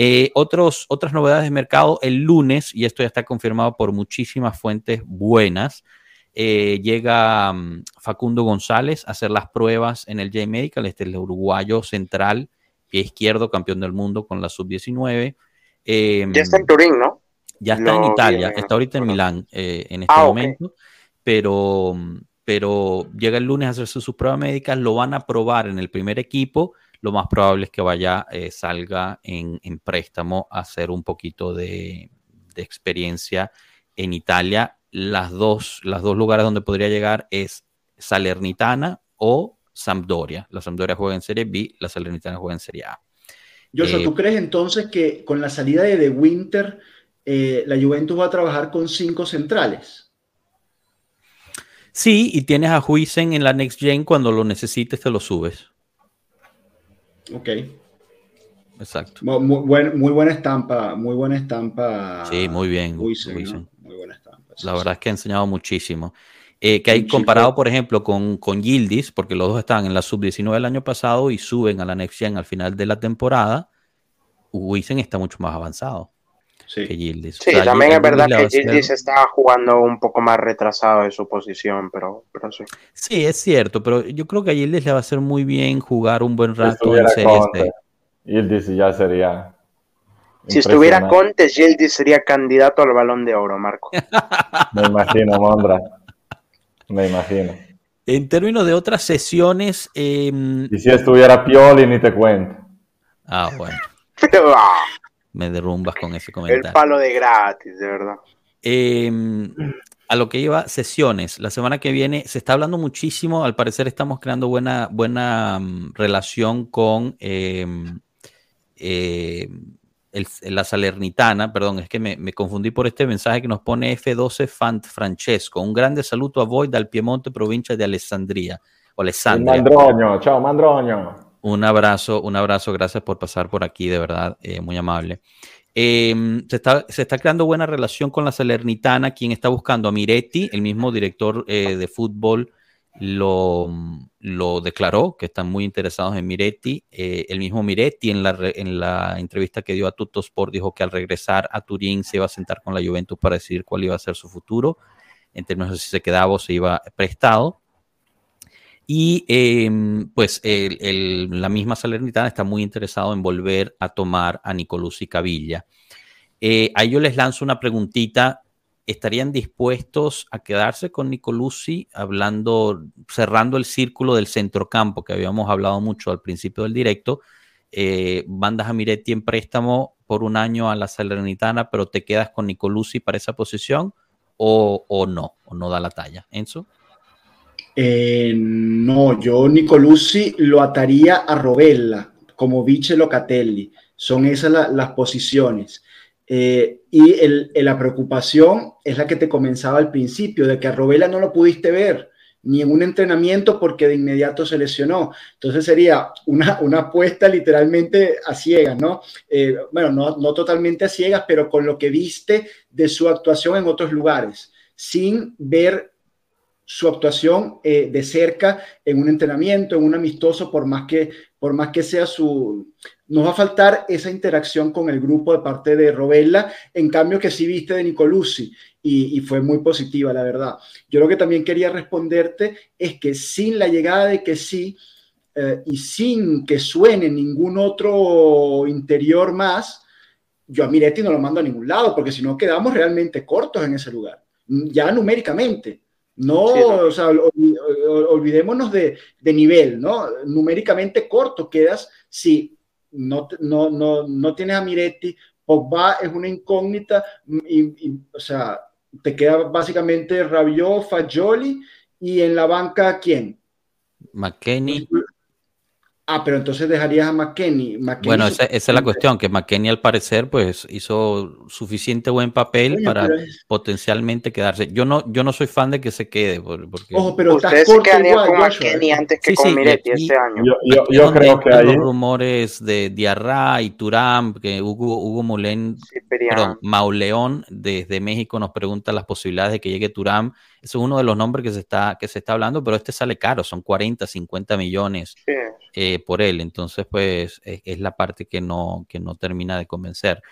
Eh, otros, otras novedades de mercado, el lunes, y esto ya está confirmado por muchísimas fuentes buenas, eh, llega um, Facundo González a hacer las pruebas en el J-Medical, este es el uruguayo central, pie izquierdo, campeón del mundo con la sub-19. Em, ya está en Turín, ¿no? Ya está en Italia, está ahorita en Milán eh, en este ah, momento, pero, pero llega el lunes a hacerse sus pruebas médicas, lo van a probar en el primer equipo, lo más probable es que vaya, eh, salga en, préstamo a hacer un poquito de, de experiencia en Italia las dos, las dos lugares donde podría llegar es Salernitana o Sampdoria. La Sampdoria juega en Serie B, la Salernitana juega en Serie A. Joshua, ¿tú eh, crees entonces que con la salida de The Winter eh, la Juventus va a trabajar con cinco centrales? Sí, y tienes a Huisen en la Next Gen cuando lo necesites, te lo subes. Ok. Exacto. Muy, muy, buena estampa, muy buena estampa. Sí, muy bien. Huisen, Muy buena estampa. La verdad es que ha enseñado muchísimo. Eh, que hay comparado, por ejemplo, con, con Gildis, porque los dos estaban en la sub-19 el año pasado y suben a la Next Gen al final de la temporada, Wisen está mucho más avanzado sí. que Gildis. Sí, también es verdad que Gildis está jugando un poco más retrasado de su posición, pero, pero sí. Sí, es cierto, pero yo creo que a Gildis le va a hacer muy bien jugar un buen rato en Serie Gildis ya sería si estuviera Conte, Gildi sería candidato al balón de oro, Marco. Me imagino, Mondra. Me imagino. En términos de otras sesiones. Em, y si estuviera Pioli, ni te cuento. Ah, bueno. Me derrumbas con ese comentario. El palo de gratis, de verdad. Em, a lo que iba, sesiones. La semana que viene se está hablando muchísimo. Al parecer estamos creando buena, buena mm, relación con. Eh, la Salernitana, perdón, es que me, confundí por este mensaje que nos pone F12 Fant Francesco. Un grande saludo a voi dal Piemonte, provincia de Alessandria. O Alessandria. Mandroño, chao Mandroño. Un abrazo, un abrazo, gracias por pasar por aquí, de verdad, eh, muy amable. Em, se, está, creando buena relación con la Salernitana, quien está buscando a Miretti, el mismo director eh, de fútbol lo, declaró, que están muy interesados en Miretti. Eh, el mismo Miretti en la, en la entrevista que dio a Tuttosport dijo que al regresar a Turín se iba a sentar con la Juventus para decidir cuál iba a ser su futuro, en términos de si se quedaba o se iba prestado. Y em, pues la misma Salernitana está muy interesado en volver a tomar a Nicolás y Cavilla. Eh, a ellos les lanzo una preguntita estarían dispuestos a quedarse con Nicolucci hablando, cerrando el círculo del centrocampo que habíamos hablado mucho al principio del directo. Eh, mandas a Miretti en préstamo por un año a la Salernitana, pero te quedas con Nicolucci para esa posición o, no, o no da la talla. Enzo. Eh, no, yo Nicolucci lo ataría a Robella como Vice Locatelli. Son esas las posiciones. Eh, y la preocupación es la que te comenzaba al principio, de que a Robela no lo pudiste ver ni en un entrenamiento porque de inmediato se lesionó. Entonces sería una, apuesta literalmente a ciegas, ¿no? Eh, bueno, no, no totalmente a ciegas, pero con lo que viste de su actuación en otros lugares, sin ver su actuación eh, de cerca en un entrenamiento, en un amistoso, por más que, por más que sea su... Nos va a faltar esa interacción con el grupo de parte de Robella, en cambio que sí viste de Nicolucci y, fue muy positiva, la verdad. Yo lo que también quería responderte es que sin la llegada de que sí eh, y sin que suene ningún otro interior más, yo a Miretti no lo mando a ningún lado, porque si no quedamos realmente cortos en ese lugar, ya numéricamente. No, o sea, olvidémonos de, de, ¿no? Numéricamente corto quedas si no, no, no, no tienes a Miretti, Pogba es una incógnita, y, o sea, te queda básicamente Rabiot, Fagioli, y en la banca, ¿quién? McKenny. Ah, pero entonces dejarías a McKenny. bueno, esa, es la cuestión, que McKenny al parecer pues hizo suficiente buen papel para potencialmente quedarse. Yo no, yo no soy fan de que se quede. Porque... Ojo, pero Ustedes se quedarían con McKenny antes que con Miretti este año. Yo, yo, creo que hay... los rumores de Diarra y Turam, que Hugo, Hugo Molen, perdón, Mauleón desde México nos pregunta las posibilidades de que llegue Turam. Ese es uno de los nombres que se está, que se está hablando, pero este sale caro, son 40, 50 millones. Sí eh, por él. Entonces, pues es, la parte que no, que no termina de convencer.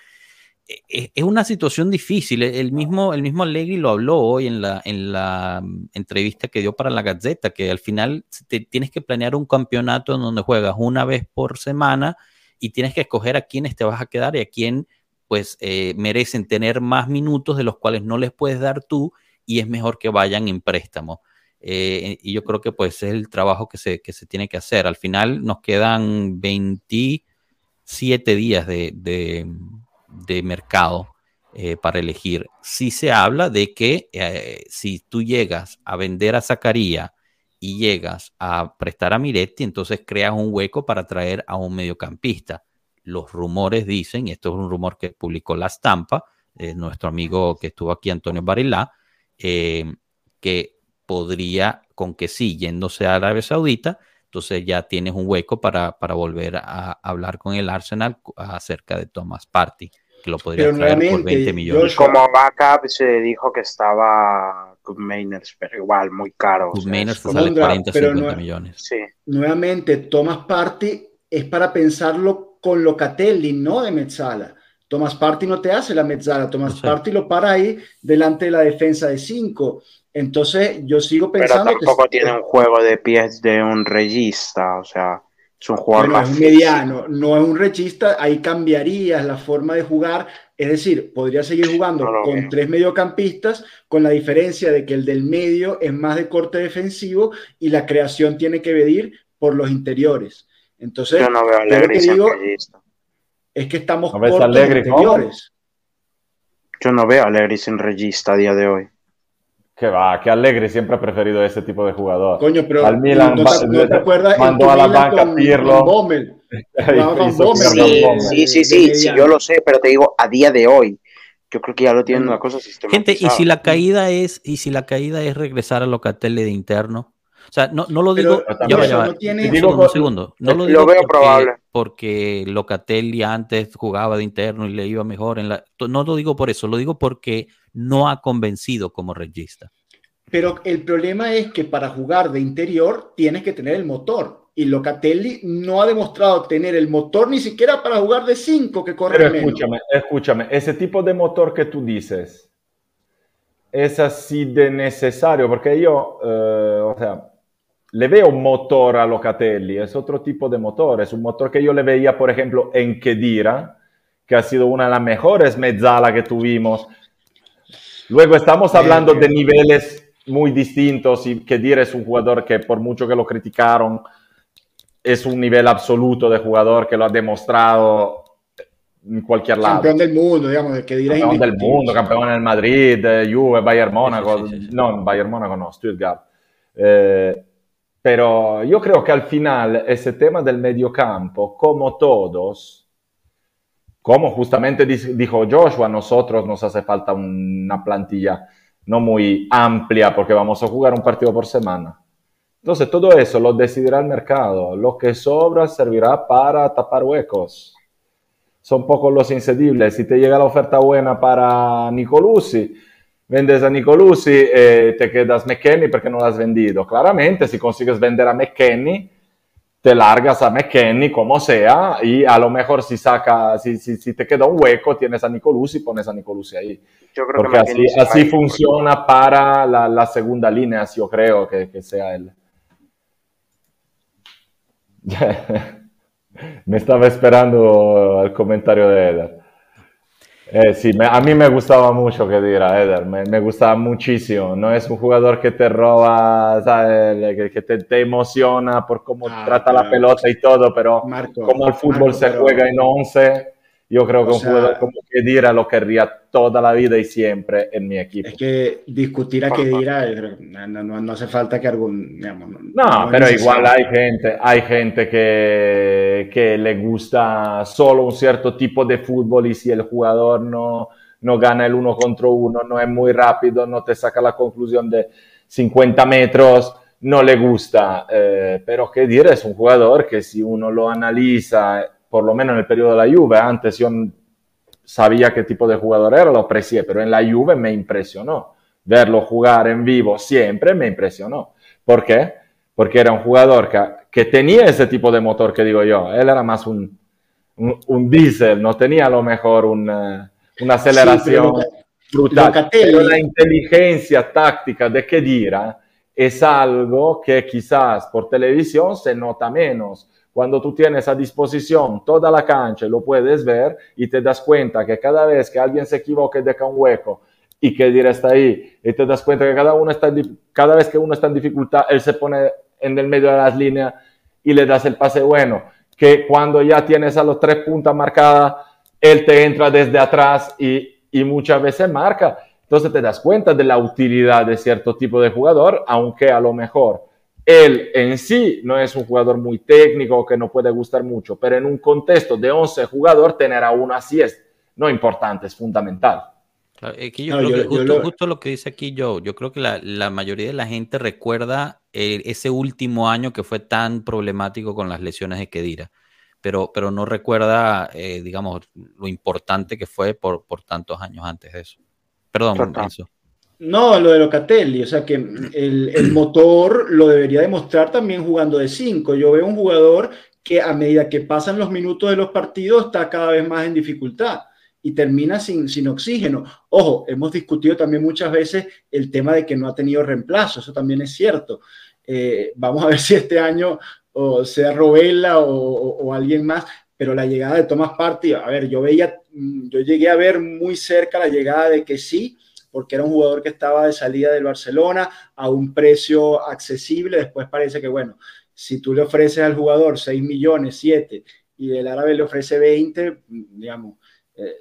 E, e, es, una situación difícil. El mismo, el mismo Allegri lo habló hoy en la, en la mm, entrevista que dio para la Gazeta, que al final te, tienes que planear un campeonato en donde juegas una vez por semana y tienes que escoger a quiénes te vas a quedar y a quién pues eh, merecen tener más minutos de los cuales no les puedes dar tú y es mejor que vayan en préstamo. Eh, y yo creo que pues es el trabajo que se, que se tiene que hacer. Al final nos quedan 27 días de, de, mercado eh, para elegir. Si se habla de que eh, si tú llegas a vender a Zacarías y llegas a prestar a Miretti, entonces creas un hueco para traer a un mediocampista. Los rumores dicen, y esto es un rumor que publicó La Estampa, nuestro amigo que estuvo aquí, Antonio Barilá, que podría, con que sí, yéndose a Arabia Saudita, entonces ya tienes un hueco para, para volver a hablar con el Arsenal acerca de Thomas Party, que lo podría traer por 20 millones. Como backup se dijo que estaba Mainers, pero igual muy caro. Mainers sale 40 50 millones. Sí. Nuevamente, Thomas Party es para pensarlo con Locatelli, no de Mezzala. Thomas Party no te hace la mezzala, Thomas Party lo para ahí delante de la defensa de 5. Entonces, yo sigo pensando. Pero tampoco tiene un juego de pies de un regista, o sea, es un jugador más. Es mediano, no es un regista, ahí cambiarías la forma de jugar. Es decir, podría seguir jugando con tres mediocampistas, con la diferencia de que el del medio es más de corte defensivo y la creación tiene que venir por los interiores. Entonces, yo no veo Allegri sin regista. Es que estamos ¿No cortos interiores. Yo no veo a Allegri sin regista a día de hoy. Que va, que Allegri siempre ha preferido ese tipo de jugador. Coño, pero Al Milan, no, te, acuerdas mandó a la banca Pirlo. sí, sí, sí, sí, yo lo sé, pero te digo, a día de hoy, yo creo que ya lo tienen una cosa sistematizada. Gente, y si la caída es, y si la caída es regresar a Locatelli de interno, o sea, no, no lo digo. ya va, ya va. un segundo. No lo, digo veo probable. Porque Locatelli antes jugaba de interno y le iba mejor. En la, no lo digo por eso, lo digo porque no ha convencido como regista. Pero el problema es que para jugar de interior tienes que tener el motor. Y Locatelli no ha demostrado tener el motor ni siquiera para jugar de 5 que corre Pero escúchame, escúchame, ese tipo de motor que tú dices es así de necesario, porque yo, eh, o sea, le veo un motor a Locatelli, es otro tipo de motor, es un motor que yo le veía, por ejemplo, en Kedira, que ha sido una de las mejores mezzala que tuvimos. Luego estamos hablando de niveles muy distintos y Kedira es un jugador que por mucho que lo criticaron, es un nivel absoluto de jugador que lo ha demostrado en cualquier lado. Campeón del mundo, digamos, Kedira Campeón del mundo, campeón en el Madrid, Juve, Bayern Mónaco, no, Bayern Mónaco no, Stuttgart. Eh, pero yo creo que al final ese tema del mediocampo, como todos, como justamente dijo Joshua, a nosotros nos hace falta una plantilla no muy amplia porque vamos a jugar un partido por semana. Entonces todo eso lo decidirá el mercado. Lo que sobra servirá para tapar huecos. Son pocos los incedibles. Si te llega la oferta buena para Nicolucci, vendes a Nicolucci y te quedas McKenny porque no lo has vendido. Claramente, si consigues vender a McKenny, te largas a McKenny como sea y a lo mejor si saca, si, si, si te queda un hueco, tienes a Nicolucci y pones a Nicolucci ahí. Yo creo Porque que así, así funciona para la, la, segunda línea, yo creo que, que sea él. Me estaba esperando el comentario de Eder. Eh, sí, a mí me gustaba mucho que diera Eder, me, gustaba muchísimo. No es un jugador que te roba, que, te, emociona por cómo ah, trata la pelota y todo, pero como el fútbol se juega en 11, yo creo que un jugador como Kedira lo querría toda la vida y siempre en mi equipo. Es que discutir a Kedira no, no, no hace falta que algún... no, pero igual hay gente, hay gente que, que le gusta solo un cierto tipo de fútbol y si el jugador no, no gana el uno contra uno, no es muy rápido, no te saca la conclusión de 50 metros, no le gusta. Eh, pero Kedira es un jugador que si uno lo analiza por lo menos en el periodo de la Juve, antes yo sabía qué tipo de jugador era, lo aprecié, pero en la Juve me impresionó. Verlo jugar en vivo siempre me impresionó. ¿Por qué? Porque era un jugador que, tenía ese tipo de motor que digo yo. Él era más un, un, diésel, no tenía a lo mejor una, una aceleración brutal. pero la inteligencia táctica de Kedira es algo que quizás por televisión se nota menos cuando tú tienes a disposición toda la cancha lo puedes ver y te das cuenta que cada vez que alguien se equivoca y deja un hueco y que dirá está ahí y te das cuenta que cada, uno está cada vez que uno está en dificultad, él se pone en el medio de las líneas y le das el pase bueno, que cuando ya tienes a los tres puntas marcadas, él te entra desde atrás y, y muchas veces marca. Entonces te das cuenta de la utilidad de cierto tipo de jugador, aunque a lo mejor él en sí no es un jugador muy técnico que no puede gustar mucho, pero en un contexto de 11 jugadores tener a uno así es no importante, es fundamental. justo, lo que dice aquí yo, yo creo que la, mayoría de la gente recuerda eh, ese último año que fue tan problemático con las lesiones de Kedira, pero, pero no recuerda, eh, digamos, lo importante que fue por, por tantos años antes de eso. Perdón, eso. No, lo de Locatelli, o sea que el, motor lo debería demostrar también jugando de 5. Yo veo un jugador que a medida que pasan los minutos de los partidos está cada vez más en dificultad y termina sin, sin oxígeno. Ojo, hemos discutido también muchas veces el tema de que no ha tenido reemplazo, eso también es cierto. Eh, vamos a ver si este año o sea Robella o, alguien más, pero la llegada de Tomás Party, a ver, yo veía, yo llegué a ver muy cerca la llegada de que sí, porque era un jugador que estaba de salida del Barcelona a un precio accesible. Después parece que, bueno, si tú le ofreces al jugador 6 millones, 7, y el árabe le ofrece 20, digamos, eh,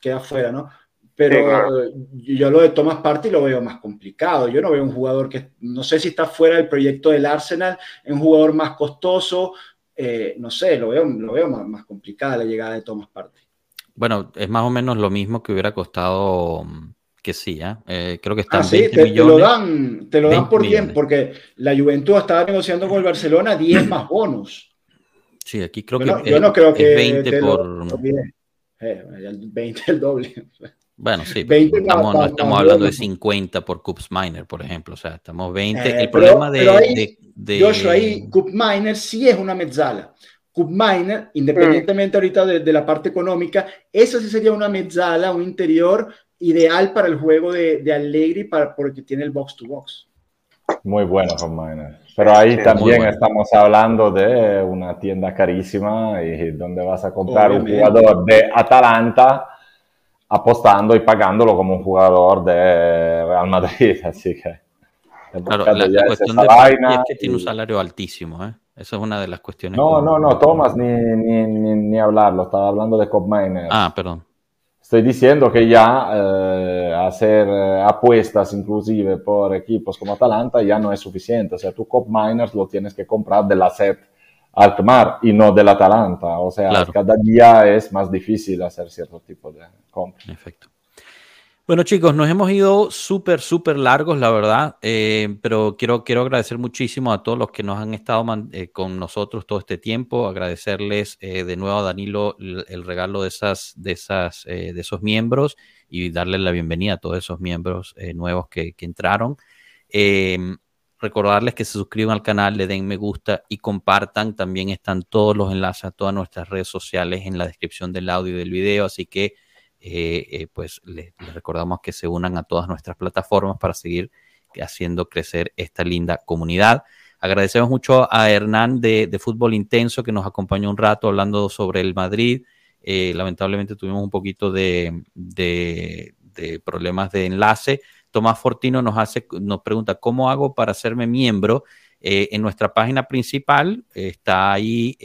queda fuera, ¿no? Pero yo lo de Thomas Party lo veo más complicado. Yo no veo un jugador que, no sé si está fuera del proyecto del Arsenal, es un jugador más costoso, eh, no sé, lo veo, lo veo más, más complicada la llegada de Thomas Party. Bueno, es más o menos lo mismo que hubiera costado que sí, ¿eh? ¿eh? creo que están ah, sí, te, lo dan, te lo dan por bien, porque la Juventud estaba negociando con el Barcelona 10 más bonos. Sí, aquí creo que, yo no creo que 20 por... 20 eh, el doble. Bueno, sí, estamos, no estamos hablando de 50 por Cups Miner, por ejemplo. O sea, estamos 20. Eh, el problema de, ahí, de, Joshua, ahí Cup Miner sí es una mezzala. Cup Miner, independientemente ahorita de, de, la parte económica, eso sí sería una mezzala, un interior ideal para el juego de, de Allegri para, porque tiene el box to box. Muy bueno Pero ahí también estamos hablando de una tienda carísima y donde vas a comprar un jugador de Atalanta apostando y pagándolo como un jugador de Real Madrid. Así que. Claro, la, cuestión de vaina es que tiene un salario altísimo, ¿eh? Eso es una de las cuestiones. No, no, no, Thomas, ni, ni, ni, ni hablarlo. Estaba hablando de Cop Miner. Ah, perdón. Estoy diciendo que ya eh, hacer eh, apuestas inclusive por equipos como Atalanta ya no es suficiente. O sea, tu Cop Miners lo tienes que comprar de la SET Altmar y no del Atalanta. O sea, cada día es más difícil hacer cierto tipo de compra. Perfecto. Bueno chicos, nos hemos ido súper, súper largos, la verdad, eh, pero quiero, quiero agradecer muchísimo a todos los que nos han estado eh, con nosotros todo este tiempo, agradecerles eh, de nuevo a Danilo el, regalo de, esas, de, esas, de esos miembros y darle la bienvenida a todos esos miembros nuevos que, que entraron. Em, recordarles que se suscriban al canal, le den me gusta y compartan. También están todos los enlaces a todas nuestras redes sociales en la descripción del audio y del video, así que pues les, recordamos que se unan a todas nuestras plataformas para seguir haciendo crecer esta linda comunidad. Agradecemos mucho a Hernán de, Fútbol Intenso que nos acompañó un rato hablando sobre el Madrid. Eh, lamentablemente tuvimos un poquito de, de, problemas de enlace. Tomás Fortino nos hace, nos pregunta cómo hago para hacerme miembro. en nuestra página principal está ahí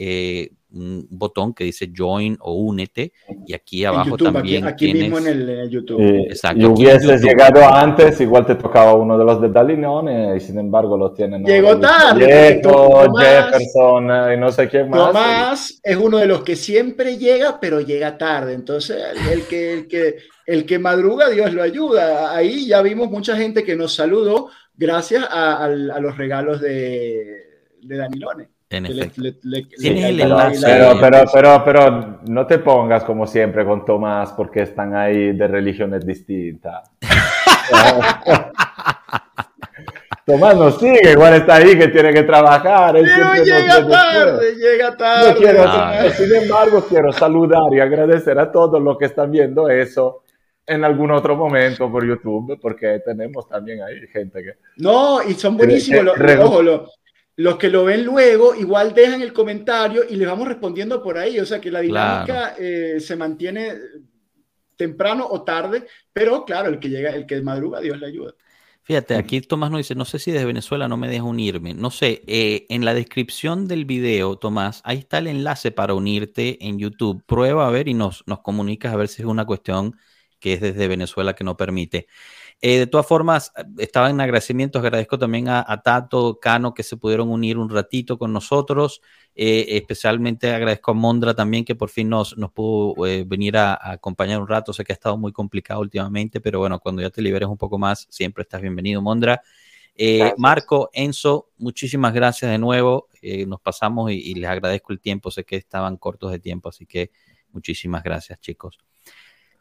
un botón que dice join o únete y aquí abajo también aquí, mismo en el, YouTube. Exacto y hubieses llegado antes igual te tocaba uno de los de Dalinone y sin embargo lo tienen llegó tarde Jefferson y no sé quién más. Tomás es uno de los que siempre llega pero llega tarde. Entonces el, que el que el que madruga Dios lo ayuda. Ahí ya vimos mucha gente que nos saludó gracias a, los regalos de, de Danilone pero, pero, pero, pero, no te pongas como siempre con Tomás porque están ahí de religiones distintas. Tomás no sigue, igual está ahí que tiene que trabajar. llega tarde, llega tarde. sin embargo, quiero saludar y agradecer a todos los que están viendo eso en algún otro momento por YouTube, porque tenemos también ahí gente que... No, y son buenísimos. los, los que lo ven luego igual dejan el comentario y les vamos respondiendo por ahí. O sea que la dinámica eh, se mantiene temprano o tarde, pero claro, el que llega, el que madruga, Dios le ayuda. Fíjate, aquí Tomás nos dice, no sé si desde Venezuela no me deja unirme. No sé, eh, en la descripción del video, Tomás, ahí está el enlace para unirte en YouTube. Prueba a ver y nos, nos comunicas a ver si es una cuestión que es desde Venezuela que no permite. Eh, de todas formas, estaba en agradecimientos. Agradezco también a, Tato, Cano, que se pudieron unir un ratito con nosotros. Eh, especialmente agradezco a Mondra también, que por fin nos, nos pudo eh, venir a, acompañar un rato. Sé que ha estado muy complicado últimamente, pero bueno, cuando ya te liberes un poco más, siempre estás bienvenido, Mondra. Marco, Enzo, muchísimas gracias de nuevo. nos pasamos y les agradezco el tiempo. Sé que estaban cortos de tiempo, así que muchísimas gracias, chicos.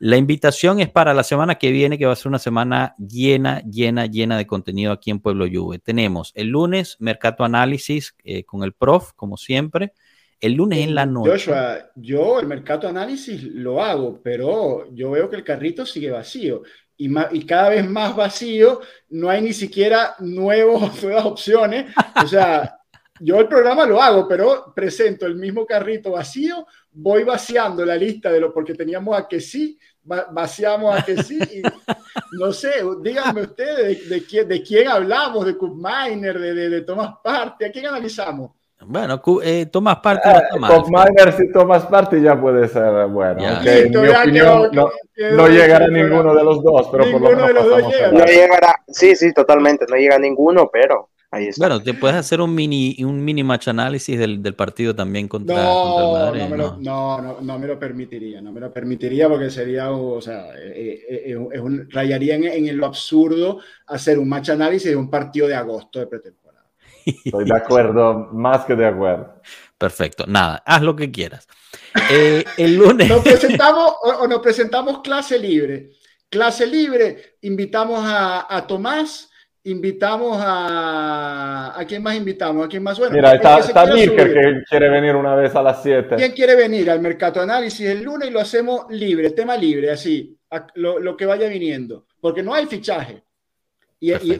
La invitación es para la semana que viene, que va a ser una semana llena, llena, llena de contenido aquí en Pueblo Juve. Tenemos el lunes Mercato Análisis eh, con el prof, como siempre. El lunes en la noche. Yo el Mercato Análisis lo hago, pero yo veo que el carrito sigue vacío. Y, y, cada vez más vacío, no hay ni siquiera nuevos, nuevas opciones. O sea, yo el programa lo hago, pero presento el mismo carrito vacío, voy vaciando la lista de lo porque teníamos a que sí, vaciamos a que sí. no sé, díganme ustedes de, quién, de quién hablamos, de Cup Miner, de, de, de Tomás Parte, ¿a quién analizamos? Bueno, eh, Tomás Parte. Cup Miner, si Tomás Parte ya puede ser bueno. en mi opinión, no, llegará ninguno de los dos, pero por lo menos de los dos llega. No llegará, sí, sí, totalmente, no llega ninguno, pero bueno, te puedes hacer un mini, un mini match análisis del, del partido también contra, no, el Madrid. No me, lo, no. No, no, me lo permitiría, no me lo permitiría porque sería, o sea, eh, eh, eh, es un, rayaría en, en, lo absurdo hacer un match análisis de un partido de agosto de pretemporada. Estoy de acuerdo, más que de acuerdo. Perfecto, nada, haz lo que quieras. el lunes. Nos presentamos o, nos presentamos clase libre. Clase libre, invitamos a, a Tomás invitamos a... ¿A quién más invitamos? ¿A quién más? Bueno, Mira, está, está que quiere venir una vez a las 7. ¿Quién quiere venir al Mercado Análisis el lunes y lo hacemos libre, tema libre, así, lo, lo que vaya viniendo? Porque no hay fichaje. Y, y,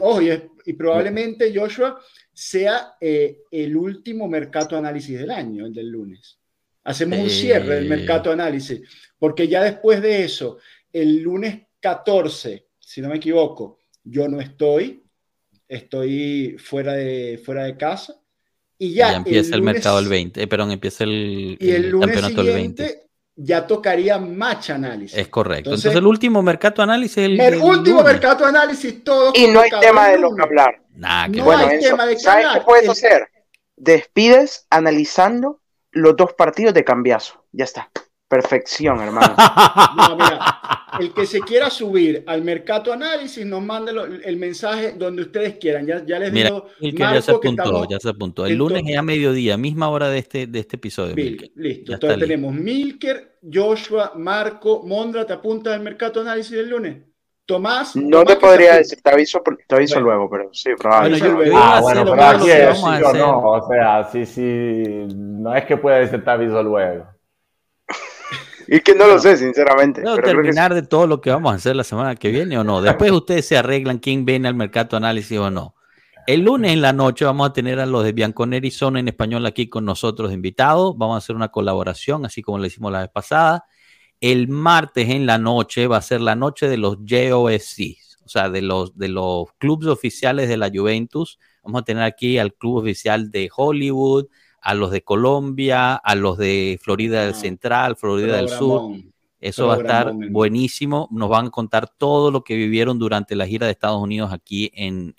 y, probablemente Joshua sea eh, el último Mercado Análisis del año, el del lunes. Hacemos un cierre del Mercado Análisis, porque ya después de eso, el lunes 14, si no me equivoco, yo no estoy, estoy fuera de, fuera de casa. Y ya, empieza el, mercado el 20, eh, perdón, empieza el, y el, campeonato el 20. Ya tocaría match análisis. Es correcto. Entonces, el último mercado análisis el, el último mercado análisis todo. Y no hay tema de lo que hablar. no hay tema de ¿Sabes qué puedes hacer? Despides analizando los dos partidos de cambiazo. Ya está. Perfección, hermano. No, mira, el que se quiera subir al mercado análisis, nos mande el mensaje donde ustedes quieran. Ya, ya les Mira, digo, Milker ya se apuntó, ya se apuntó. El lunes es a mediodía, misma hora de este, de este episodio. Milker. Listo. Entonces tenemos Milker, Joshua, Marco, Mondra, ¿te apuntas al mercado análisis del lunes? Tomás. No te podría decir, te aviso, te aviso luego, pero sí, probablemente. ah, bueno, pero aquí es sí o no. O sea, sí, sí. No es que pueda decir te aviso luego. Y que no lo sé, sinceramente. ¿Puedo terminar de todo lo que vamos a hacer la semana que viene o no? Después ustedes se arreglan quién viene al mercado análisis o no. El lunes en la noche vamos a tener a los de Bianconeri Zona en español aquí con nosotros invitados. Vamos a hacer una colaboración, así como le hicimos la vez pasada. El martes en la noche va a ser la noche de los JOSC, o sea, de los, de los clubes oficiales de la Juventus. Vamos a tener aquí al club oficial de Hollywood, a los de Colombia, a los de Florida del ah, Central, Florida del Sur. Eso va a estar buenísimo. Nos van a contar todo lo que vivieron durante la gira de Estados Unidos aquí en,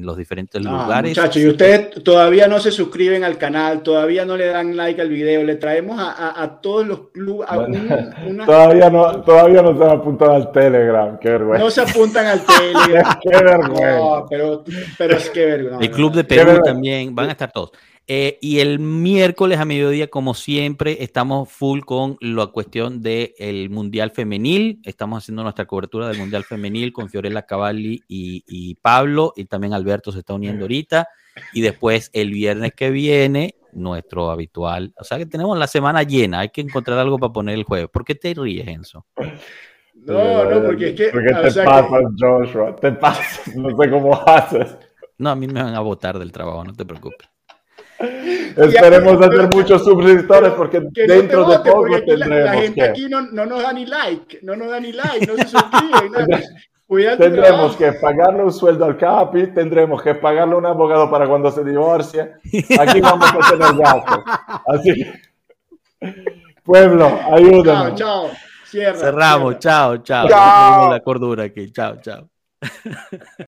los diferentes ah, lugares. Muchachos, y ustedes todavía no se suscriben al canal, todavía no le dan like al video, le traemos a, todos los clubes. todavía, no, todavía no se han apuntado al Telegram, qué vergüenza. No se apuntan al Telegram. qué vergüenza. pero, pero es que vergüenza. El club de Perú también, van a estar todos. Eh, y el miércoles a mediodía, como siempre, estamos full con la cuestión del Mundial Femenil. Estamos haciendo nuestra cobertura del Mundial Femenil con Fiorella Cavalli y, Pablo. Y también Alberto se está uniendo ahorita. Y después el viernes que viene, nuestro habitual. O sea que tenemos la semana llena. Hay que encontrar algo para poner el jueves. ¿Por qué te ríes, Enzo? No, no, porque es que. Porque te pasas, Joshua. Te pasas. No sé cómo haces. No, a mí me van a votar del trabajo, no te preocupes. Esperemos hacer muchos suscriptores porque dentro de poco tendremos la, gente aquí no, no, nos da ni like, no nos da ni like, no se suscriben. tendremos que pagarle un sueldo al Capi, tendremos que pagarle un abogado para cuando se divorcie. Aquí vamos a tener gastos. Así pueblo, ayúdanos. Chao, chao. Cierra, Cerramos, chao, chao. chao. La cordura aquí, chao, chao.